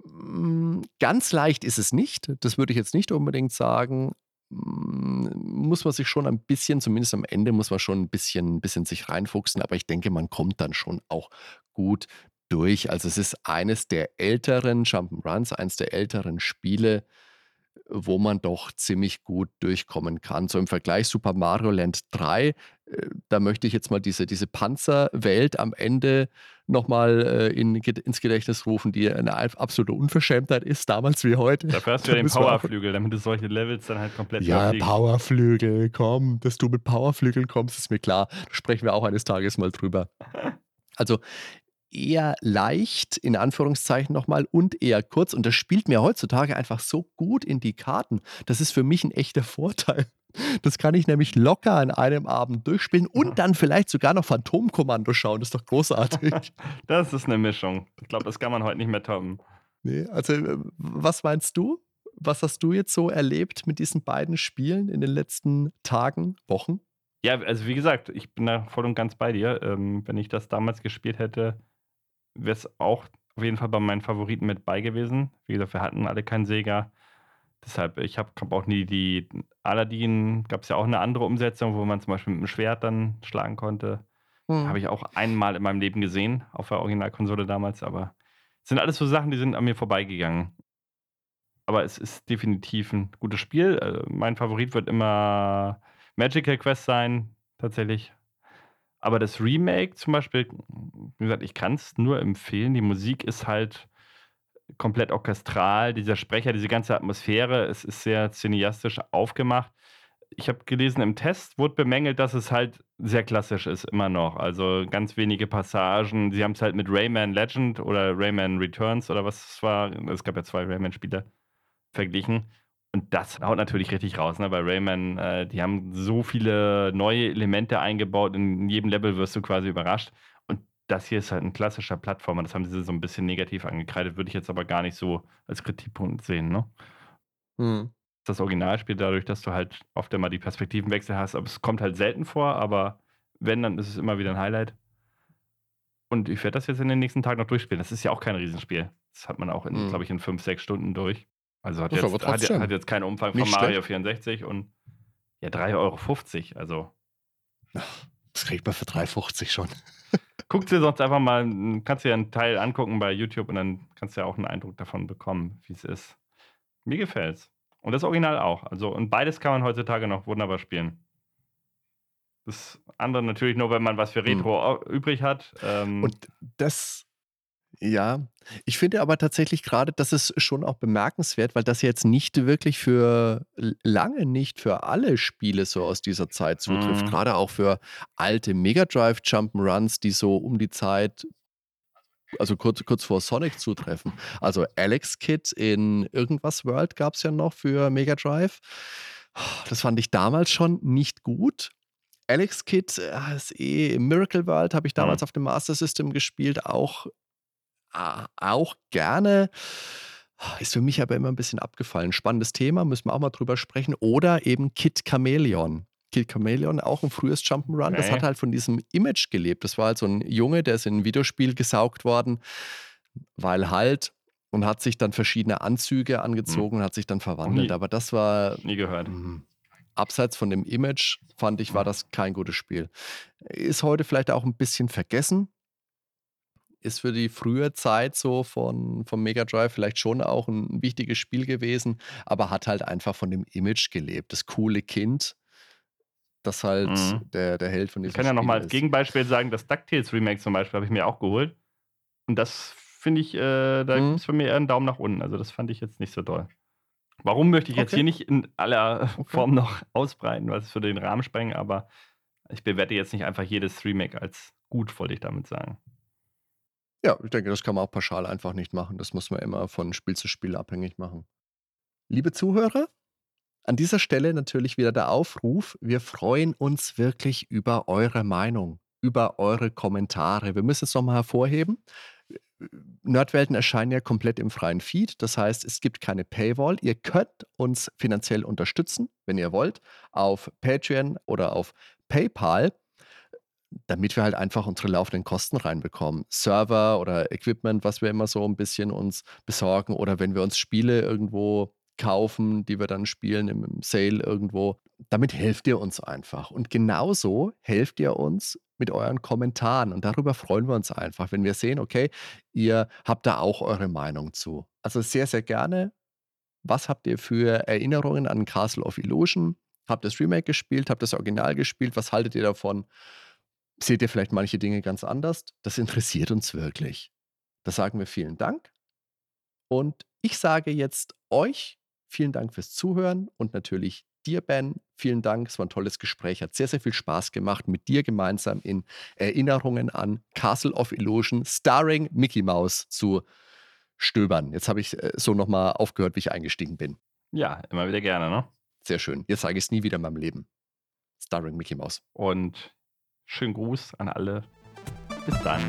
hm, ganz leicht ist es nicht. Das würde ich jetzt nicht unbedingt sagen. Hm, muss man sich schon ein bisschen zumindest am Ende muss man schon 'n bisschen bisschen sich reinfuchsen, aber ich denke, man kommt dann schon auch gut durch. Also, es ist eines der älteren Jump'n'Runs, eins der älteren Spiele, wo man doch ziemlich gut durchkommen kann. So im Vergleich Super Mario Land 3, äh, da möchte ich jetzt mal diese diese Panzerwelt am Ende noch mal, äh, in ins Gedächtnis rufen, die eine absolute Unverschämtheit ist, damals wie heute. Dafür hast du Da ja <laughs> den Powerflügel, damit du solche Levels dann halt komplett Ja, überfliegen Powerflügel, komm, dass du mit Powerflügeln kommst, ist mir klar. Da sprechen wir auch eines Tages mal drüber. <laughs> Also, eher leicht in Anführungszeichen noch mal und eher kurz und das spielt mir heutzutage einfach so gut in die Karten. Das ist für mich 'n echter Vorteil. Das kann ich nämlich locker an einem Abend durchspielen und dann vielleicht sogar noch Phantom Commando schauen. Das ist doch großartig. <laughs> Das ist 'ne Mischung. Ich glaube, das kann man heute nicht mehr toppen. Ne, also, äh, was meinst du? Was hast du jetzt so erlebt mit diesen beiden Spielen in den letzten Tagen, Wochen? Ja, also, wie gesagt, ich bin da voll und ganz bei dir. Ähm, wenn ich das damals gespielt hätte, wäre es auch auf jeden Fall bei meinen Favoriten mit bei gewesen. Wie gesagt, wir hatten alle keinen Sega. Deshalb ich habe auch nie die Aladdin gab's ja auch 'ne andere Umsetzung, wo man zum Beispiel mit'm Schwert dann schlagen konnte. Mhm. Habe ich auch einmal in meinem Leben gesehen auf der Originalkonsole damals, aber sind alles so Sachen, die sind an mir vorbeigegangen. Aber es ist definitiv 'n gutes Spiel. Äh, mein Favorit wird immer Magical Quest sein, tatsächlich. Aber das Remake zum Beispiel, wie gesagt, ich kann's nur empfehlen. Die Musik ist halt komplett orchestral, dieser Sprecher, diese ganze Atmosphäre, es ist sehr cineastisch aufgemacht. Ich habe gelesen, im Test wurde bemängelt, dass es halt sehr klassisch ist immer noch. Also, ganz wenige Passagen. Sie haben's halt mit Rayman Legend oder Rayman Returns oder was es war es gab ja 2 Rayman-Spiele, verglichen. Und das haut natürlich richtig raus, ne? Bei Rayman, äh, die haben so viele neue Elemente eingebaut. In jedem Level wirst du quasi überrascht. Und das hier ist halt 'n klassischer Plattformer. Das haben sie so 'n bisschen negativ angekreidet, würde ich jetzt aber gar nicht so als Kritikpunkt sehen, ne? Mhm. Das Originalspiel dadurch, dass du halt oft immer die Perspektivenwechsel hast, aber es kommt halt selten vor, aber wenn, dann ist es immer wieder 'n Highlight. Und ich werde das jetzt in den nächsten Tagen noch durchspielen. Das ist ja auch kein Riesenspiel. Das hat man auch Mhm. glaube ich, in 5, 6 Stunden durch. Also, hat Das jetzt hat hat jetzt keinen Umfang von nicht Mario schlecht. 64 und ja, 3,50 €, also Ach, das kriegt man für 3,50 schon. <laughs> Guck's dir sonst einfach mal hm, kannst dir 'n Teil angucken bei YouTube und dann kannst du ja auch 'n Eindruck davon bekommen, wie's ist. Mir gefällt's. Und das Original auch. Also und beides kann man heutzutage noch wunderbar spielen. Das andere natürlich nur, wenn man was für Mhm. Retro o übrig hat. Ähm Und das ja, ich finde aber tatsächlich grade, das ist schon auch bemerkenswert, weil das jetzt nicht wirklich für lange nicht für alle Spiele so aus dieser Zeit zutrifft. Mhm. Grade auch für alte Mega Drive Jump'n'Runs, die so um die Zeit also, kurz kurz vor Sonic zutreffen. Also, Alex Kidd in Irgendwas World gab's ja noch für Mega Drive. Das fand ich damals schon nicht gut. Alex Kidd, ah, ist eh Miracle World habe ich damals Mhm. auf dem Master System gespielt, auch auch gerne. Ist für mich aber immer 'n bisschen abgefallen. Spannendes Thema, müssen wir auch mal drüber sprechen. Oder eben Kid Chameleon. Kid Chameleon, auch 'n frühes Jump'n'Run. Das hat halt von diesem Image gelebt. Das war halt so 'n Junge, der ist in 'n Videospiel gesaugt worden, weil halt und hat sich dann verschiedene Anzüge Mhm. angezogen und hat sich dann verwandelt. nie Aber das war nie gehört. hm, abseits von dem Image, fand ich, war Mhm. das kein gutes Spiel. Ist heute vielleicht auch 'n bisschen vergessen. Ist für die frühe Zeit so von vom Mega Drive vielleicht schon auch 'n wichtiges Spiel gewesen, aber hat halt einfach von dem Image gelebt. Das coole Kind das halt mhm. der, der Held von diesem Ich kann ja nochmal als Gegenbeispiel sagen, das DuckTales Remake zum Beispiel habe ich mir auch geholt. Und das finde ich, äh, da mhm. ist für mich eher ein Daumen nach unten. Also das fand ich jetzt nicht so doll. Warum möchte ich jetzt okay. hier nicht in aller okay. Form noch <laughs> ausbreiten, weil es für den Rahmen sprengen, aber ich bewerte jetzt nicht einfach jedes Remake als gut, wollte ich damit sagen. Ja, ich denke, das kann man auch pauschal einfach nicht machen. Das muss man immer von Spiel zu Spiel abhängig machen. Liebe Zuhörer, an dieser Stelle natürlich wieder der Aufruf. Wir freuen uns wirklich über eure Meinung, über eure Kommentare. Wir müssen es nochmal hervorheben. Nerdwelten erscheinen ja komplett im freien Feed. Das heißt, es gibt keine Paywall. Ihr könnt uns finanziell unterstützen, wenn ihr wollt, auf Patreon oder auf PayPal, damit wir halt einfach unsere laufenden Kosten reinbekommen. Server oder Equipment, was wir immer so ein bisschen uns besorgen oder wenn wir uns Spiele irgendwo kaufen, die wir dann spielen im, Sale irgendwo. Damit helft ihr uns einfach. Und genauso helft ihr uns mit euren Kommentaren. Und darüber freuen wir uns einfach, wenn wir sehen, okay, ihr habt da auch eure Meinung zu. Also sehr, sehr gerne. Was habt ihr für Erinnerungen an Castle of Illusion? Habt ihr das Remake gespielt? Habt ihr das Original gespielt? Was haltet ihr davon? Seht ihr vielleicht manche Dinge ganz anders? Das interessiert uns wirklich. Da sagen wir vielen Dank. Und ich sage jetzt euch vielen Dank fürs Zuhören und natürlich dir, Ben, vielen Dank. Es war ein tolles Gespräch. Hat sehr, sehr viel Spaß gemacht, mit dir gemeinsam in Erinnerungen an Castle of Illusion, starring Mickey Mouse zu stöbern. Jetzt habe ich äh, so nochmal aufgehört, wie ich eingestiegen bin. Ja, immer wieder gerne, ne? Sehr schön. Jetzt sage ich es nie wieder in meinem Leben. Starring Mickey Mouse. Und schönen Gruß an alle. Bis dann.